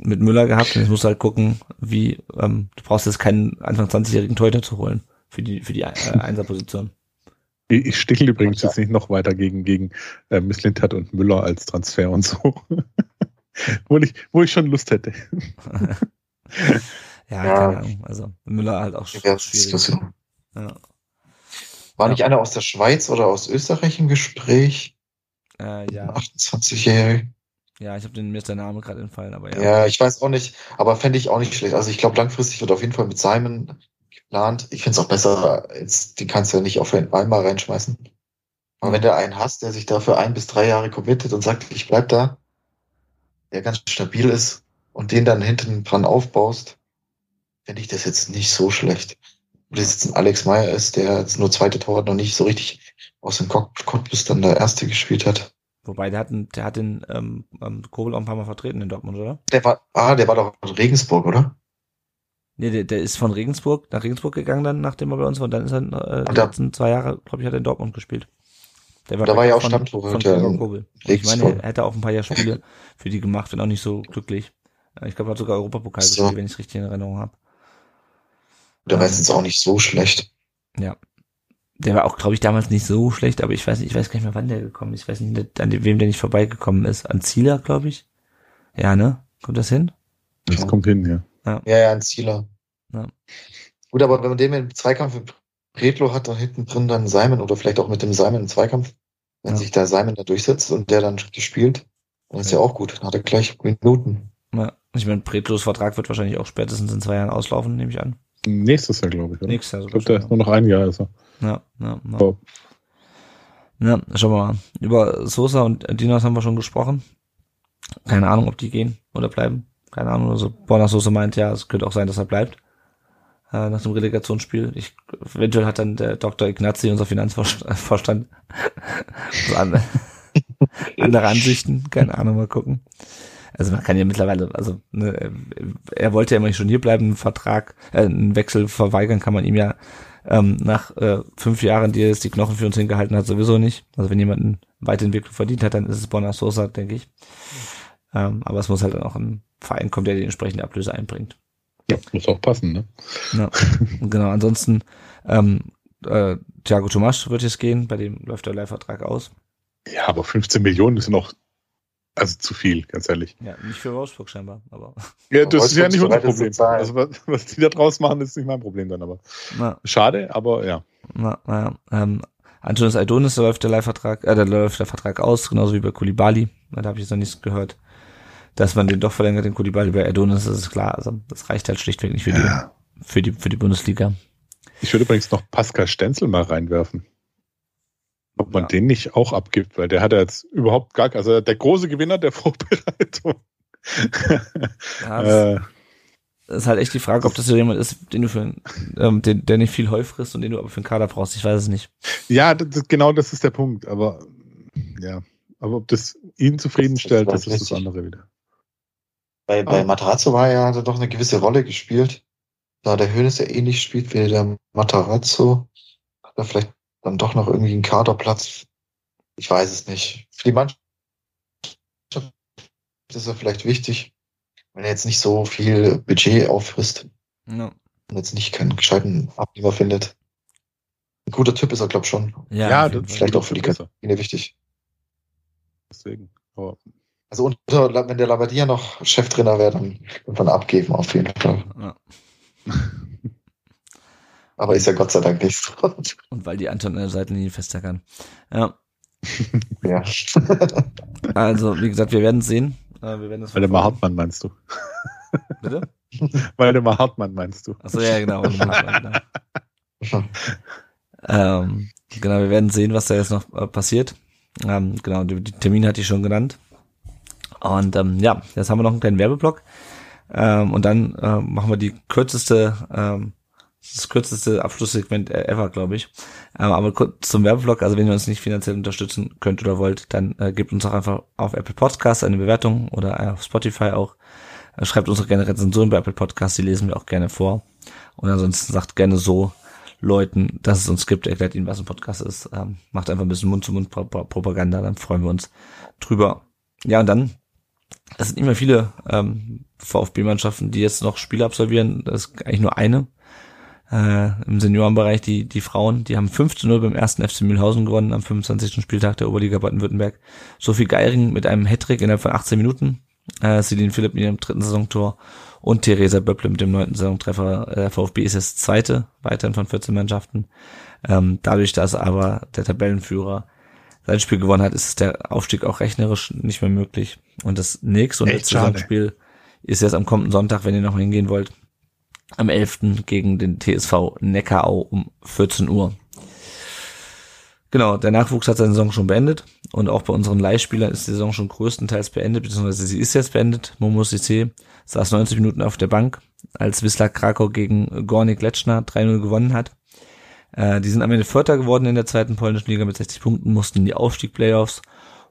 mit Müller gehabt und jetzt musst du halt gucken, wie, ähm, du brauchst jetzt keinen Anfang 20-jährigen Torhüter zu holen für die, für die äh, Einserposition. Ich, ich stichle übrigens jetzt nicht noch weiter gegen, gegen äh, Misslintat und Müller als Transfer und so. wo, ich, wo ich schon Lust hätte. Ja, ja, keine Ahnung. Also Müller halt auch ja, schwierig. Ja. War nicht einer aus der Schweiz oder aus Österreich im Gespräch? Äh, ja. 28-jährig. Ja, ich habe den mir ist der Name gerade entfallen, aber ja. Ja, ich weiß auch nicht, aber fände ich auch nicht schlecht. Also ich glaube, langfristig wird auf jeden Fall mit Simon geplant. Ich finde es auch besser, jetzt, die kannst du ja nicht auf einmal reinschmeißen. Aber wenn du einen hast, der sich dafür ein bis drei Jahre committet und sagt, ich bleib da, der ganz stabil ist und den dann hinten dran aufbaust, finde ich das jetzt nicht so schlecht. Ob das jetzt ein Alex Meyer ist, der jetzt nur zweite Torwart noch nicht so richtig aus dem Cottbus dann der erste gespielt hat. Wobei, der hat, einen, der hat den ähm, ähm, Kobel auch ein paar Mal vertreten in Dortmund, oder? Der war, ah, der war doch in Regensburg, oder? Nee, der, der ist von Regensburg nach Regensburg gegangen dann, nachdem er bei uns war. Und dann ist er äh, die letzten zwei Jahre, glaube ich, hat er in Dortmund gespielt. Der war, da war ja auch. Von Kobel. Ich meine, er hätte auch ein paar Jahre Spiele für die gemacht, wenn auch nicht so glücklich. Ich glaube, er hat sogar Europapokal so. gespielt, wenn ich es richtig in Erinnerung habe. Der war jetzt auch nicht so schlecht. Ja. Der war auch, glaube ich, damals nicht so schlecht, aber ich weiß nicht, ich weiß gar nicht mehr, wann der gekommen ist. Ich weiß nicht, an wem der nicht vorbeigekommen ist. An Zieler, glaube ich. Ja, ne? Kommt das hin? Das ja. kommt hin, ja. Ja, ja, ja an Zieler. Ja. Gut, aber wenn man den im Zweikampf mit Redlo hat, da hinten drin dann Simon oder vielleicht auch mit dem Simon im Zweikampf, wenn ja. sich da Simon da durchsetzt und der dann spielt, dann ist ja, ja auch gut. Dann hat er gleich Minuten. Ja. Ich meine, Bretlos Vertrag wird wahrscheinlich auch spätestens in zwei Jahren auslaufen, nehme ich an. Nächstes Jahr, glaube ich. Oder? Nächstes Jahr. Ich glaube, der ist nur noch ein Jahr. Ist er. Ja, ja, ja. Oh. Ja, schauen wir mal. Über Sosa und Dinos haben wir schon gesprochen. Keine Ahnung, ob die gehen oder bleiben. Keine Ahnung. Also Borna Sosa meint ja, es könnte auch sein, dass er bleibt. Äh, nach dem Relegationsspiel. Ich, eventuell hat dann der Dr. Ignazi, unser Finanzvorstand, andere, andere Ansichten. Keine Ahnung, mal gucken. Also man kann ja mittlerweile, also ne, er wollte ja immer schon hier bleiben, einen Vertrag, äh, einen Wechsel verweigern kann man ihm ja ähm, nach äh, fünf Jahren, die er jetzt die Knochen für uns hingehalten hat, sowieso nicht. Also wenn jemand eine Weiterentwicklung verdient hat, dann ist es Bonner Sosa, denke ich. Ähm, aber es muss halt dann auch ein Verein kommen, der die entsprechende Ablöse einbringt. Ja, muss auch passen, ne? Ja, genau. Ansonsten ähm, äh, Thiago Tomasch wird jetzt gehen, bei dem läuft der Leihvertrag aus. Ja, aber 15 Millionen ist noch also zu viel, ganz ehrlich. Ja, nicht für Wolfsburg scheinbar, aber. Ja, das ist ja Wolfsburg nicht unser Problem. Also, was, was die da draus machen, ist nicht mein Problem dann, aber. Na, Schade, aber ja. na, naja. Ähm, Antonis Aidonis, da läuft der Leihvertrag, äh, da läuft der Vertrag aus, genauso wie bei Kulibali. Da habe ich jetzt noch nichts gehört. Dass man den doch verlängert, den Kulibali bei Aidonis, das ist klar. Also das reicht halt schlichtweg nicht für Ja. die, für die, für die Bundesliga. Ich würde übrigens noch Pascal Stenzel mal reinwerfen. Ob man Ja. den nicht auch abgibt, weil der hat ja jetzt überhaupt gar, also der große Gewinner der Vorbereitung. Ja, das äh, ist halt echt die Frage, ob das so jemand ist, den du für, ähm, den, der nicht viel Heu frisst und den du aber für einen Kader brauchst. Ich weiß es nicht. ja, das, genau das ist der Punkt. Aber ja, aber ob das ihn zufriedenstellt, Das das, ist das andere wieder. Bei, bei Ah. Matarazzo war er, hat er doch eine gewisse Rolle gespielt. Da der Hönes ja ähnlich spielt wie der Matarazzo, hat er vielleicht dann doch noch irgendwie einen Kaderplatz. Ich weiß es nicht. Für die Mannschaft ist er vielleicht wichtig, wenn er jetzt nicht so viel Budget auffrisst Ja, und jetzt nicht keinen gescheiten Abnehmer findet. Ein guter Typ ist er, glaube ich, schon. ja, jeden das. Vielleicht auch für die. Kabine wichtig. Deswegen. Aber Also unter, wenn der Labadia noch Cheftrainer wäre, dann wird man abgeben, auf jeden Fall. Ja. Aber ist ja Gott sei Dank nicht so. Und weil die Anton an der Seitenlinie festhackern. Ja, ja. also wie gesagt, wir werden es sehen. Äh, wir werden das Waldemar. Hartmann meinst du? Bitte? Waldemar Hartmann meinst du? Achso, ja, genau. genau. ähm, genau, wir werden sehen, was da jetzt noch äh, passiert. Ähm, genau, die, die Termine hatte ich schon genannt. Und ähm, ja, jetzt haben wir noch einen kleinen Werbeblock. Ähm, und dann äh, machen wir die kürzeste, ähm, das kürzeste Abschlusssegment äh, ever, glaube ich. Ähm, aber kurz zum Werbeblock, also wenn ihr uns nicht finanziell unterstützen könnt oder wollt, dann äh, gebt uns auch einfach auf Apple Podcasts eine Bewertung oder auf Spotify auch. Äh, schreibt uns auch gerne Rezensionen bei Apple Podcasts, die lesen wir auch gerne vor. Und ansonsten sagt gerne so Leuten, dass es uns gibt, erklärt ihnen, was ein Podcast ist. Ähm, macht einfach ein bisschen Mund-zu-Mund-Propaganda, dann freuen wir uns drüber. Ja, und dann, es sind nicht mehr viele ähm, VfB-Mannschaften, die jetzt noch Spiele absolvieren. Das ist eigentlich nur eine. Äh, Im Seniorenbereich, die, die Frauen, die haben 5 zu 0 beim ersten FC Mühlhausen gewonnen am 25. Spieltag der Oberliga Baden-Württemberg. Sophie Geiring mit einem Hattrick innerhalb von 18 Minuten. Äh, Celine Philipp mit ihrem dritten Saisontor und Theresa Böpple mit dem neunten Saisontreffer. Der VfB ist jetzt zweite, weiterhin von 14 Mannschaften. Ähm, dadurch, dass aber der Tabellenführer sein Spiel gewonnen hat, ist der Aufstieg auch rechnerisch nicht mehr möglich. Und das nächste und letzte. Saisonspiel ist jetzt am kommenden Sonntag, wenn ihr noch hingehen wollt, am 11. gegen den TSV Neckarau um 14 Uhr. Genau, der Nachwuchs hat seine Saison schon beendet und auch bei unseren Leihspielern ist die Saison schon größtenteils beendet, beziehungsweise sie ist jetzt beendet. Momo CC saß 90 Minuten auf der Bank, als Wisla Krakau gegen Gornik Letschner 3-0 gewonnen hat. Äh, die sind am Ende Vierter geworden in der zweiten polnischen Liga mit 60 Punkten, mussten in die Aufstieg-Playoffs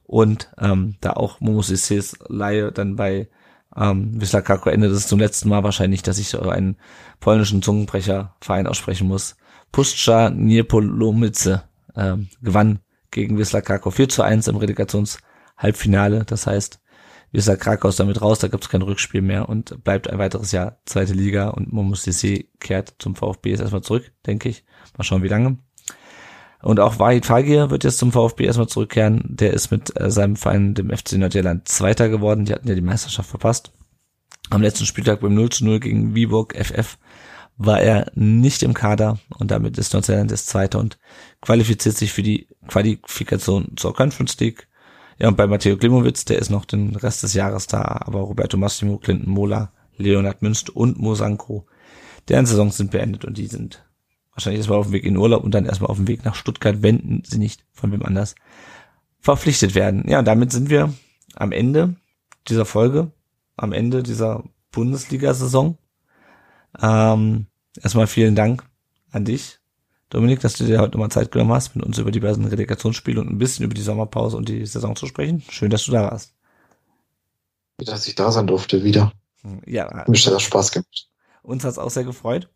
und ähm, da auch Momo CCs Leihe dann bei ähm, Wisla Krakau endet, das ist zum letzten Mal wahrscheinlich, dass ich so einen polnischen Zungenbrecherverein aussprechen muss. Pustscha Niepolomice ähm, gewann gegen Wisla Krakau 4 zu 1 im Relegationshalbfinale. Das heißt, Krakau ist damit raus, da gibt es kein Rückspiel mehr und bleibt ein weiteres Jahr zweite Liga und Momus CC kehrt zum VfB jetzt erstmal zurück, denke ich. Mal schauen, wie lange. Und auch Wahid Fagir wird jetzt zum VfB erstmal zurückkehren. Der ist mit äh, seinem Verein, dem FC Nordjylland, Zweiter geworden. Die hatten ja die Meisterschaft verpasst. Am letzten Spieltag beim 0 zu 0 gegen Viborg FF war er nicht im Kader und damit ist Nordjylland das Zweite und qualifiziert sich für die Qualifikation zur Conference League. Ja, und bei Matteo Klimowitz, der ist noch den Rest des Jahres da, aber Roberto Massimo, Clinton Mola, Leonard Münst und Mosanko, deren Saisons sind beendet und die sind wahrscheinlich erstmal auf dem Weg in Urlaub und dann erstmal auf dem Weg nach Stuttgart, wenn sie nicht von wem anders verpflichtet werden. Ja, und damit sind wir am Ende dieser Folge, am Ende dieser Bundesliga-Saison. Ähm, erstmal vielen Dank an dich, Dominik, dass du dir heute nochmal Zeit genommen hast, mit uns über die beiden Relegationsspiele und ein bisschen über die Sommerpause und die Saison zu sprechen. Schön, dass du da warst. dass ich da sein durfte wieder. Ja, Hat mir sehr Spaß gemacht. uns hat's auch sehr gefreut.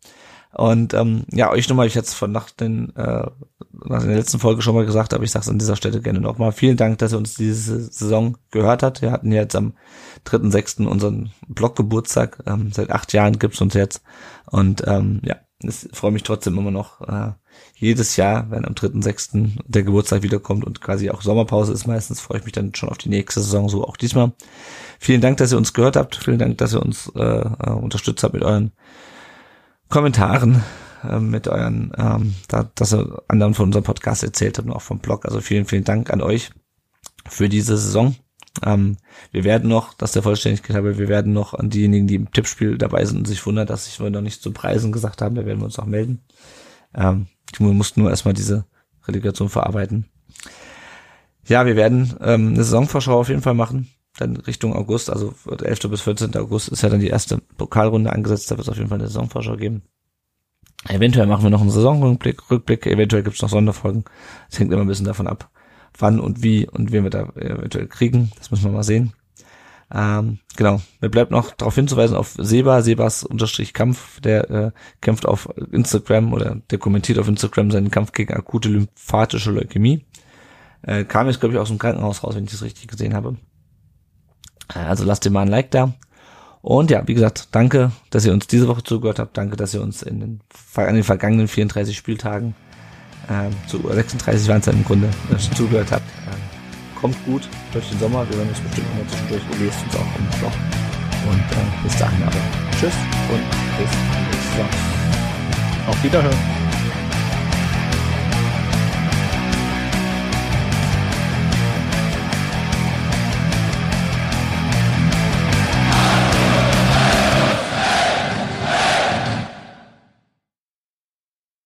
Und ähm, ja, euch nochmal, ich jetzt von nach, den, äh, nach der letzten Folge schon mal gesagt, aber ich sage es an dieser Stelle gerne nochmal. Vielen Dank, dass ihr uns diese Saison gehört habt. Wir hatten jetzt am 3.6. unseren Bloggeburtstag. Ähm, seit acht Jahren gibt's uns jetzt. Und ähm, ja, es freue mich trotzdem immer noch äh, jedes Jahr, wenn am 3.6. der Geburtstag wiederkommt und quasi auch Sommerpause ist meistens, freue ich mich dann schon auf die nächste Saison, so auch diesmal. Vielen Dank, dass ihr uns gehört habt. Vielen Dank, dass ihr uns äh, äh, unterstützt habt mit euren Kommentaren, äh, mit euren, ähm, da, dass ihr anderen von unserem Podcast erzählt habt und auch vom Blog. Also vielen, vielen Dank an euch für diese Saison. Ähm, wir werden noch, dass der Vollständigkeit habe, wir werden noch an diejenigen, die im Tippspiel dabei sind und sich wundern, dass ich noch nicht zu Preisen gesagt haben, da werden wir uns noch melden. Ähm, ich musste nur erstmal diese Relegation verarbeiten. Ja, wir werden ähm, eine Saisonvorschau auf jeden Fall machen. Dann Richtung August, also 11. bis 14. August ist ja dann die erste Pokalrunde angesetzt. Da wird es auf jeden Fall eine Saisonvorschau geben. Eventuell machen wir noch einen Saisonrückblick, Rückblick, eventuell gibt es noch Sonderfolgen. Es hängt immer ein bisschen davon ab, wann und wie und wen wir da eventuell kriegen. Das müssen wir mal sehen. Ähm, genau. Mir bleibt noch darauf hinzuweisen auf Seba, Sebas Unterstrich Kampf, der äh, kämpft auf Instagram oder der kommentiert auf Instagram seinen Kampf gegen akute lymphatische Leukämie. Äh, kam jetzt, glaube ich, aus dem Krankenhaus raus, wenn ich das richtig gesehen habe. Äh, also lasst ihr mal ein Like da. Und ja, wie gesagt, danke, dass ihr uns diese Woche zugehört habt. Danke, dass ihr uns in den, an den vergangenen 34 Spieltagen äh, zu 36 waren es ja im Grunde äh, zugehört habt. Äh, kommt gut durch den Sommer. Wir werden uns bestimmt immer zwischendurch. Ihr lest uns auch im Blog. Und äh, bis dahin aber. Tschüss und bis nächstes Jahr. Auf Wiederhören.